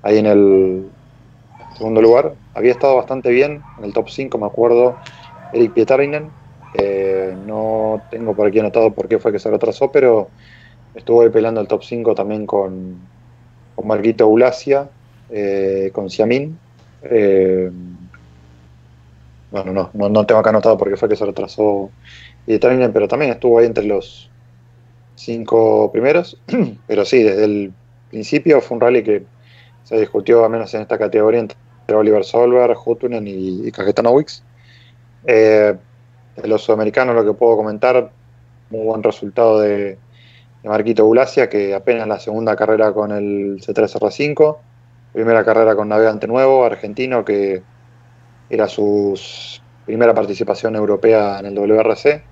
Speaker 6: ahí en el segundo lugar. Había estado bastante bien en el top 5, me acuerdo, Eric Pietarinen. Eh, no tengo por aquí anotado por qué fue que se retrasó, pero estuvo ahí peleando el top 5 también con, con Marquito Ulacia, eh, con Siamin. Eh, bueno, no, no, no tengo acá anotado por qué fue que se retrasó Pietarinen, pero también estuvo ahí entre los cinco primeros. pero sí, desde el principio fue un rally que se discutió, al menos en esta categoría, entre Oliver Solberg, Huttunen y, y Cajetano. Eh, los sudamericanos, lo que puedo comentar, muy buen resultado de, de Marquito Bulacia, que apenas la segunda carrera con el C3R5, primera carrera con navegante nuevo, argentino, que era su primera participación europea en el WRC.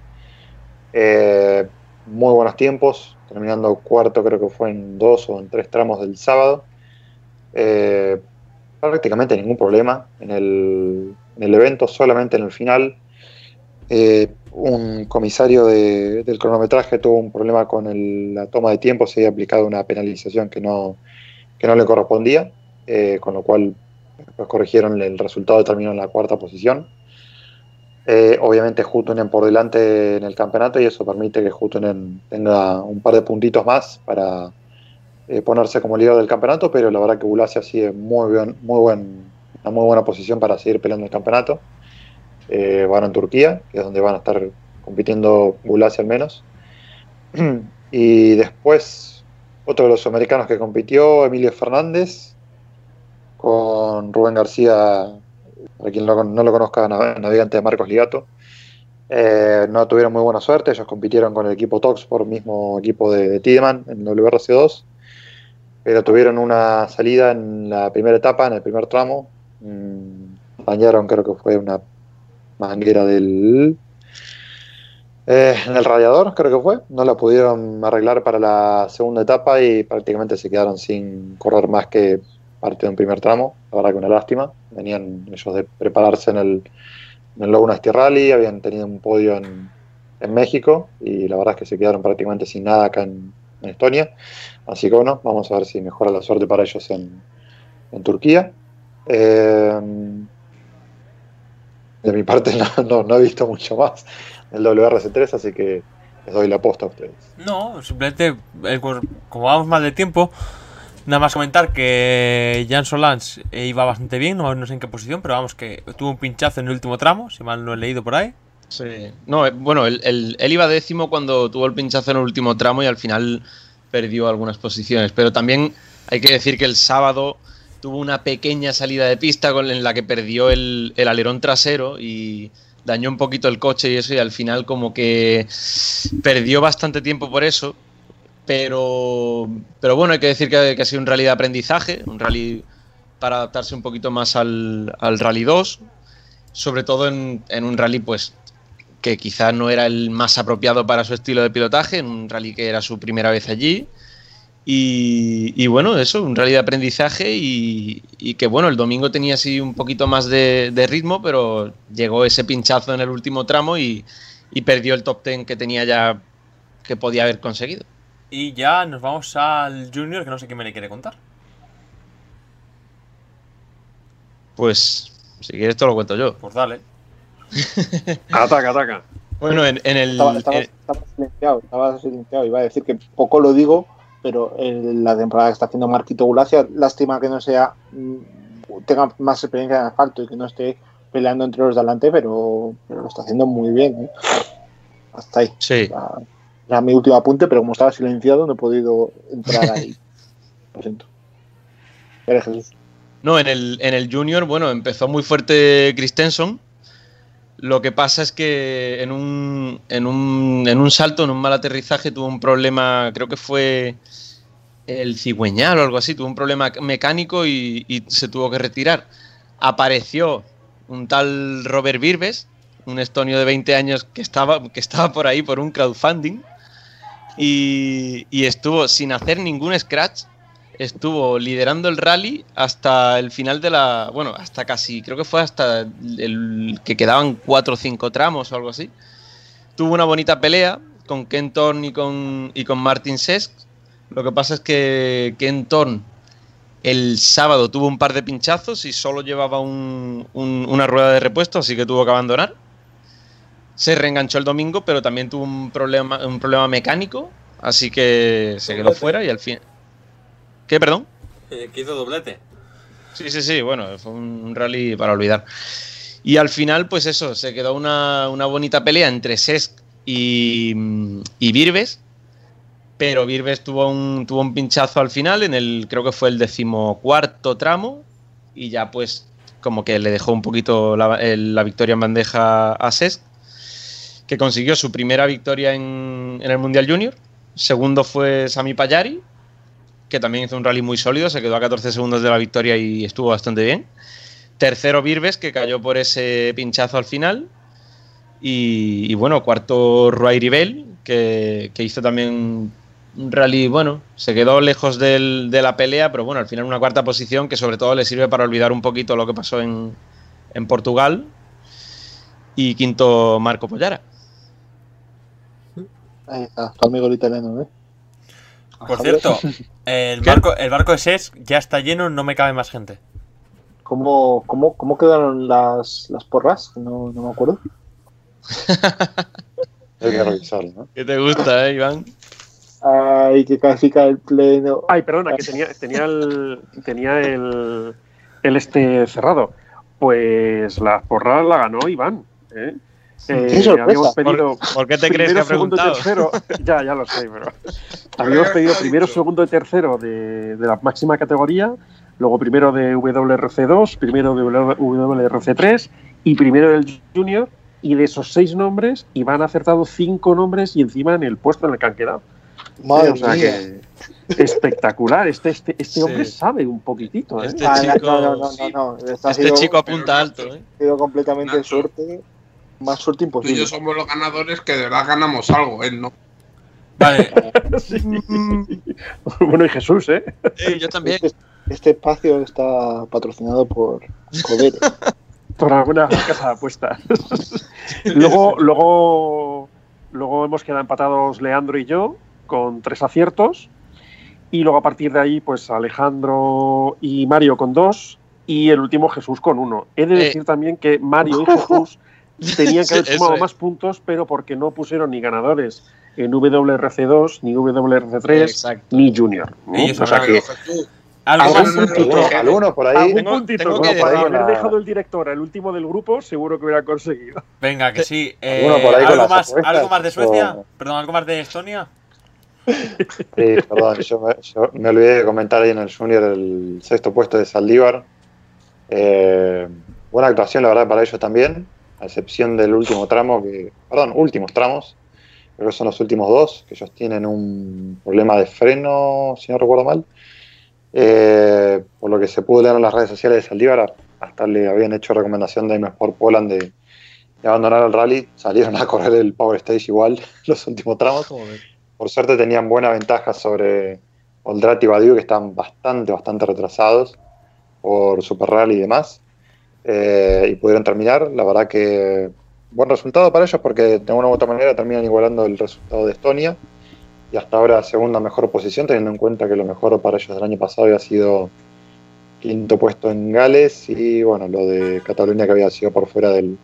Speaker 6: Eh, muy buenos tiempos, terminando cuarto creo que fue en dos o en tres tramos del sábado. Eh, prácticamente ningún problema en el, en el, evento, solamente en el final. Eh, un comisario de, del cronometraje tuvo un problema con la toma de tiempo, se había aplicado una penalización que no, que no le correspondía, eh, con lo cual corrigieron el resultado, terminó en la cuarta posición. Eh, obviamente Huttunen por delante en el campeonato y eso permite que Huttunen tenga un par de puntitos más para eh, ponerse como líder del campeonato, pero la verdad que Bulacia sigue muy bien, muy buen, una muy buena posición para seguir peleando el campeonato. Eh, van en Turquía, que es donde van a estar compitiendo Bulacia al menos. y después, otro de los americanos que compitió, Emilio Fernández, con Rubén García, para quien no, no lo conozca, navegante de Marcos Ligato. Eh, no tuvieron muy buena suerte, ellos compitieron con el equipo Tox por mismo equipo de, de Tiedemann en WRC2, pero tuvieron una salida en la primera etapa, en el primer tramo. Mm, dañaron, creo que fue una manguera del. Eh, en el radiador, creo que fue. No la pudieron arreglar para la segunda etapa y prácticamente se quedaron sin correr más que parte de un primer tramo. La verdad que una lástima. Venían ellos de prepararse en el, en el Laguna Rally, habían tenido un podio en, en, México y la verdad es que se quedaron prácticamente sin nada acá en, en Estonia. Así que bueno, vamos a ver si mejora la suerte para ellos en, en Turquía. Eh, de mi parte no, no, no, he visto mucho más el WRC3, así que les doy la aposta a ustedes.
Speaker 2: No, simplemente, eh, como vamos mal de tiempo, nada más comentar que Jan Solans eh, iba bastante bien, no, no, sé en qué posición, pero vamos que tuvo un pinchazo en el último tramo, si mal lo he leído por ahí.
Speaker 5: Sí, no, eh, bueno, él, él, él iba décimo cuando tuvo el pinchazo en el último tramo y al final perdió algunas posiciones, pero también hay que decir que el sábado tuvo una pequeña salida de pista con, en la que perdió el, alerón trasero y dañó un poquito el coche y eso y al final como que perdió bastante tiempo por eso. Pero, pero bueno, hay que decir que, que ha sido un rally de aprendizaje, un rally para adaptarse un poquito más al, al rally 2, sobre todo en, en, un rally pues que quizás no era el más apropiado para su estilo de pilotaje, en un rally que era su primera vez allí y, y, bueno, eso, un rally de aprendizaje y, y, que bueno, el domingo tenía así un poquito más de, de ritmo, pero llegó ese pinchazo en el último tramo y, y, perdió el top ten que tenía ya, que podía haber conseguido.
Speaker 2: Y ya nos vamos al Junior, que no sé quién me le quiere contar.
Speaker 5: Pues, si quieres te lo cuento yo.
Speaker 2: Pues dale.
Speaker 4: ataca, ataca.
Speaker 5: Bueno, en, en el...
Speaker 3: Estaba, estaba, estaba, silenciado, estaba silenciado, iba a decir que poco lo digo pero en la temporada que está haciendo Marquito Gulacia, lástima que no sea tenga más experiencia en asfalto y que no esté peleando entre los de adelante, pero, pero lo está haciendo muy bien. ¿eh? Hasta ahí.
Speaker 5: Sí.
Speaker 3: Era, era, mi último apunte, pero como estaba silenciado no he podido entrar ahí. lo siento. Eres Jesús.
Speaker 5: No, en el, en el Junior, bueno, empezó muy fuerte Christensen. Lo que pasa es que en un, en, un, en un salto, en un mal aterrizaje, tuvo un problema, creo que fue el cigüeñal o algo así, tuvo un problema mecánico y, se tuvo que retirar. Apareció un tal Robert Virbes, un estonio de 20 años que estaba, que estaba por ahí por un crowdfunding y, y estuvo sin hacer ningún scratch estuvo liderando el rally hasta el final de la. Bueno, hasta casi, creo que fue hasta el que quedaban cuatro o cinco tramos o algo así. Tuvo una bonita pelea con Ken Thorne y con, y con Martin Sesk. Lo que pasa es que Ken Thorne el sábado tuvo un par de pinchazos y solo llevaba un- un- una rueda de repuesto, así que tuvo que abandonar. Se reenganchó el domingo, pero también tuvo un problema, un problema mecánico, así que se quedó fuera y al fin. ¿Qué, perdón?
Speaker 2: Eh, que hizo doblete.
Speaker 5: Sí, sí, sí, bueno, fue un rally para olvidar. Y al final, pues eso, se quedó una, una bonita pelea entre Sesc y, y Virbes, pero Virbes tuvo un, tuvo un pinchazo al final, en el creo que fue el decimocuarto tramo, y ya pues como que le dejó un poquito la, el- la victoria en bandeja a Sesc, que consiguió su primera victoria en, en el Mundial Junior. Segundo fue Sami Payari, que también hizo un rally muy sólido, se quedó a 14 segundos de la victoria y estuvo bastante bien. Tercero Virbes, que cayó por ese pinchazo al final. Y, bueno, cuarto Ruay Ribel, que, que hizo también un rally, bueno, se quedó lejos del- de la pelea, pero bueno, al final una cuarta posición que sobre todo le sirve para olvidar un poquito lo que pasó en, en Portugal. Y quinto Marco Pollara.
Speaker 3: Ahí está, tu italiano, ¿eh?
Speaker 2: Por cierto, el
Speaker 5: ¿Qué?
Speaker 2: barco, el barco de SES ya está lleno, no me cabe más gente.
Speaker 3: ¿Cómo, cómo, cómo quedaron las, las porras? No, no me acuerdo.
Speaker 6: Hay que revisarlo, ¿no?
Speaker 5: ¿Qué te gusta, eh, Iván?
Speaker 3: Ay, que califica el pleno.
Speaker 4: Ay, perdona, que tenía, tenía el tenía el, el este cerrado. Pues la porra la ganó Iván. ¿eh? Eh,
Speaker 3: ¡Qué sorpresa!
Speaker 4: habíamos pedido
Speaker 5: ¿Por, por qué te crees que
Speaker 4: primero,
Speaker 5: ha
Speaker 4: segundo y tercero. Ya, ya lo sé, pero. Habíamos pedido primero, segundo y tercero de, de la máxima categoría, luego primero de WRC2, primero de WRC3 y primero del Junior. Y de esos seis nombres, Iván ha acertado cinco nombres y encima en el puesto en el que han quedado.
Speaker 3: Madre
Speaker 4: o sea
Speaker 3: mía.
Speaker 4: que espectacular. Este, este, este
Speaker 5: Sí.
Speaker 4: hombre sabe un poquitito. ¿eh?
Speaker 5: Este chico-
Speaker 3: no, no, no,
Speaker 7: sí.
Speaker 3: no, no. Esto ha sido,
Speaker 5: chico apunta alto, ¿eh?
Speaker 3: ha sido completamente
Speaker 7: Nacho.
Speaker 3: suerte. Más suerte
Speaker 7: Tú y
Speaker 3: imposible.
Speaker 7: yo somos los ganadores que de verdad ganamos algo, él no.
Speaker 2: Vale,
Speaker 4: Sí. bueno, y Jesús, ¿eh?
Speaker 5: Eh, yo también.
Speaker 3: Este, este espacio está patrocinado por Codere.
Speaker 4: Por alguna casa de apuestas. luego, luego, luego hemos quedado empatados Leandro y yo con tres aciertos. Y luego a partir de ahí, pues Alejandro y Mario con dos. Y el último Jesús con uno. He de
Speaker 5: Eh.
Speaker 4: decir también que Mario y Jesús tenían que haber
Speaker 5: Sí,
Speaker 4: sumado
Speaker 5: es.
Speaker 4: más puntos, pero porque no pusieron ni ganadores en WRC2, ni WRC3,
Speaker 5: Exacto.
Speaker 4: ni Junior. ¿no? O sea que
Speaker 7: Jesús,
Speaker 2: algo
Speaker 3: Algún
Speaker 2: más.
Speaker 3: puntito.
Speaker 6: Alguno, alguno por ahí.
Speaker 4: algún
Speaker 5: Tengo-
Speaker 4: puntito
Speaker 5: tengo
Speaker 4: ¿no?
Speaker 5: que
Speaker 4: por
Speaker 6: decir-
Speaker 4: haber
Speaker 6: la-
Speaker 4: dejado el director el último del grupo, seguro que hubiera conseguido.
Speaker 2: Venga, que sí. Eh,
Speaker 6: por ahí
Speaker 2: ¿algo, más, ¿Algo más de Suecia?
Speaker 6: o-
Speaker 2: Perdón, ¿algo más de Estonia?
Speaker 6: Sí, perdón, yo me, yo me olvidé de comentar ahí en el Junior el sexto puesto de Saldívar. Eh, buena actuación, la verdad, para ellos también, a excepción del último tramo, que, perdón, últimos tramos, creo que son los últimos dos, que ellos tienen un problema de freno, si no recuerdo mal. Eh, por lo que se pudo leer en las redes sociales de Saldívar, hasta le habían hecho recomendación de M Sport Poland de, de abandonar el rally, salieron a correr el Power Stage igual los últimos tramos. Por suerte tenían buena ventaja sobre Oldrati y Badiou, que están bastante, bastante retrasados por Super Rally y demás. Eh, y pudieron terminar. La verdad que buen resultado para ellos porque de una u otra manera terminan igualando el resultado de Estonia. Y hasta ahora segunda mejor posición, teniendo en cuenta que lo mejor para ellos del año pasado había sido quinto puesto en Gales y bueno, lo de Cataluña que había sido por fuera del,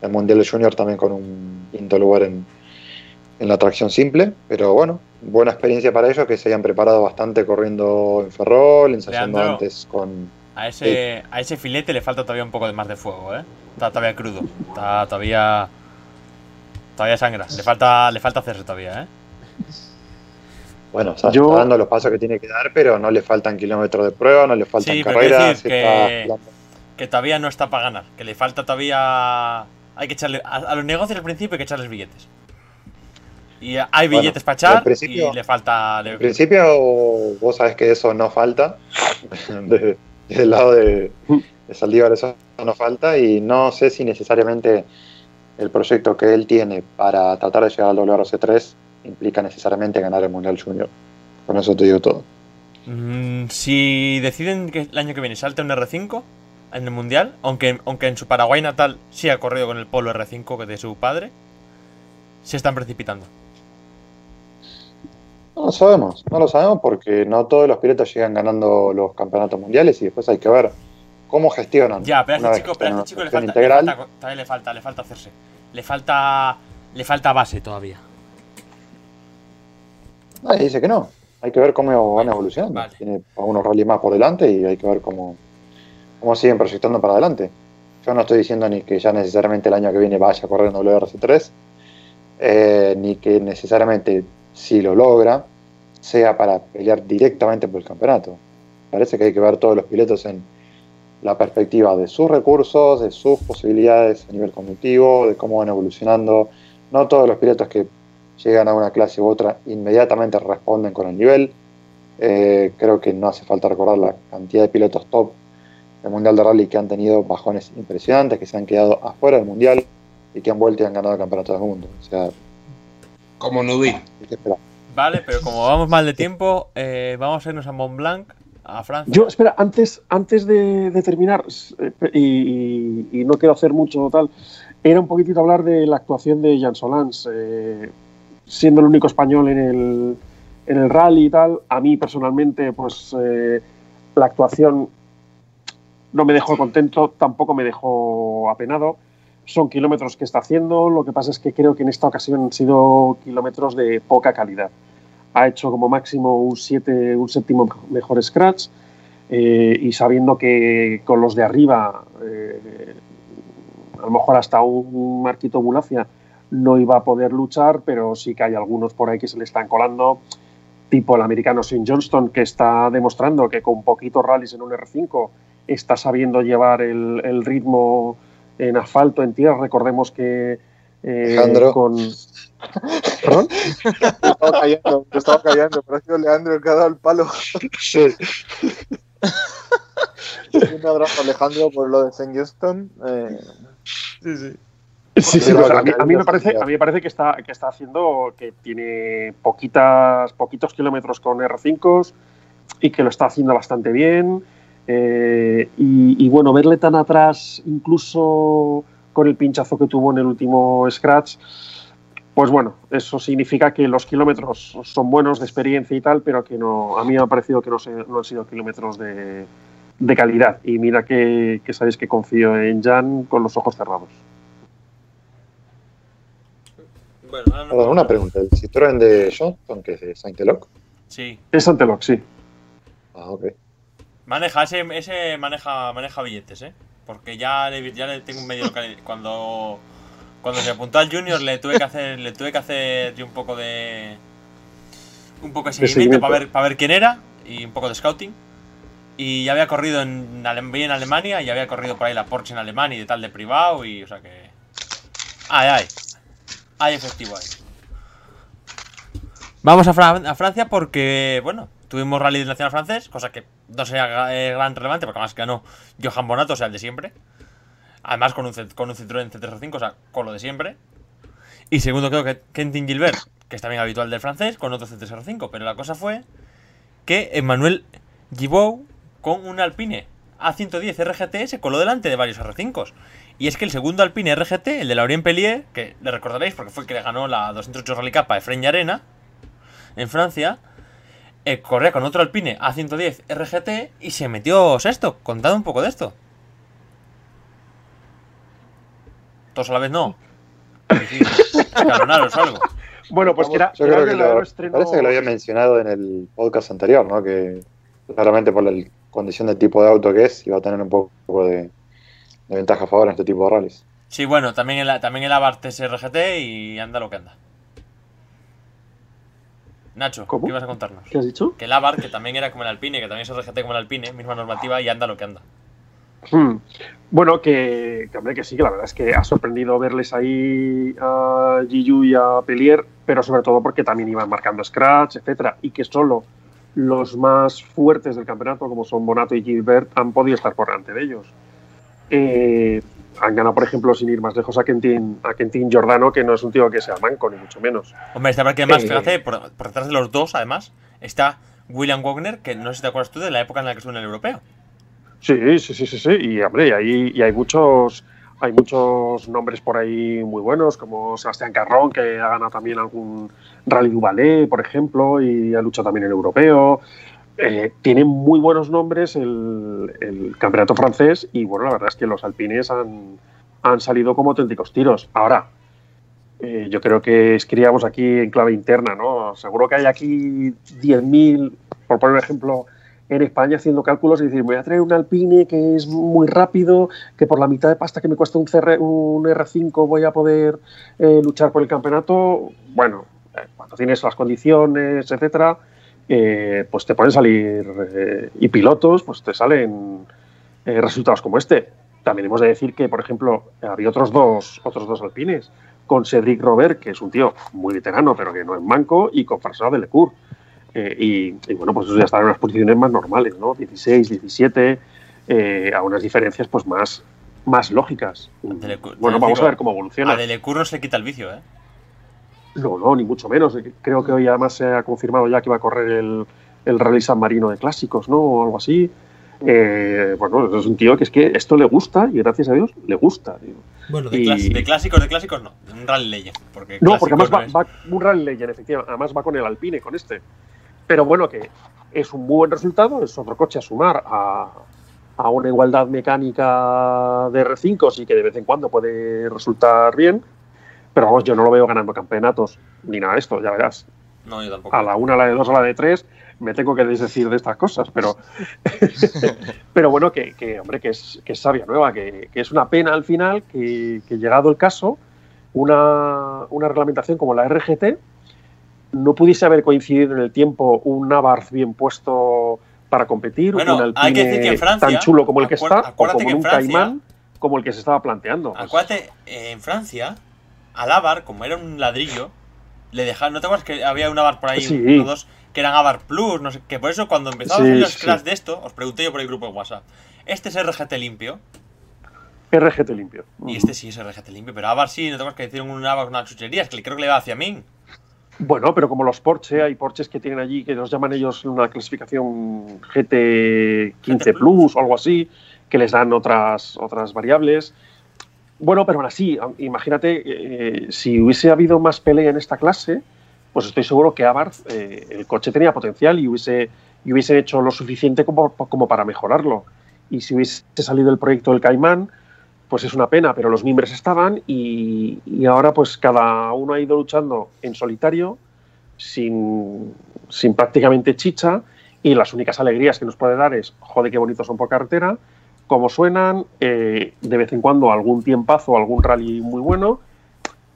Speaker 6: del Mundial Junior también con un quinto lugar en, en la tracción simple, pero bueno, buena experiencia para ellos que se hayan preparado bastante corriendo en Ferrol, ensayando
Speaker 2: Leandro.
Speaker 6: antes con...
Speaker 2: A ese, a ese filete le falta todavía un poco de más de fuego, ¿eh? Está todavía crudo. Está todavía. Todavía sangra. Le falta, le falta hacerse todavía, ¿eh?
Speaker 6: Bueno, o sea,
Speaker 4: Yo-
Speaker 6: está dando los pasos que tiene que dar, pero no le faltan kilómetros de prueba, no le faltan
Speaker 2: Sí,
Speaker 6: carreras.
Speaker 2: que-. Que todavía no está para ganar. Que le falta todavía. Hay que echarle. A, a los negocios al principio hay que echarles billetes. Y hay
Speaker 6: Bueno,
Speaker 2: billetes para echar y le falta.
Speaker 6: En principio, vos sabés que eso no falta. De- del lado de, de Saldívar eso no falta y no sé si necesariamente el proyecto que él tiene para tratar de llegar al WRC3 implica necesariamente ganar el Mundial Junior. Con eso te digo todo.
Speaker 2: Mm, si deciden que el año que viene salte un R5 en el mundial, aunque, aunque en su Paraguay natal sí ha corrido con el polo R5 que de su padre, se están precipitando.
Speaker 6: No lo sabemos, no lo sabemos porque no todos los pilotos llegan ganando los campeonatos mundiales y después hay que ver cómo gestionan.
Speaker 2: Ya, pero a este chico, pero a este chico le falta, le
Speaker 6: integral.
Speaker 2: falta- todavía le falta, le falta hacerse. Le falta, le falta base todavía.
Speaker 6: Nadie dice que no. Hay que ver cómo van evolucionando.
Speaker 2: Vale.
Speaker 6: Tiene algunos rallies más por delante y hay que ver cómo, cómo siguen proyectando para adelante. Yo no estoy diciendo ni que ya necesariamente el año que viene vaya a correr en WRC3, eh, ni que necesariamente si lo logra sea para pelear directamente por el campeonato. Parece que hay que ver todos los pilotos en la perspectiva de sus recursos, de sus posibilidades a nivel cognitivo, de cómo van evolucionando. No todos los pilotos que llegan a una clase u otra inmediatamente responden con el nivel. Eh, creo que no hace falta recordar la cantidad de pilotos top del Mundial de Rally que han tenido bajones impresionantes, que se han quedado afuera del Mundial y que han vuelto y han ganado el Campeonato del Mundo. O sea,
Speaker 7: Como Nubil.
Speaker 6: hay que esperar.
Speaker 2: Vale, pero como vamos mal de tiempo, eh, vamos a irnos a Mont Blanc, a Francia.
Speaker 4: Yo, espera, antes, antes de, terminar, eh, y no quiero hacer mucho tal, era un poquitito hablar de la actuación de Jan Solans, eh, siendo el único español en el, en el rally y tal. A mí personalmente, pues eh, la actuación no me dejó contento, tampoco me dejó apenado. Son kilómetros que está haciendo, lo que pasa es que creo que en esta ocasión han sido kilómetros de poca calidad ha hecho como máximo un, siete, un séptimo mejor scratch eh, y sabiendo que con los de arriba, eh, a lo mejor hasta un Marquito Bulacia no iba a poder luchar, pero sí que hay algunos por ahí que se le están colando, tipo el americano St. Johnston, que está demostrando que con poquitos rallies en un R5 está sabiendo llevar el, el ritmo en asfalto, en tierra. Recordemos que eh,
Speaker 6: Alejandro.
Speaker 4: con... ¿Perdón?
Speaker 3: Me estaba callando, me estaba callando, pero ha sido Leandro el que ha dado el palo. Un abrazo Alejandro por lo de St. Johnston. Eh,
Speaker 4: Sí, sí,
Speaker 3: Sí,
Speaker 4: a, mí,
Speaker 3: que
Speaker 4: a mí me parece, a mí me parece que está, que está haciendo que tiene poquitas, poquitos kilómetros con R5 y que lo está haciendo bastante bien. Eh, y, y bueno, verle tan atrás, incluso con el pinchazo que tuvo en el último Scratch, pues bueno, eso significa que los kilómetros son buenos de experiencia y tal, pero que no, a mí me ha parecido que no, se- no han sido kilómetros de, de calidad. Y mira que, que sabéis que confío en Jan con los ojos cerrados.
Speaker 2: Bueno,
Speaker 6: Perdón, una pregunta. ¿El Citroën de Johnston, que es de Saint-Eloc?
Speaker 2: Sí.
Speaker 4: Es Anteloc, sí.
Speaker 6: Ah, ok.
Speaker 2: Maneja, ese, ese maneja, maneja billetes, ¿eh? Porque ya le, ya le tengo un medio local. Cuando, cuando se apuntó al Junior le tuve que hacer, le tuve que hacer yo un poco de. Un poco de seguimiento,
Speaker 4: seguimiento.
Speaker 2: para ver, para ver quién era y un poco de scouting. Y ya había corrido en, en Alemania y había corrido por ahí la Porsche en Alemania y de tal de privado y o sea que. Ay, ay. Hay efectivo ahí. Vamos a, Fran- a Francia porque, bueno, tuvimos Rally Nacional francés, cosa que no sería eh, gran relevante porque además ganó Johan Bonato, o sea, el de siempre. Además con un, con un Citroën C305, o sea, con lo de siempre. Y segundo creo que Quentin Gilbert, que es también habitual del francés, con otro C305. Pero la cosa fue que Emmanuel Gibou con un Alpine A110 RGT se coló delante de varios R5. Y es que el segundo Alpine RGT, el de Laurent Pellier, que le recordaréis porque fue el que le ganó la 208 Rally Cup a Efren Arena en Francia, eh, corría con otro Alpine A110 RGT y se metió sexto. Contad un poco de esto. Todos a la vez no. Algo.
Speaker 4: Bueno, pues que era,
Speaker 6: Yo
Speaker 4: era
Speaker 6: creo
Speaker 4: el
Speaker 6: que lo,
Speaker 4: estreno-
Speaker 6: parece que lo había mencionado en el podcast anterior, ¿no? Que claramente por la condición del tipo de auto que es, iba a tener un poco de, de ventaja a favor en este tipo de rallies.
Speaker 2: Sí, bueno, también el, también el Abarth es RGT y anda lo que anda. Nacho,
Speaker 4: ¿Cómo?
Speaker 2: ¿qué ibas a contarnos?
Speaker 4: ¿Qué has dicho?
Speaker 2: Que el Abarth, que también era como el Alpine, que también es RGT como el Alpine, misma normativa y anda lo que anda.
Speaker 4: Hmm. Bueno, que, que, hombre, que sí, que la verdad es que ha sorprendido verles ahí a Giyu y a Pelier, pero sobre todo porque también iban marcando scratch, etcétera, y que solo los más fuertes del campeonato, como son Bonato y Gilbert, han podido estar por delante de ellos. Eh, han ganado, por ejemplo, sin ir más lejos, a Quentin, a Quentin Giordano, que no es un tío que sea manco, ni mucho menos.
Speaker 2: Hombre, está que además,
Speaker 4: Eh.
Speaker 2: fíjate, por, por detrás de los dos, además, está William Wagner, que no sé si te acuerdas tú de la época en la que estuvo en el europeo.
Speaker 4: Sí, sí, sí, sí, sí. Y hombre, y hay, y hay muchos, hay muchos nombres por ahí muy buenos, como Sebastián Carrón, que ha ganado también algún Rally du Valais, por ejemplo, y ha luchado también en el europeo. Eh, tiene muy buenos nombres el, campeonato francés y bueno, la verdad es que los alpines han, han salido como auténticos tiros. Ahora, eh, yo creo que escribíamos aquí en clave interna, ¿no? Seguro que hay aquí 10.000, por poner un ejemplo, en España haciendo cálculos y decir, voy a traer un Alpine que es muy rápido, que por la mitad de pasta que me cuesta un, CR, un R5 voy a poder eh, luchar por el campeonato. Bueno, eh, cuando tienes las condiciones, etcétera, eh, pues te pueden salir eh, y pilotos, pues te salen eh, resultados como este. También hemos de decir que, por ejemplo, había otros dos, otros dos alpines, con Cedric Robert, que es un tío muy veterano, pero que no es manco, y con François Delecourt. Eh, y, y, bueno, pues eso ya está en unas posiciones más normales, ¿no? 16, 17, eh, a unas diferencias pues más, más lógicas. Bueno, vamos a ver cómo evoluciona.
Speaker 2: A Delecourt no se le quita el vicio, ¿eh?
Speaker 4: No, no, ni mucho menos. Creo que hoy además se ha confirmado ya que va a correr el, el Rally San Marino de Clásicos, ¿no? O algo así. Eh, bueno, es un tío que es que esto le gusta y gracias a Dios le gusta. tío.
Speaker 8: Bueno, de
Speaker 4: Y-
Speaker 2: de clásicos, de clásicos no. De un Rally Legend. Porque
Speaker 4: No, porque además va,
Speaker 2: no es.
Speaker 4: va un Rally Legend, efectivamente. Además va con el Alpine, con este. Pero bueno, que es un muy buen resultado, es otro coche a sumar a, a una igualdad mecánica de R5, sí que de vez en cuando puede resultar bien. Pero vamos, yo no lo veo ganando campeonatos ni nada de esto, ya verás.
Speaker 2: No, yo tampoco.
Speaker 4: A la una, a la de dos, a la de tres, me tengo que desdecir de estas cosas, pero, pero bueno, que, que, hombre, que es, que es sabia nueva, que, que es una pena al final que, que llegado el caso, una, una reglamentación como la RGT no pudiese haber coincidido en el tiempo un Navarre bien puesto para competir,
Speaker 2: Bueno,
Speaker 4: un
Speaker 2: hay que decir
Speaker 4: Alpine
Speaker 2: que en Francia,
Speaker 4: tan chulo como el que está, o como
Speaker 2: que en
Speaker 4: un
Speaker 2: Francia-
Speaker 4: Caimán como el que se estaba planteando. Pues,
Speaker 2: Acuérdate, eh, en Francia, al Avar, como era un ladrillo, le dejaron. ¿No te acuerdas que había un Avar por ahí,
Speaker 4: Sí.
Speaker 2: uno dos, que eran Avar Plus? No sé, que por eso cuando empezamos
Speaker 4: Sí,
Speaker 2: a hacer los
Speaker 4: sí.
Speaker 2: crash de esto, os pregunté yo por el grupo de WhatsApp. Este es RGT limpio,
Speaker 4: RGT limpio.
Speaker 2: y este sí es RGT limpio, pero Avar sí, no te acuerdas que hicieron un Avar con unas chucherías, que creo que le va hacia mí.
Speaker 4: Bueno, pero como los Porsche, hay Porsches que tienen allí que los llaman ellos una clasificación GT15
Speaker 2: GT
Speaker 4: Plus o algo así, que les dan otras, otras variables. Bueno, pero aún así, imagínate, eh, si hubiese habido más pelea en esta clase, pues estoy seguro que Abarth, eh, el coche tenía potencial y hubiese, y hubiese hecho lo suficiente como, como para mejorarlo. Y si hubiese salido el proyecto del Caimán, pues es una pena, pero los miembros estaban y, y ahora pues cada uno ha ido luchando en solitario, sin, sin prácticamente chicha, y las únicas alegrías que nos puede dar es, joder, qué bonitos son por carretera, cómo suenan, eh, de vez en cuando algún tiempazo, algún rally muy bueno,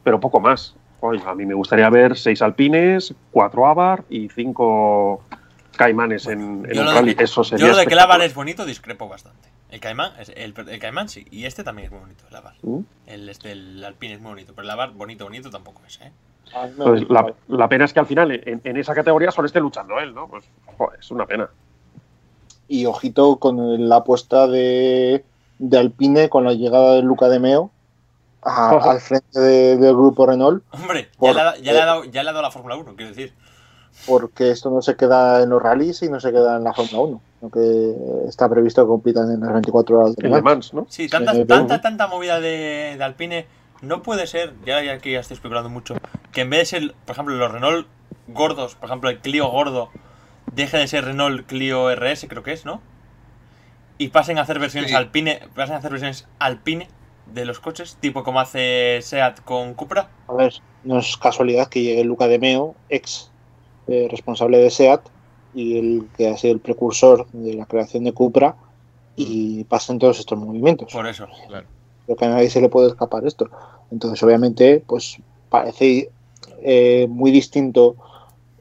Speaker 4: pero poco más. Oye, a mí me gustaría ver seis alpines, cuatro Avar y cinco Caimanes en,
Speaker 2: de-
Speaker 4: rally. Eso sería
Speaker 2: Yo lo de que el Avar es bonito discrepo bastante. El Caimán, es- el, el Caimán sí, y este también es muy bonito, el Avar.
Speaker 4: ¿Mm?
Speaker 2: El, este, el Alpine es muy bonito, pero el Avar bonito, bonito tampoco es, ¿eh?
Speaker 4: Pues la, la pena es que al final en, en esa categoría solo esté luchando él, ¿no? Pues joder, es una pena.
Speaker 3: Y ojito con la apuesta de, de Alpine con la llegada de Luca de Meo a- al frente de- del grupo Renault,
Speaker 2: Hombre, ya, le, ha, dado- ya, le ha dado, ya le ha dado la Fórmula 1, quiero decir.
Speaker 3: porque esto no se queda en los rallies y no se queda en la Fórmula 1, lo que está previsto que compitan en las 24 horas de Le Mans.
Speaker 4: ¿no?
Speaker 2: Sí, tanta, tanta, tanta movida de, de Alpine. No puede ser, ya, ya que ya estoy especulando mucho, que en vez de ser, por ejemplo, los Renault gordos, por ejemplo, el Clio gordo, deje de ser Renault Clio RS, creo que es, ¿no? Y pasen a hacer versiones
Speaker 7: Sí.
Speaker 2: Alpine, pasen a hacer versiones Alpine de los coches, tipo como hace Seat con Cupra.
Speaker 3: A ver, no es casualidad que llegue Luca de Meo, ex eh, responsable de SEAT y el que ha sido el precursor de la creación de Cupra y pasen todos estos movimientos.
Speaker 2: Por eso.
Speaker 3: Creo que a nadie se le puede escapar esto. Entonces, obviamente, pues parece eh, muy distinto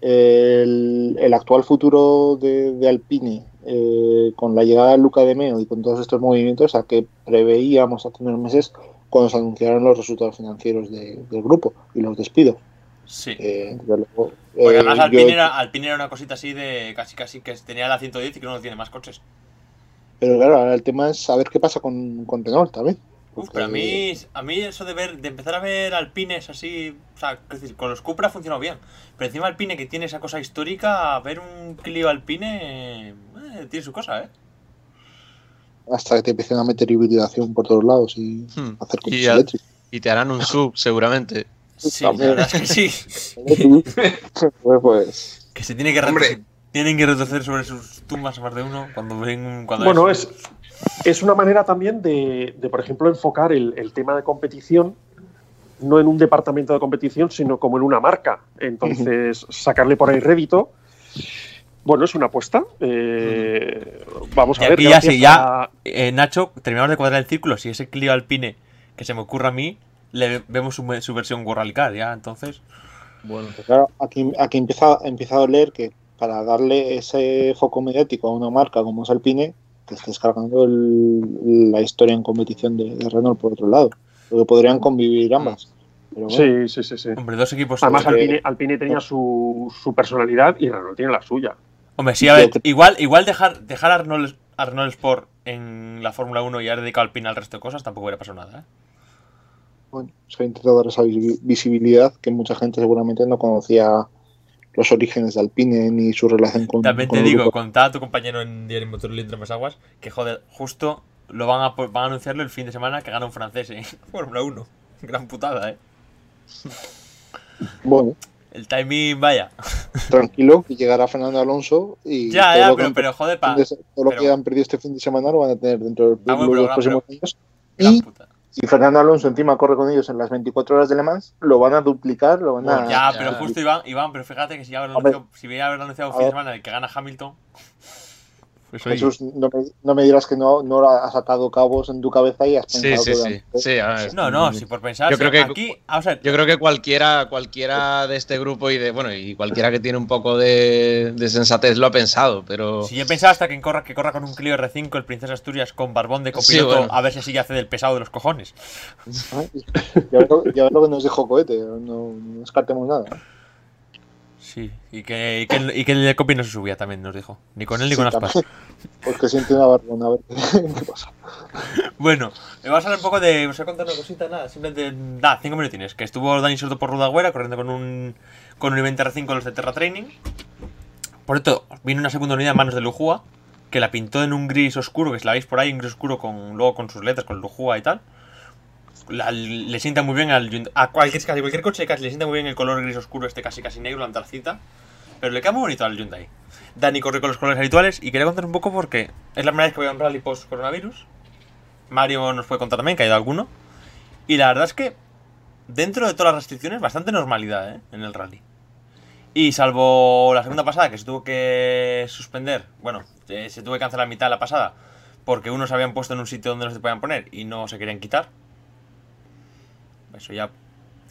Speaker 3: el, el actual futuro de, de Alpine eh, con la llegada de Luca de Meo y con todos estos movimientos a que preveíamos hace unos meses cuando se anunciaron los resultados financieros de- del grupo y los despidos.
Speaker 2: Sí.
Speaker 3: Eh, luego,
Speaker 2: Porque
Speaker 3: eh,
Speaker 2: además
Speaker 3: yo-
Speaker 2: Alpine, era, Alpine era una cosita así de casi casi que tenía la 110 y que no tiene más coches.
Speaker 3: Pero claro, ahora el tema es saber qué pasa con, con Renault también.
Speaker 2: Uf, pero a mí, a mí eso de ver, de empezar a ver alpines así, o sea, es decir, con los Cupra ha funcionado bien. Pero encima alpine que tiene esa cosa histórica, ver un Clio alpine eh, tiene su cosa, ¿eh?
Speaker 3: Hasta que te empiecen a meter hibridación por todos lados y
Speaker 5: Hmm.
Speaker 3: hacer
Speaker 5: Y,
Speaker 3: coches
Speaker 5: a-
Speaker 3: eléctricos.
Speaker 5: y te harán un sub, seguramente.
Speaker 2: Sí, la verdad es que sí.
Speaker 3: Pues, pues,
Speaker 2: Que se tiene que
Speaker 7: Hombre.
Speaker 2: retroceder, tienen que retroceder sobre sus tumbas más de uno cuando ven cuando
Speaker 4: Bueno, es, es una manera también de, de, por ejemplo, enfocar el, el tema de competición no en un departamento de competición, sino como en una marca. Entonces, sacarle por ahí rédito. Bueno, es una apuesta. Eh, vamos a
Speaker 2: Y
Speaker 4: ver.
Speaker 2: aquí ya, sí, ya, eh, Nacho, terminamos de cuadrar el círculo. Si ese Clio Alpine que se me ocurra a mí, le vemos su, su versión World Car, ya, entonces.
Speaker 8: Bueno,
Speaker 3: pues claro, aquí, aquí empieza, empieza a doler que para darle ese foco mediático a una marca como es Alpine, te estés cargando el- la historia en competición de, de Renault por otro lado. Porque podrían convivir ambas. Pero bueno,
Speaker 4: Sí, sí, sí, sí.
Speaker 2: Hombre, dos equipos.
Speaker 4: Además, Alpine, Alpine tenía su, su personalidad y Renault tiene la suya.
Speaker 2: Hombre, sí, a ver, igual, igual dejar, dejar a Arnold, a Renault Sport en la Fórmula 1 y haber dedicado Alpine al resto de cosas tampoco hubiera pasado nada, ¿eh?
Speaker 3: bueno, se ha intentado dar esa visi- visibilidad que mucha gente seguramente no conocía los orígenes de Alpine ni su relación con,
Speaker 2: También
Speaker 3: con
Speaker 2: te
Speaker 3: el
Speaker 2: digo, contaba a tu compañero en Diario Motor Entre Más Aguas que, joder, justo lo van a, van a anunciarlo el fin de semana que gana un francés en Fórmula 1. Gran putada, ¿eh?
Speaker 3: Bueno,
Speaker 2: El timing, vaya.
Speaker 3: tranquilo, que llegará Fernando Alonso y
Speaker 2: Ya, ya, pero, pero joder, pa.
Speaker 3: todo lo
Speaker 2: pero-
Speaker 3: que han perdido este fin de semana lo van a tener dentro de
Speaker 2: Ah, bueno,
Speaker 3: los próximos años.
Speaker 2: Gran
Speaker 3: Y
Speaker 2: puta.
Speaker 3: Si Fernando Alonso encima corre con ellos en las 24 horas de Le Mans, lo van a duplicar, lo van a...
Speaker 2: Ya, pero justo Iván, Iván, pero fíjate que si ya anunciado, si hubiera anunciado un
Speaker 3: A
Speaker 2: fin de semana el que gana Hamilton. Pues
Speaker 3: Jesús, no me, no me dirás que no, no has atado cabos en tu cabeza y has
Speaker 5: Sí,
Speaker 3: pensado
Speaker 5: sí,
Speaker 3: que
Speaker 5: sí. sí ver.
Speaker 2: No, no, si por pensar.
Speaker 5: Yo creo que-
Speaker 2: aquí, ver,
Speaker 5: Yo creo que cualquiera, cualquiera de este grupo y de bueno y cualquiera que tiene un poco de, de sensatez lo ha pensado, pero
Speaker 2: Si yo pensaba hasta que corra, que corra con un Clio R5 el Princesa Asturias con barbón de
Speaker 5: Sí,
Speaker 2: copiloto
Speaker 5: bueno.
Speaker 2: a ver si así hace del pesado de los cojones.
Speaker 3: Ya ves lo, ya ves lo que nos dijo Cohete, no, no descartemos nada.
Speaker 2: Sí, y que, y que, y que el copy no se subía también, nos dijo. Ni con él ni con
Speaker 3: Sí,
Speaker 2: Aspas.
Speaker 3: también. Pues que siente una barbona, a ver qué pasa.
Speaker 2: Bueno, me vas a hablar un poco de. Os voy a contar una cosita, nada, simplemente. Nada, cinco minutines. Que estuvo Dani Soto por Rudagüera corriendo con un. Con un evento R5 en los de Terra Training. Por esto, vino una segunda unidad en manos de Lujua. Que la pintó en un gris oscuro, que si la veis por ahí, un gris oscuro con luego con sus letras, con Lujua y tal. La- le sienta muy bien al a cualquier, casi cualquier coche casi le sienta muy bien el color gris oscuro este casi casi negro, la antracita. Pero le queda muy bonito al Hyundai. Dani corre con los colores habituales y quería contar un poco porque es la primera vez que voy a un rally post coronavirus. Mario nos puede contar también que ha ido alguno. Y la verdad es que dentro de todas las restricciones, bastante normalidad ¿eh? en el rally. Y salvo la segunda pasada que se tuvo que suspender, bueno, eh, se tuvo que cancelar mitad de la pasada porque unos se habían puesto en un sitio donde no se podían poner y no se querían quitar. Eso ya.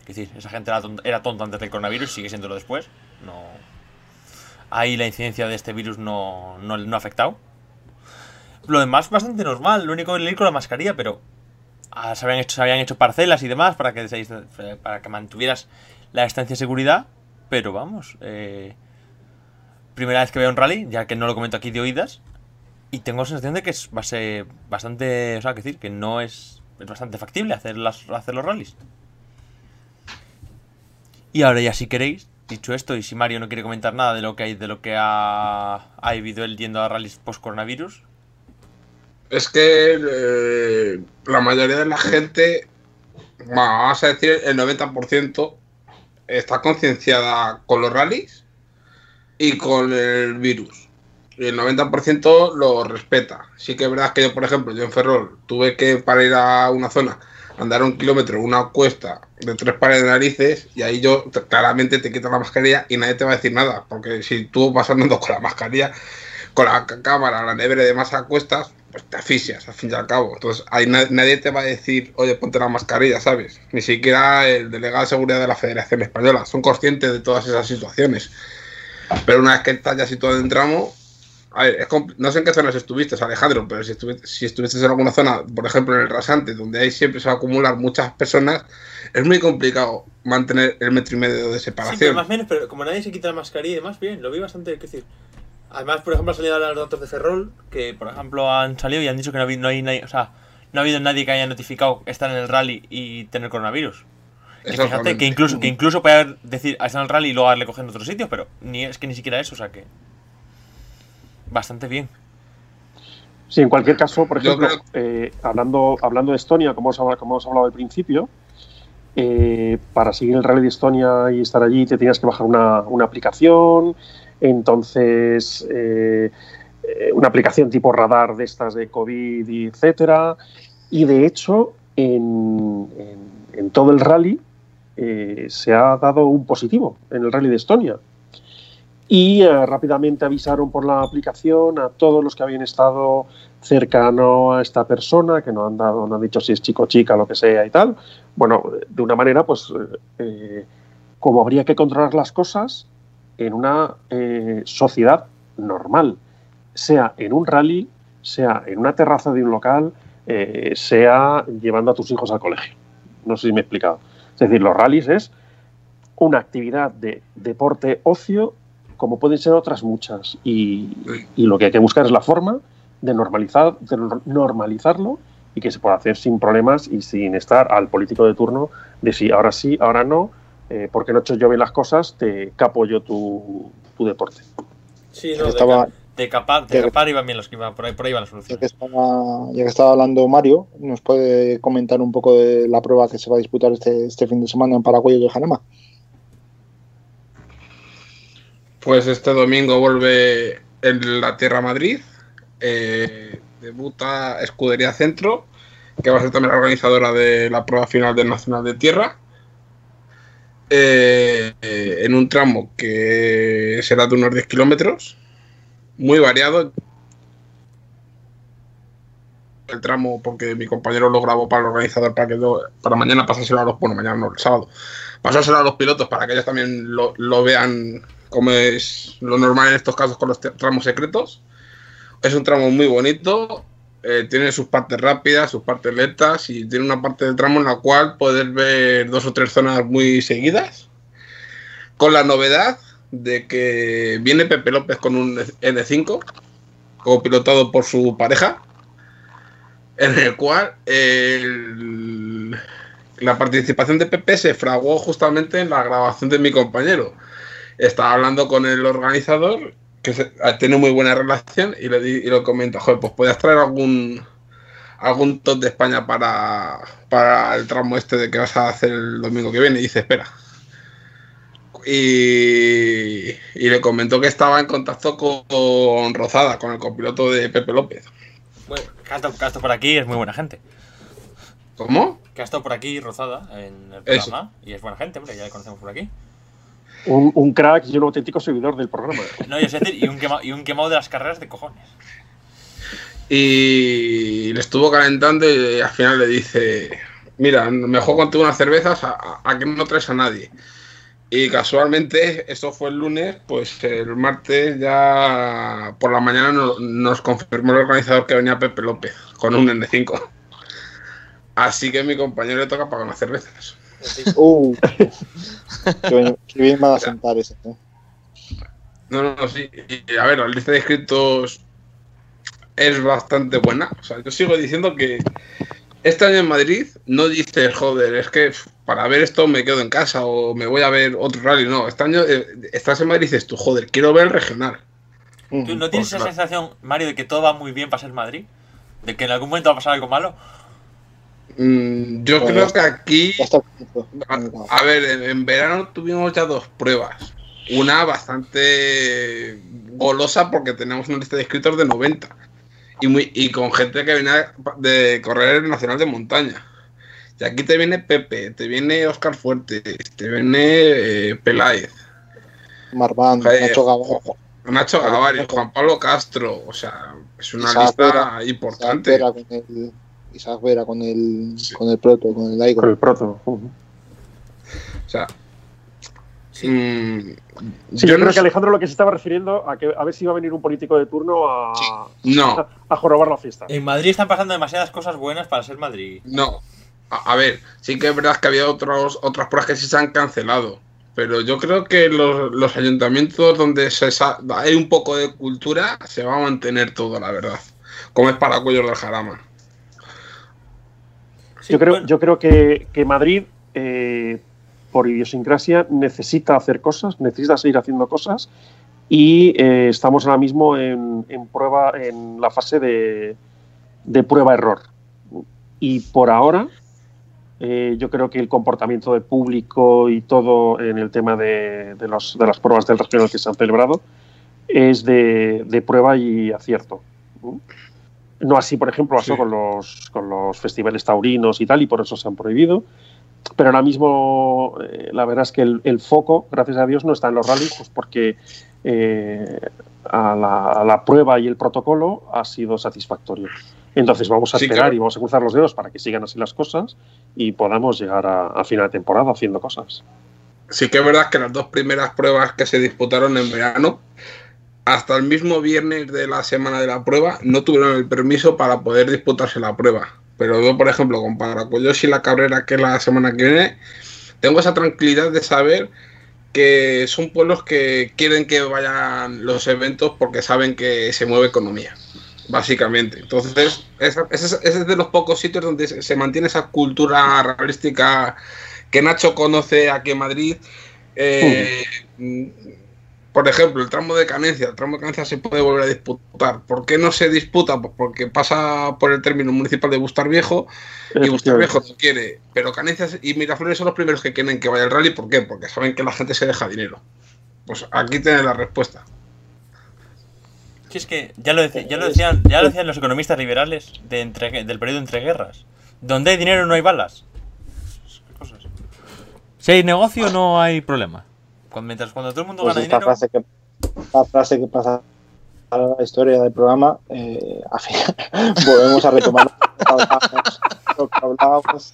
Speaker 2: Es decir, esa gente era tonta, antes del coronavirus y sigue siéndolo después. No. Ahí la incidencia de este virus no, no, no ha afectado. Lo demás, bastante normal. Lo único el ir con la mascarilla, pero. ah, se, habían hecho, se habían hecho parcelas y demás para que, para que mantuvieras la distancia de seguridad. Pero vamos. eh, primera vez que veo un rally, ya que no lo comento aquí de oídas. Y tengo la sensación de que es, bastante. O sea, que decir, que no es. Es bastante factible hacer, hacer los rallies. Y ahora ya si queréis, dicho esto, y si Mario no quiere comentar nada de lo que hay, de lo que ha, ha vivido él yendo a rallies post-coronavirus.
Speaker 7: Es que eh, la mayoría de la gente, vamos a decir el 90%, está concienciada con los rallies y con el virus. Y el 90% lo respeta. Sí que es verdad que yo, por ejemplo, yo en Ferrol tuve que para ir a una zona andar un kilómetro, una cuesta de tres pares de narices, y ahí yo te- claramente te quitas la mascarilla y nadie te va a decir nada, porque si tú vas andando con la mascarilla, con la cámara, la nevera y demás a cuestas, pues te asfixias, al fin y al cabo. Entonces ahí na- nadie te va a decir, oye, ponte la mascarilla, ¿sabes? Ni siquiera el delegado de seguridad de la Federación Española. Son conscientes de todas esas situaciones. Pero una vez que estás ya situado en tramo, a ver, es no sé en qué zonas estuviste, Alejandro, pero si estuviste, si estuviste en alguna zona, por ejemplo en el rasante, donde ahí siempre se va a acumular muchas personas, es muy complicado mantener el metro y medio de
Speaker 2: Sí,
Speaker 7: separación.
Speaker 2: pero más o menos, pero como nadie se quita la mascarilla y demás, bien, lo vi bastante, qué decir. Además, por ejemplo, han salido los datos de Ferrol, que por ejemplo han salido y han dicho que no, hay- no hay nadie, o sea, no ha habido nadie que haya notificado estar en el rally y tener coronavirus. Que fíjate que incluso, que incluso puede haber- decir, "Ah, está en el rally y luego darle coger en otro sitio, pero ni es que ni siquiera eso, o sea que. Bastante bien.
Speaker 4: Sí, en cualquier caso, por ejemplo, eh, hablando, hablando de Estonia, como os, habla- como os hablado al principio, eh, para seguir el rally de Estonia y estar allí te tenías que bajar una, una aplicación, entonces eh, una aplicación tipo radar de estas de COVID y etcétera, y de hecho en, en- en todo el rally eh, se ha dado un positivo en el rally de Estonia y eh, rápidamente avisaron por la aplicación a todos los que habían estado cercano a esta persona, que no han dado, no han dicho si es chico chica, lo que sea y tal. Bueno, de una manera, pues, eh, como habría que controlar las cosas en una eh, sociedad normal, sea en un rally, sea en una terraza de un local, eh, sea llevando a tus hijos al colegio. No sé si me he explicado. Es decir, los rallies es una actividad de deporte ocio como pueden ser otras muchas. Y, y lo que hay que buscar es la forma de, normalizar, de nor- normalizarlo y que se pueda hacer sin problemas y sin estar al político de turno de si ahora sí, ahora no, eh, porque no he hecho yo bien las cosas, te capo yo tu, tu deporte.
Speaker 2: Sí,
Speaker 3: que estaba,
Speaker 2: De capar, de capar iban bien los que iban, por ahí, por ahí van las
Speaker 3: ya que
Speaker 2: soluciones.
Speaker 3: estaba, ya que estaba hablando Mario, ¿nos puede comentar un poco de la prueba que se va a disputar este, este fin de semana en Paraguay de Janema?
Speaker 7: Pues este domingo vuelve en la Tierra Madrid. eh, debuta Escudería Centro, que va a ser también la organizadora de la prueba final del Nacional de Tierra. eh, eh, en un tramo que será de unos 10 kilómetros, muy variado. El tramo, porque mi compañero lo grabó para el organizador para que lo- para mañana pasárselo a los, bueno, mañana no, el sábado, pasárselo a los pilotos para que ellos también lo, lo vean como es lo normal en estos casos con los tramos secretos. Es un tramo muy bonito, eh, tiene sus partes rápidas, sus partes lentas y tiene una parte del tramo en la cual puedes ver dos o tres zonas muy seguidas. Con la novedad de que viene Pepe López con un N5, como pilotado por su pareja, en el cual la participación de Pepe se fraguó justamente en la grabación de mi compañero estaba hablando con el organizador, que se- tiene muy buena relación, y le, di, y le comento, joder, pues puedes traer algún algún top de España para, para el tramo este de que vas a hacer el domingo que viene. Y dice, espera. Y, y le comentó que estaba en contacto con, con Rozada, con el copiloto de Pepe López.
Speaker 2: Bueno, que ha estado, que ha estado por aquí es muy buena gente.
Speaker 7: ¿Cómo?
Speaker 2: Que ha estado por aquí Rozada en el
Speaker 7: Eso.
Speaker 2: programa. Y es buena gente, hombre, ya le conocemos por aquí.
Speaker 4: Un, un crack y un auténtico seguidor del programa.
Speaker 2: No, y es decir, y un, quema- y un quemado de las carreras de cojones.
Speaker 7: Y le estuvo calentando y al final le dice, mira, mejor contigo unas cervezas a, a- a que no traes a nadie. Y casualmente, eso fue el lunes, pues el martes ya por la mañana no- nos confirmó el organizador que venía Pepe López con un N5. Así que a mi compañero le toca pagar unas cervezas.
Speaker 3: Uh, qué, bien, qué bien van a sentar ese. ¿eh?
Speaker 7: No, no, no, sí. Y, a ver, la lista de inscritos es bastante buena. O sea, yo sigo diciendo que este año en Madrid no dices, joder, es que para ver esto me quedo en casa o me voy a ver otro rally. No, este año eh, estás en Madrid y dices tú, joder, quiero ver el regional.
Speaker 2: ¿Tú no tienes
Speaker 7: Pues,
Speaker 2: esa sensación, Mario, de que todo va muy bien para ser Madrid? ¿De que en algún momento va a pasar algo malo?
Speaker 7: Mm, yo creo que aquí, a, a ver, en, en verano tuvimos ya dos pruebas. Una bastante golosa porque tenemos una lista de inscritos de 90. Y, muy, y con gente que viene de correr el Nacional de Montaña. Y aquí te viene Pepe, te viene Oscar Fuertes, te viene eh, Peláez,
Speaker 3: Marván, Nacho Gavar,
Speaker 7: Nacho Gavari, Juan Pablo Castro. O sea, es una lista importante.
Speaker 3: Isaac Vera con el, con el proto, con el
Speaker 4: Con
Speaker 3: Aigo.
Speaker 4: el proto.
Speaker 7: O sea,
Speaker 2: Sí.
Speaker 7: mm,
Speaker 4: Sí, yo, creo que Alejandro lo que se estaba refiriendo a que a ver si iba a venir un político de turno a,
Speaker 7: no.
Speaker 4: a, a jorobar la fiesta.
Speaker 2: En Madrid están pasando demasiadas cosas buenas para ser Madrid.
Speaker 7: No. A, a ver, sí que es verdad que había otros, otras pruebas que sí se han cancelado. Pero yo creo que los, los ayuntamientos donde se hay un poco de cultura se va a mantener todo, la verdad. Como es para Cuellos del Jarama.
Speaker 8: Sí,
Speaker 4: yo creo,
Speaker 8: bueno.
Speaker 4: yo creo que, que Madrid, eh, por idiosincrasia, necesita hacer cosas, necesita seguir haciendo cosas y eh, estamos ahora mismo en, en prueba, en la fase de, de prueba-error. Y por ahora, eh, yo creo que el comportamiento del público y todo en el tema de, de los- de las pruebas del regional que se han celebrado es de, de prueba y acierto. ¿No? Así, por ejemplo, pasó
Speaker 7: Sí.
Speaker 4: con, los, con los festivales taurinos y tal, y por eso se han prohibido. Pero ahora mismo, eh, la verdad es que el, el foco, gracias a Dios, no está en los rallies, pues porque eh, a, la, a la prueba y el protocolo ha sido satisfactorio. Entonces vamos a
Speaker 7: Sí,
Speaker 4: esperar
Speaker 7: claro.
Speaker 4: y vamos a cruzar los dedos para que sigan así las cosas y podamos llegar a, a final de temporada haciendo cosas.
Speaker 7: Sí que es verdad que las dos primeras pruebas que se disputaron en verano, hasta el mismo viernes de la semana de la prueba, no tuvieron el permiso para poder disputarse la prueba. Pero yo, por ejemplo, con Paracuellos y la Cabrera, que es la semana que viene, tengo esa tranquilidad de saber que son pueblos que quieren que vayan los eventos porque saben que se mueve economía, básicamente. Entonces, ese es, de los pocos sitios donde se, mantiene esa cultura realística que Nacho conoce aquí en Madrid. Eh, mm, Por ejemplo, el tramo de Canencia, el tramo de Canencia se puede volver a disputar. ¿Por qué no se disputa? Pues porque pasa por el término municipal de Bustar Viejo y Bustar Viejo no quiere. Pero Canencia y Miraflores son los primeros que quieren que vaya el rally. ¿Por qué? Porque saben que la gente se deja dinero. Pues aquí tienes la respuesta.
Speaker 2: Si es que ya lo, ya lo decían, ya lo decían los economistas liberales de entre- del periodo entre guerras. Donde hay dinero no hay balas. Cosas. Si hay negocio no hay problema. Cuando, mientras cuando todo el mundo
Speaker 3: Pues
Speaker 2: gana
Speaker 3: esta
Speaker 2: dinero.
Speaker 3: frase que, esta frase que pasa a la historia del programa, eh, al final volvemos a retomar lo que hablábamos-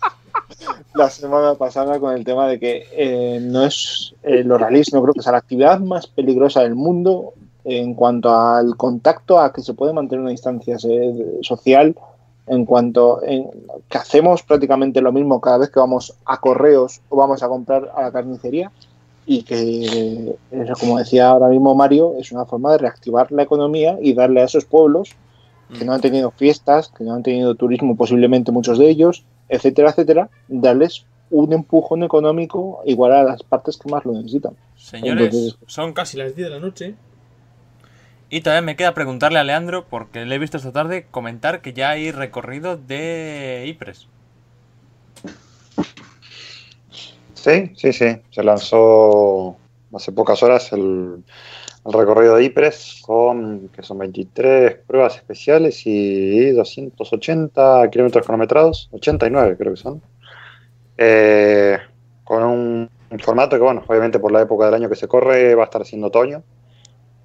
Speaker 3: la semana pasada con el tema de que eh, no es eh, los rallies, no creo que sea la actividad más peligrosa del mundo en cuanto al contacto, a que se puede mantener una distancia eh, social, en cuanto en, que hacemos prácticamente lo mismo cada vez que vamos a correos o vamos a comprar a la carnicería y que, eh, como decía ahora mismo Mario, es una forma de reactivar la economía y darle a esos pueblos que no han tenido fiestas, que no han tenido turismo posiblemente muchos de ellos, etcétera, etcétera, darles un empujón económico igual a las partes que más lo necesitan.
Speaker 2: Señores,
Speaker 3: Entonces-
Speaker 2: son casi
Speaker 8: Casi las 10 de la noche.
Speaker 2: Y todavía me queda preguntarle a Leandro, porque le he visto esta tarde comentar que ya hay recorrido de IPRES.
Speaker 6: Sí, sí, sí. Se lanzó hace pocas horas el, recorrido de IPRES con, que son 23 pruebas especiales y 280 kilómetros cronometrados, 89 creo que son. Eh, con un, un formato que, bueno, obviamente por la época del año que se corre va a estar siendo otoño,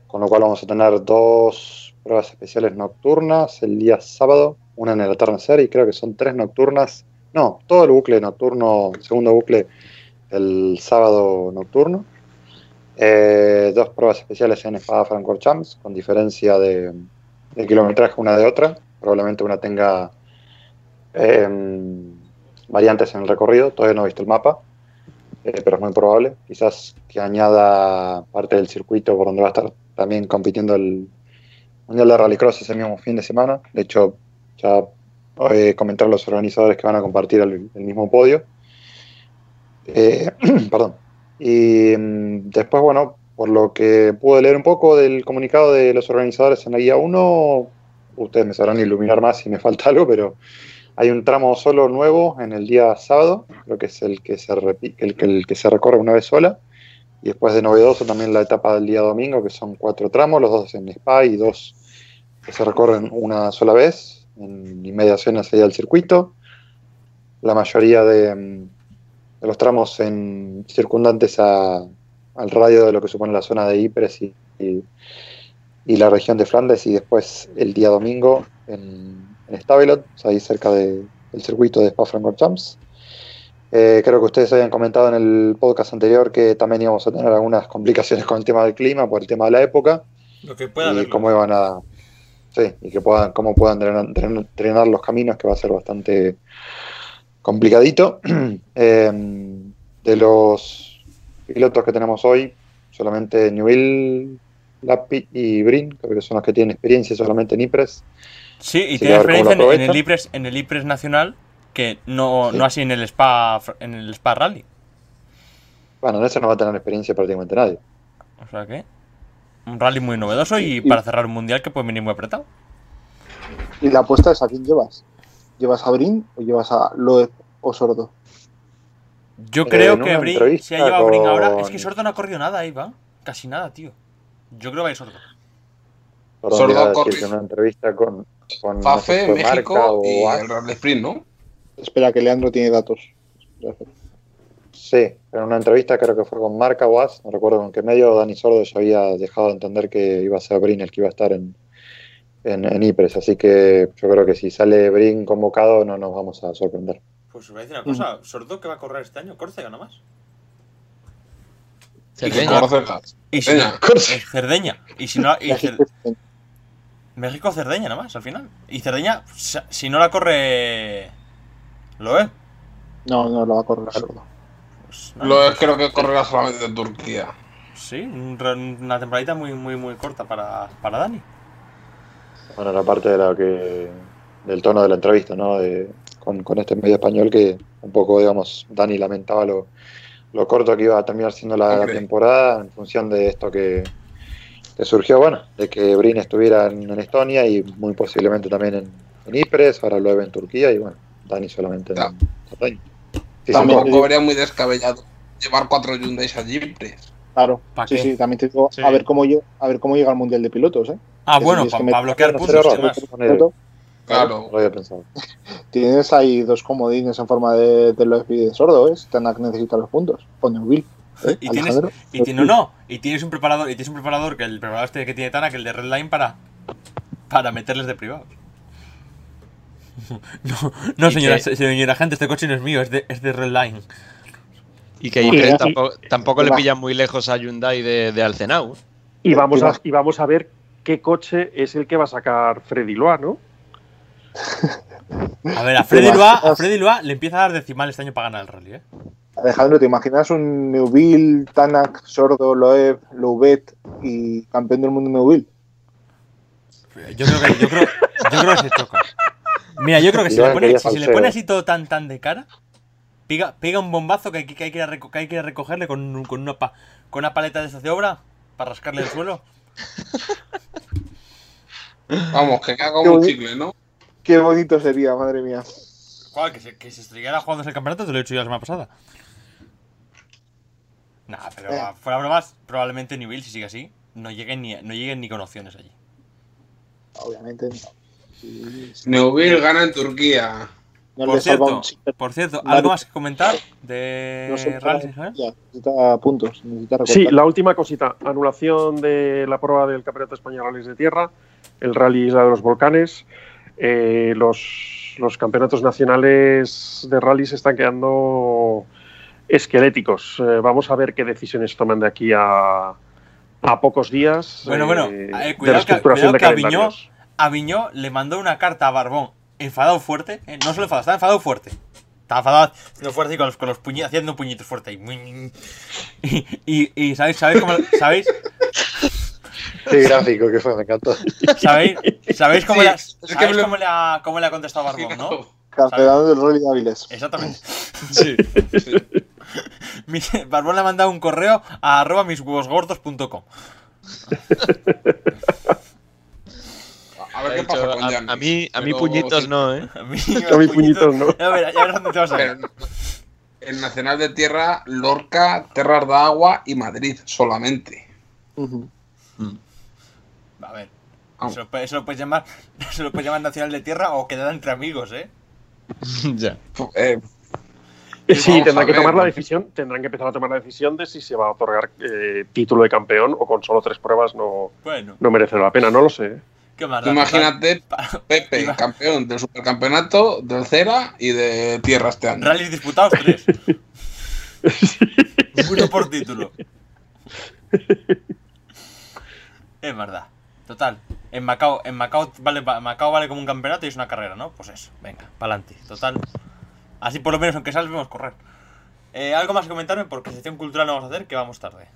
Speaker 6: con lo cual vamos a tener dos pruebas especiales nocturnas el día sábado, una en el atardecer y creo que son tres nocturnas. No, todo el bucle nocturno, segundo bucle el sábado nocturno. Eh, dos pruebas especiales en Espada Francorchamps, con diferencia de, kilometraje una de otra. Probablemente una tenga eh, variantes en el recorrido. Todavía no he visto el mapa, eh, pero es muy probable. Quizás que añada parte del circuito por donde va a estar también compitiendo el Mundial de Rallycross ese mismo fin de semana. De hecho, ya eh, comentaron los organizadores que van a compartir el mismo podio. Eh, perdón. Y mm, después, bueno, por lo que pude leer un poco del comunicado de los organizadores en la guía 1, ustedes me sabrán iluminar más si me falta algo, pero hay un tramo solo nuevo en el día sábado, creo que es el que se, el, el que se recorre una vez sola. Y después de novedoso también la etapa del día domingo, que son cuatro tramos, los dos en Spa y dos que se recorren una sola vez, en inmediaciones allá del circuito. La mayoría de, mm, de los tramos en circundantes a- al radio de lo que supone la zona de Ypres y, y- y la región de Flandes, y después el día domingo en, en Stavelot, ahí cerca de- del circuito de Spa-Francorchamps. Eh, creo que ustedes habían comentado en el podcast anterior que también íbamos a tener algunas complicaciones con el tema del clima, por el tema de la época
Speaker 2: Lo que pueda
Speaker 6: y cómo iban a sí, y que puedan cómo puedan drenar- drenar los caminos que va a ser bastante complicadito Eh, de los pilotos que tenemos hoy solamente Newell Lapi y Brin creo que son los que tienen experiencia solamente en IPRES
Speaker 2: Sí, y tiene experiencia en, el. IPRES, en el IPRES nacional que no, no así en el Spa en el Spa Rally.
Speaker 6: Bueno, en eso no va a tener experiencia prácticamente nadie.
Speaker 2: O sea que un rally muy novedoso y para cerrar un mundial que puede venir muy apretado.
Speaker 3: Y la apuesta es a quién llevas. ¿Llevas a Brin o llevas a Loeb o Sordo?
Speaker 2: Yo
Speaker 6: Eh,
Speaker 2: creo que Brin se ha llevado a Brin ahora. Es que Sordo no ha corrido nada ahí, va. Casi nada, tío. Yo creo que va a ir Sordo.
Speaker 7: Sordo
Speaker 6: iba que en una entrevista con, con no sé
Speaker 7: Fafe,
Speaker 6: si Marca
Speaker 7: México
Speaker 6: o
Speaker 7: y
Speaker 6: AS.
Speaker 7: el Sprint, ¿no?
Speaker 3: Espera, que Leandro tiene datos.
Speaker 6: Sí, en una entrevista creo que fue con Marca o AS, no recuerdo con qué medio, Dani Sordo ya había dejado de entender que iba a ser Brin el que iba a estar en, en, en IPRES, así que yo creo que si sale Brin convocado no nos vamos a sorprender.
Speaker 2: Pues os voy a decir una cosa. Sordo que va a correr este año, Córcega nada más.
Speaker 7: Y que
Speaker 5: Cerdeña.
Speaker 7: Córcega.
Speaker 2: Y si no,
Speaker 7: Cerdeña.
Speaker 2: Y si no, y Cer- México Cerdeña nada más al final. Y Cerdeña, si- no la corre. Lo es.
Speaker 3: No, no lo va a correr Sordo.
Speaker 2: Pues,
Speaker 7: Lo es, creo que correrá solamente en Turquía.
Speaker 2: Sí, una temporadita muy, muy, muy corta para, para Dani.
Speaker 6: Bueno, la parte de la que del tono de la entrevista, ¿no? De, con, con este medio español que un poco, digamos, Dani lamentaba lo, lo corto que iba a terminar siendo la, temporada en función de esto que, que surgió, bueno, de que Brin estuviera en, en Estonia y muy posiblemente también en, en Ypres, ahora luego en Turquía y bueno, Dani solamente en
Speaker 7: Ta-.
Speaker 6: Sí,
Speaker 7: Tampoco vería muy descabellado llevar cuatro Hyundais a Ypres.
Speaker 3: Claro.
Speaker 2: ¿Pa
Speaker 3: Sí,
Speaker 2: qué?
Speaker 3: sí, también te digo,
Speaker 5: Sí.
Speaker 3: a ver cómo lle- a ver cómo llega el Mundial de Pilotos, ¿eh?
Speaker 2: Ah,
Speaker 3: Que
Speaker 2: bueno,
Speaker 3: que
Speaker 2: para bloquear puntos
Speaker 7: Claro.
Speaker 6: lo había pensado.
Speaker 3: Tienes ahí dos comodines en forma de, de Loeb y de Sordo, ¿eh? Tanak necesita los puntos. O Neuville. ¿eh?
Speaker 2: Y tienes, y ti- no, no, y tienes un preparador, y tienes un preparador que el preparador este que tiene Tana, que el de Redline para para meterles de privados. No, no señora,
Speaker 5: que-
Speaker 2: señora gente, este coche no es mío, es de, es de Redline.
Speaker 5: Y que
Speaker 4: Y-
Speaker 5: Ypres
Speaker 4: y-
Speaker 5: tampoco, le
Speaker 3: va.
Speaker 5: pillan muy lejos a Hyundai de, de Alcenau.
Speaker 4: Y vamos, a, y vamos a ver qué coche es el que va a sacar Freddy Loa, ¿no?
Speaker 2: A ver, a Freddy Loa, a Freddy Loa le empieza a dar decimal este año para ganar el rally, ¿eh?
Speaker 3: Alejandro, ¿te imaginas un Neuville, Tanak, Sordo, Loeb, Loubet y campeón del mundo Neuville?
Speaker 2: Yo creo que, yo creo, yo creo que se choca. Mira, yo creo que si, le pone, si se le pone así todo tan tan de cara, pega, pega un bombazo que hay, que, que hay que ir a, reco- que hay que ir a recogerle con, un- con, una pa- con una paleta de estas de obra para rascarle el suelo.
Speaker 7: Vamos, que caga como un chicle, ¿no?
Speaker 3: Qué bonito sería, madre mía.
Speaker 2: ¿Cuál? Que se, que se estrellara jugando el campeonato, te lo he dicho ya la semana pasada. Nah, pero
Speaker 3: Eh.
Speaker 2: fuera bromas, probablemente Newville, si sigue así, no lleguen ni, no lleguen ni con opciones allí.
Speaker 3: Obviamente no. Sí, sí.
Speaker 7: Neuville gana en Turquía.
Speaker 3: No
Speaker 2: por cierto, por cierto. ¿algo más que comentar de
Speaker 3: no sé,
Speaker 2: rallies
Speaker 3: ya, necesita puntos, necesita.
Speaker 4: Sí, la última cosita, anulación de la prueba del Campeonato de España de Rallys de Tierra, el Rally Isla de los Volcanes, eh, los, los campeonatos nacionales de rally se están quedando esqueléticos. Eh, vamos a ver qué decisiones toman de aquí a, a pocos días
Speaker 2: Bueno, bueno,
Speaker 4: eh,
Speaker 2: eh,
Speaker 4: de
Speaker 2: cuidado que-
Speaker 4: reestructuración de
Speaker 2: cuidado que. Aviñó le mandó una carta a Barbón, enfadado fuerte, eh, no solo enfadado, estaba enfadado fuerte. Estaba enfadado haciendo fuerte y con los, con los puñi- haciendo puñitos fuerte ahí. Y, y, y ¿sabéis, sabéis cómo, sabéis,
Speaker 6: Qué gráfico que fue, me encantó.
Speaker 2: sabéis, sabéis cómo,
Speaker 7: Sí, que
Speaker 2: sabéis cómo le ha, cómo le ha contestado Barbón, ¿no?
Speaker 3: Cancelado del Rally de Áviles.
Speaker 2: Exactamente.
Speaker 5: Sí.
Speaker 2: Mi- Barbón le ha mandado un correo a arroba mishuevosgordos.com.
Speaker 7: A ver qué
Speaker 5: dicho,
Speaker 7: pasa con
Speaker 5: a,
Speaker 7: Jan.
Speaker 5: a mí, a mí
Speaker 7: Pero
Speaker 5: puñitos
Speaker 7: sí.
Speaker 5: no, ¿eh?
Speaker 2: A mí,
Speaker 4: A mí puñitos, ¿no?
Speaker 2: Ya verás, ya verás dónde te vas a ver.
Speaker 7: el Nacional de Tierra, Lorca, Terras de Agua y Madrid solamente.
Speaker 3: Ujú.
Speaker 2: A ver.
Speaker 7: Vamos.
Speaker 2: Eso lo, puedes- eso lo puedes llamar, eso lo puedes llamar Nacional de Tierra o quedar entre amigos, ¿eh?
Speaker 5: ya.
Speaker 7: Eh,
Speaker 4: Sí,
Speaker 7: Vamos a
Speaker 4: tendrán que
Speaker 7: ver,
Speaker 4: tomar la decisión, tendrán que empezar a tomar la decisión de si se va a otorgar eh, título de campeón o con solo tres pruebas no,
Speaker 2: Bueno,
Speaker 4: no merece la pena, no lo sé.
Speaker 2: ¿Qué
Speaker 7: imagínate, Pepe,
Speaker 2: Iba-
Speaker 7: campeón del supercampeonato, del Cera y de Tierra este año.
Speaker 2: Rallys disputados, tres. Uno por título. Es verdad. Total. En Macao, en Macao vale, Macao vale como un campeonato y es una carrera, ¿no? Pues eso, venga, pa'lante. Total. Así por lo menos, aunque sales, vemos correr. Eh, ¿Algo más que comentarme? Porque sección cultural no vamos a hacer, que vamos tarde.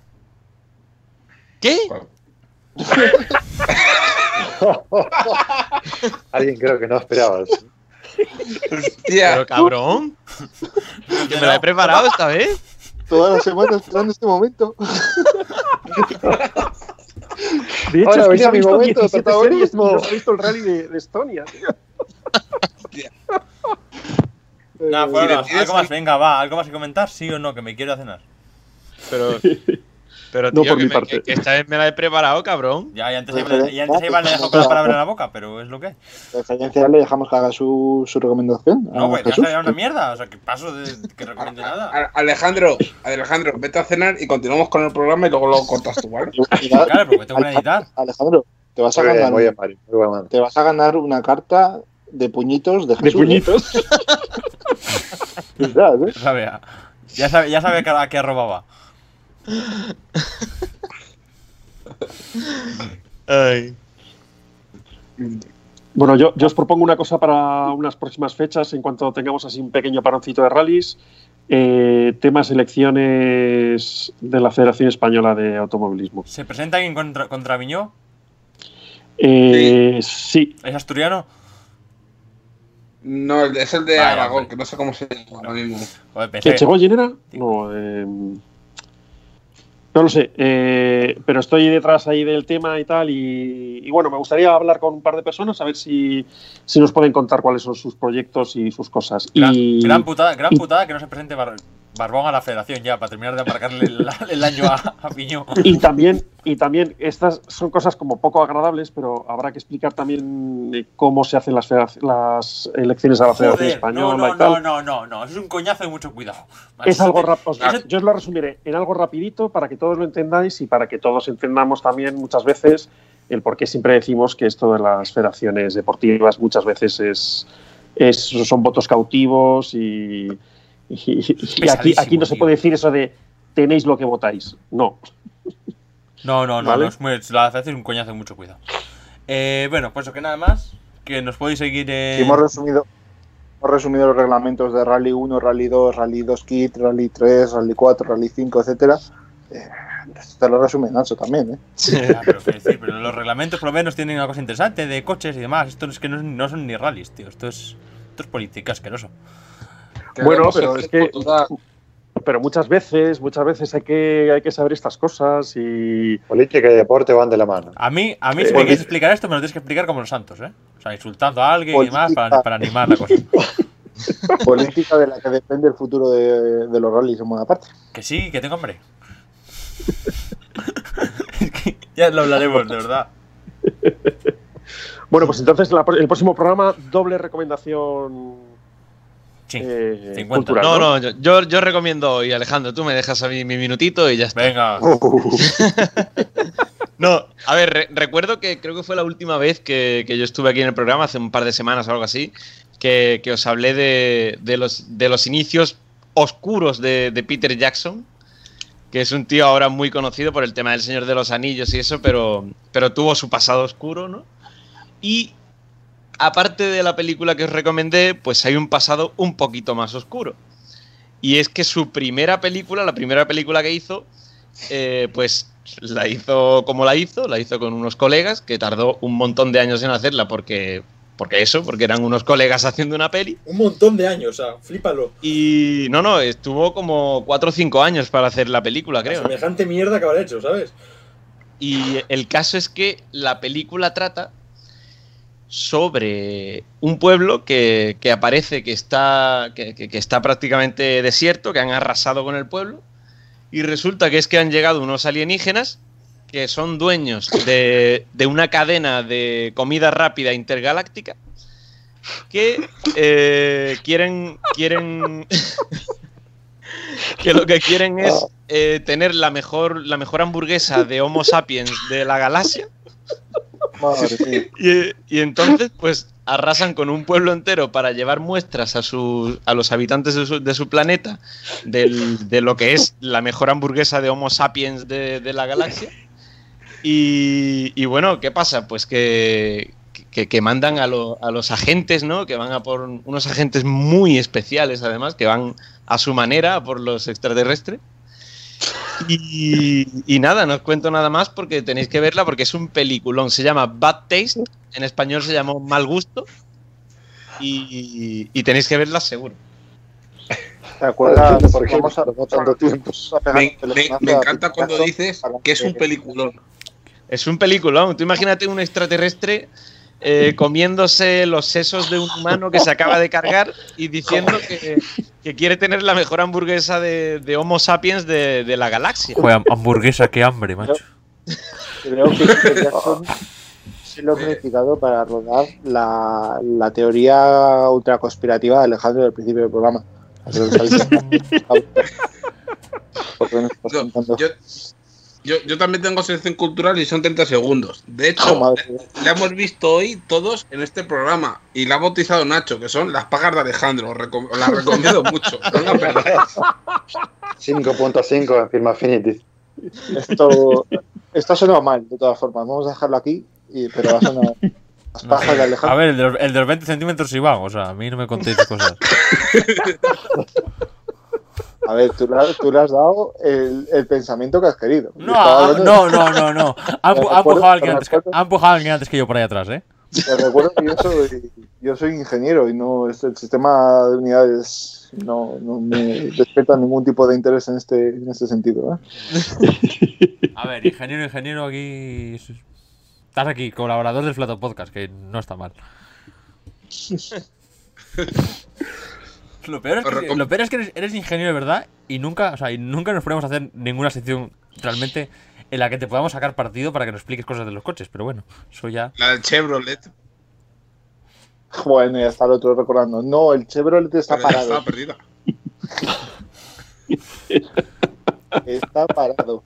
Speaker 5: ¿Qué?
Speaker 6: Alguien creo que no esperaba.
Speaker 7: Hostia.
Speaker 5: Pero cabrón. Que me la he preparado esta vez.
Speaker 3: Todas las semanas esperando este momento.
Speaker 4: De hecho,
Speaker 3: Ahora
Speaker 4: es que
Speaker 3: venía mi
Speaker 4: visto
Speaker 3: momento de
Speaker 4: 17 series y
Speaker 3: protagonismo.
Speaker 4: no visto el rally de, de Estonia. tío.
Speaker 2: Nada,
Speaker 3: Eh,
Speaker 2: fuera,
Speaker 7: tienes
Speaker 2: algo más, venga, va, algo más que comentar, sí o no, que me quiero a cenar.
Speaker 5: Pero, pero
Speaker 4: No
Speaker 5: tío,
Speaker 4: por
Speaker 5: que,
Speaker 4: mi
Speaker 5: me-
Speaker 4: parte.
Speaker 5: que- que esta vez me la he preparado, cabrón.
Speaker 2: Ya, y antes,
Speaker 3: Pues,
Speaker 2: iba- y antes iba le dejado con la palabra en la boca, pero es lo que es.
Speaker 3: Referencia le dejamos que haga su, su recomendación.
Speaker 2: No,
Speaker 3: a
Speaker 2: güey, era una mierda, o sea, que paso de que recomiende nada.
Speaker 7: A- Alejandro, Alejandro, vete a cenar y continuamos con el programa y luego lo cortas tú, ¿vale?
Speaker 2: Claro, porque tengo que editar.
Speaker 3: Alejandro, te vas a ganar.
Speaker 6: Muy buen man.
Speaker 3: te vas a ganar una carta de puñitos de
Speaker 4: De
Speaker 3: Jesús. ¿eh?
Speaker 4: puñitos.
Speaker 3: ¿eh?
Speaker 2: Ya sabe, ya sabe, ya sabe que a qué robaba.
Speaker 5: Ay.
Speaker 4: Bueno, yo, yo os propongo una cosa para unas próximas fechas, en cuanto tengamos así un pequeño paroncito de rallies. Eh, temas elecciones de la Federación Española de Automovilismo.
Speaker 2: ¿Se presenta alguien contra, contra Viñó?
Speaker 4: Eh, sí,
Speaker 2: ¿Es asturiano?
Speaker 7: No, es el de Aragón, que no sé cómo se llama ahora mismo.
Speaker 2: Joder,
Speaker 4: ¿Que
Speaker 2: pensé.
Speaker 4: Chegoyen era? No, eh, no lo sé, eh, pero estoy detrás ahí del tema y tal, y, y bueno, me gustaría hablar con un par de personas a ver si, si nos pueden contar cuáles son sus proyectos y sus cosas.
Speaker 2: Gran,
Speaker 4: y,
Speaker 2: gran putada, gran putada que no se presente Bar- Barbón a la federación ya, para terminar de amarcarle el, el año a, a Viñó.
Speaker 4: Y también, y también, estas son cosas como poco agradables, pero habrá que explicar también cómo se hacen las, elecciones a la Federación Española
Speaker 2: no, no,
Speaker 4: y tal.
Speaker 2: no, no, no, no, es un coñazo y mucho cuidado.
Speaker 4: Es algo rápido. Yo os lo resumiré en algo rapidito para que todos lo entendáis y para que todos entendamos también muchas veces el por qué siempre decimos que esto de las federaciones deportivas muchas veces es, es- son votos cautivos y, y- y aquí, aquí no se puede decir eso de tenéis lo que votáis. No.
Speaker 2: No, no, no,
Speaker 4: ¿Vale?
Speaker 2: no es muy, la federación es un coñazo mucho cuidado. Eh, bueno, pues eso que nada más, que nos podéis seguir en...
Speaker 3: Sí, hemos resumido, hemos resumido los reglamentos de Rally 1, Rally 2, Rally 2 Kit, Rally 3, Rally 4, Rally 5, etcétera. Eh, te lo resume Nacho también, ¿eh?
Speaker 2: Ya, pero, quiero decir, pero los reglamentos por lo menos tienen una cosa interesante de coches y demás. Esto es que no, no son ni rallies, tío. Esto es, esto es política asqueroso.
Speaker 4: Bueno, pero es que- Pero muchas veces, muchas veces hay que, hay que saber estas cosas y
Speaker 6: Política y deporte van de la mano.
Speaker 2: A mí, a mí si
Speaker 3: Eh,
Speaker 2: me quieres explicar esto, me lo tienes que explicar como los santos, ¿eh? O sea, insultando a alguien y demás para, animar la cosa.
Speaker 3: Política de la que depende el futuro de, de los rallies en buena parte.
Speaker 2: Que sí, que tengo hambre. Es que ya lo hablaremos, de verdad.
Speaker 4: Bueno, pues entonces la- el próximo programa, doble recomendación
Speaker 2: Sí,
Speaker 4: eh,
Speaker 2: 50.
Speaker 4: cultural.
Speaker 5: No, no, yo- yo, yo recomiendo hoy, Alejandro, tú me dejas a mí mi minutito y ya está.
Speaker 2: venga.
Speaker 5: No, a ver, re- recuerdo que creo que fue la última vez que, que yo estuve aquí en el programa, hace un par de semanas o algo así, que, que os hablé de, de los, de los inicios oscuros de, de Peter Jackson, que es un tío ahora muy conocido por el tema del Señor de los Anillos y eso, pero, pero tuvo su pasado oscuro, ¿no? Y aparte de la película que os recomendé, pues hay un pasado un poquito más oscuro. Y es que su primera película, la primera película que hizo, eh, pues la hizo como la hizo, la hizo con unos colegas, que tardó un montón de años en hacerla porque, porque eso, porque eran unos colegas haciendo una peli.
Speaker 8: Un montón de años, o sea, flípalo.
Speaker 5: Y no, no, estuvo como 4 o 5 años para hacer la película, creo. ¿no?
Speaker 8: Semejante mierda que habrá hecho, ¿sabes?
Speaker 5: Y el caso es que la película trata sobre un pueblo que, que aparece que está, que, que- está prácticamente desierto, que han arrasado con el pueblo, y resulta que es que han llegado unos alienígenas que son dueños de, de una cadena de comida rápida intergaláctica que eh, quieren, quieren que lo que quieren es eh, tener la mejor, la mejor hamburguesa de Homo sapiens de la galaxia
Speaker 3: Madre
Speaker 5: y, y entonces, pues arrasan con un pueblo entero para llevar muestras a, sus, a los habitantes de su, de su planeta del- de lo que es la mejor hamburguesa de Homo sapiens de, de la galaxia. Y, y bueno, ¿qué pasa? Pues que, que, que mandan a, lo- a los agentes, ¿no? Que van a por unos agentes muy especiales, además, que van a su manera a por los extraterrestres. Y, y nada, no os cuento nada más porque tenéis que verla porque es un peliculón. Se llama Bad Taste, en español se llamó Mal Gusto. y, y tenéis que verlas seguro.
Speaker 3: ¿Te acuerdas?
Speaker 6: ¿Por qué
Speaker 3: Vamos a-
Speaker 6: no tanto tiempo?
Speaker 7: Me, encanta cuando dices que es un peliculón.
Speaker 5: Es un película, tú imagínate un extraterrestre eh, comiéndose los sesos de un humano que se acaba de cargar y diciendo que, que quiere tener la mejor hamburguesa de, de Homo sapiens de, de la galaxia.
Speaker 2: Joder, hamburguesa, qué hambre, macho.
Speaker 3: Creo que Jackson se lo ha planificado para rodar la, la teoría ultra conspirativa de Alejandro del principio del programa. Pero sabéis- ¿Por qué no
Speaker 7: Yo? Yo, yo, también tengo sección cultural y son 30 segundos. De hecho,
Speaker 3: Oh,
Speaker 7: la hemos visto hoy todos en este programa y la ha bautizado Nacho, que son las pagas de Alejandro. Recom- las recomiendo mucho. No la perdáis.
Speaker 6: 5.5 en Firma Affinity.
Speaker 3: Esto, esto ha sonado mal, de todas formas. Vamos a dejarlo aquí, y- pero ha sonado. Las pajas de
Speaker 2: A
Speaker 3: Alejandro.
Speaker 2: ver, el de, los, el de los 20 centímetros sí va, o sea, a mí no me contéis cosas.
Speaker 3: A ver, tú le, has- tú le has dado el, el pensamiento que has querido.
Speaker 2: No, no, no, no, no. Ha, empujado a alguien
Speaker 3: te
Speaker 2: antes que,
Speaker 3: recuerdo-
Speaker 2: ha empujado a alguien antes que yo por ahí atrás, ¿eh?
Speaker 3: Te recuerdo que yo soy, yo soy ingeniero y no es- el sistema de unidades no, no me despierta ningún tipo de interés en este, en este sentido. ¿eh?
Speaker 2: A ver, ingeniero, ingeniero, aquí. Estás aquí, colaborador del Flato Podcast, que no está mal. Lo peor, es que,
Speaker 7: recom-
Speaker 2: lo peor es que eres, eres ingeniero de verdad y nunca, o sea, y nunca nos ponemos a hacer ninguna sección realmente en la que te podamos sacar partido para que nos expliques cosas de los coches. Pero bueno, eso ya.
Speaker 7: La del Chevrolet.
Speaker 3: Bueno, ya está el otro recordando. No, el Chevrolet está
Speaker 7: pero
Speaker 3: parado.
Speaker 7: estaba perdida.
Speaker 3: Está parado.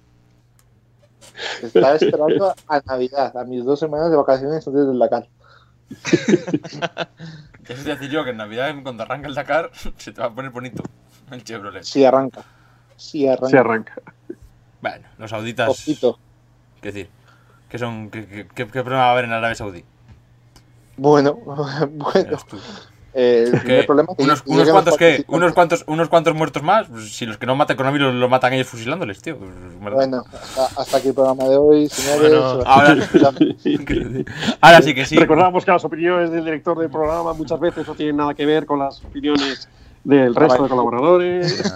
Speaker 3: Está esperando a Navidad, a mis dos semanas de vacaciones antes del Dakar.
Speaker 2: Ya es decir yo que en Navidad, cuando arranca el Dakar, se te va a poner bonito el Chevrolet.
Speaker 3: Sí arranca. Sí arranca.
Speaker 4: Se arranca.
Speaker 2: Bueno, los sauditas.
Speaker 3: Ojito.
Speaker 2: ¿Qué decir? ¿Qué, son, qué, qué, qué- qué problema va a haber en Arabia Saudí?
Speaker 3: Bueno, bueno. Eh, el
Speaker 2: ¿Qué?
Speaker 3: primer problema es que
Speaker 2: ¿Unos,
Speaker 3: los
Speaker 2: cuantos. ¿Unos cuantos, ¿Unos cuantos muertos más? Pues si los que no matan con lo, lo matan ellos fusilándoles, tío. pues.
Speaker 3: Bueno, hasta, hasta aquí el programa de hoy, señores.
Speaker 5: Bueno,
Speaker 2: ahora- Ahora sí que sí.
Speaker 4: Recordamos que las opiniones del director del programa muchas veces no tienen nada que ver con las opiniones del resto de colaboradores.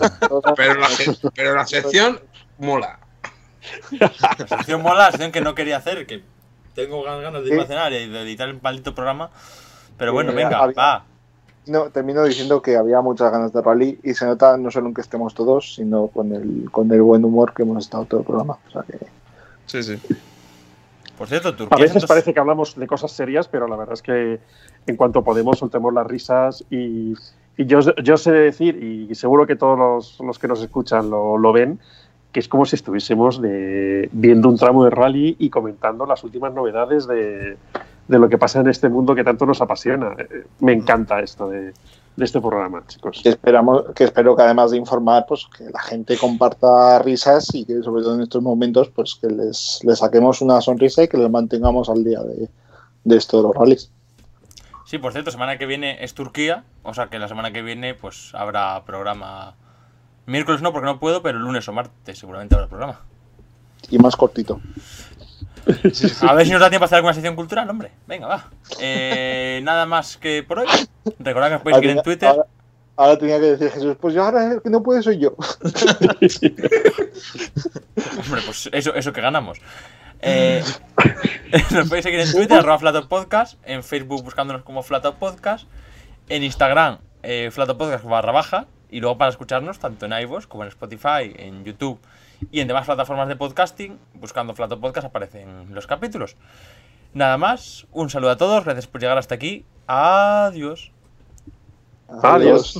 Speaker 7: Pero la, pero la sección mola.
Speaker 2: La sección mola, la sección que no quería hacer, que tengo ganas de
Speaker 3: Sí.
Speaker 2: irme a cenar y de editar el maldito programa. Pero bueno, venga, va.
Speaker 3: No, termino diciendo que había muchas ganas de rally y se nota no solo en que estemos todos, sino con el, con el buen humor que hemos estado todo el programa. O sea que
Speaker 5: Sí, sí.
Speaker 2: Por cierto, Turquía.
Speaker 4: A veces parece que hablamos de cosas serias, pero la verdad es que en cuanto podemos soltemos las risas y, y yo, yo sé decir, y seguro que todos los, los que nos escuchan lo, lo ven, que es como si estuviésemos de, viendo un tramo de rally y comentando las últimas novedades de, de lo que pasa en este mundo que tanto nos apasiona. Eh, Me encanta esto de, de este programa, chicos.
Speaker 3: que esperamos, que espero que además de informar, pues que la gente comparta risas y que sobre todo en estos momentos, pues que les, les saquemos una sonrisa y que les mantengamos al día de, de esto de los rallies.
Speaker 2: Sí, por cierto, semana que viene es Turquía. O sea que la semana que viene, pues habrá programa. Miércoles no, porque no puedo, pero lunes o martes seguramente habrá programa.
Speaker 3: Y más cortito.
Speaker 2: A ver si nos da tiempo a hacer alguna sección cultural, hombre. Venga, va. Eh, nada más que por hoy. Recordad que nos podéis seguir en Twitter.
Speaker 3: Ahora, ahora tenía que decir Jesús, pues yo ahora el que no puede soy yo.
Speaker 2: Hombre, pues eso, eso que ganamos. Eh, nos podéis seguir en Twitter, arroba Flato Podcast, en Facebook buscándonos como Flato Podcast, en Instagram, eh, Flato Podcast barra baja, y luego para escucharnos tanto en iVoox como en Spotify, en YouTube y en demás plataformas de podcasting, buscando Flato Podcast aparecen los capítulos. Nada más, un saludo a todos, gracias por llegar hasta aquí, adiós.
Speaker 4: Adiós.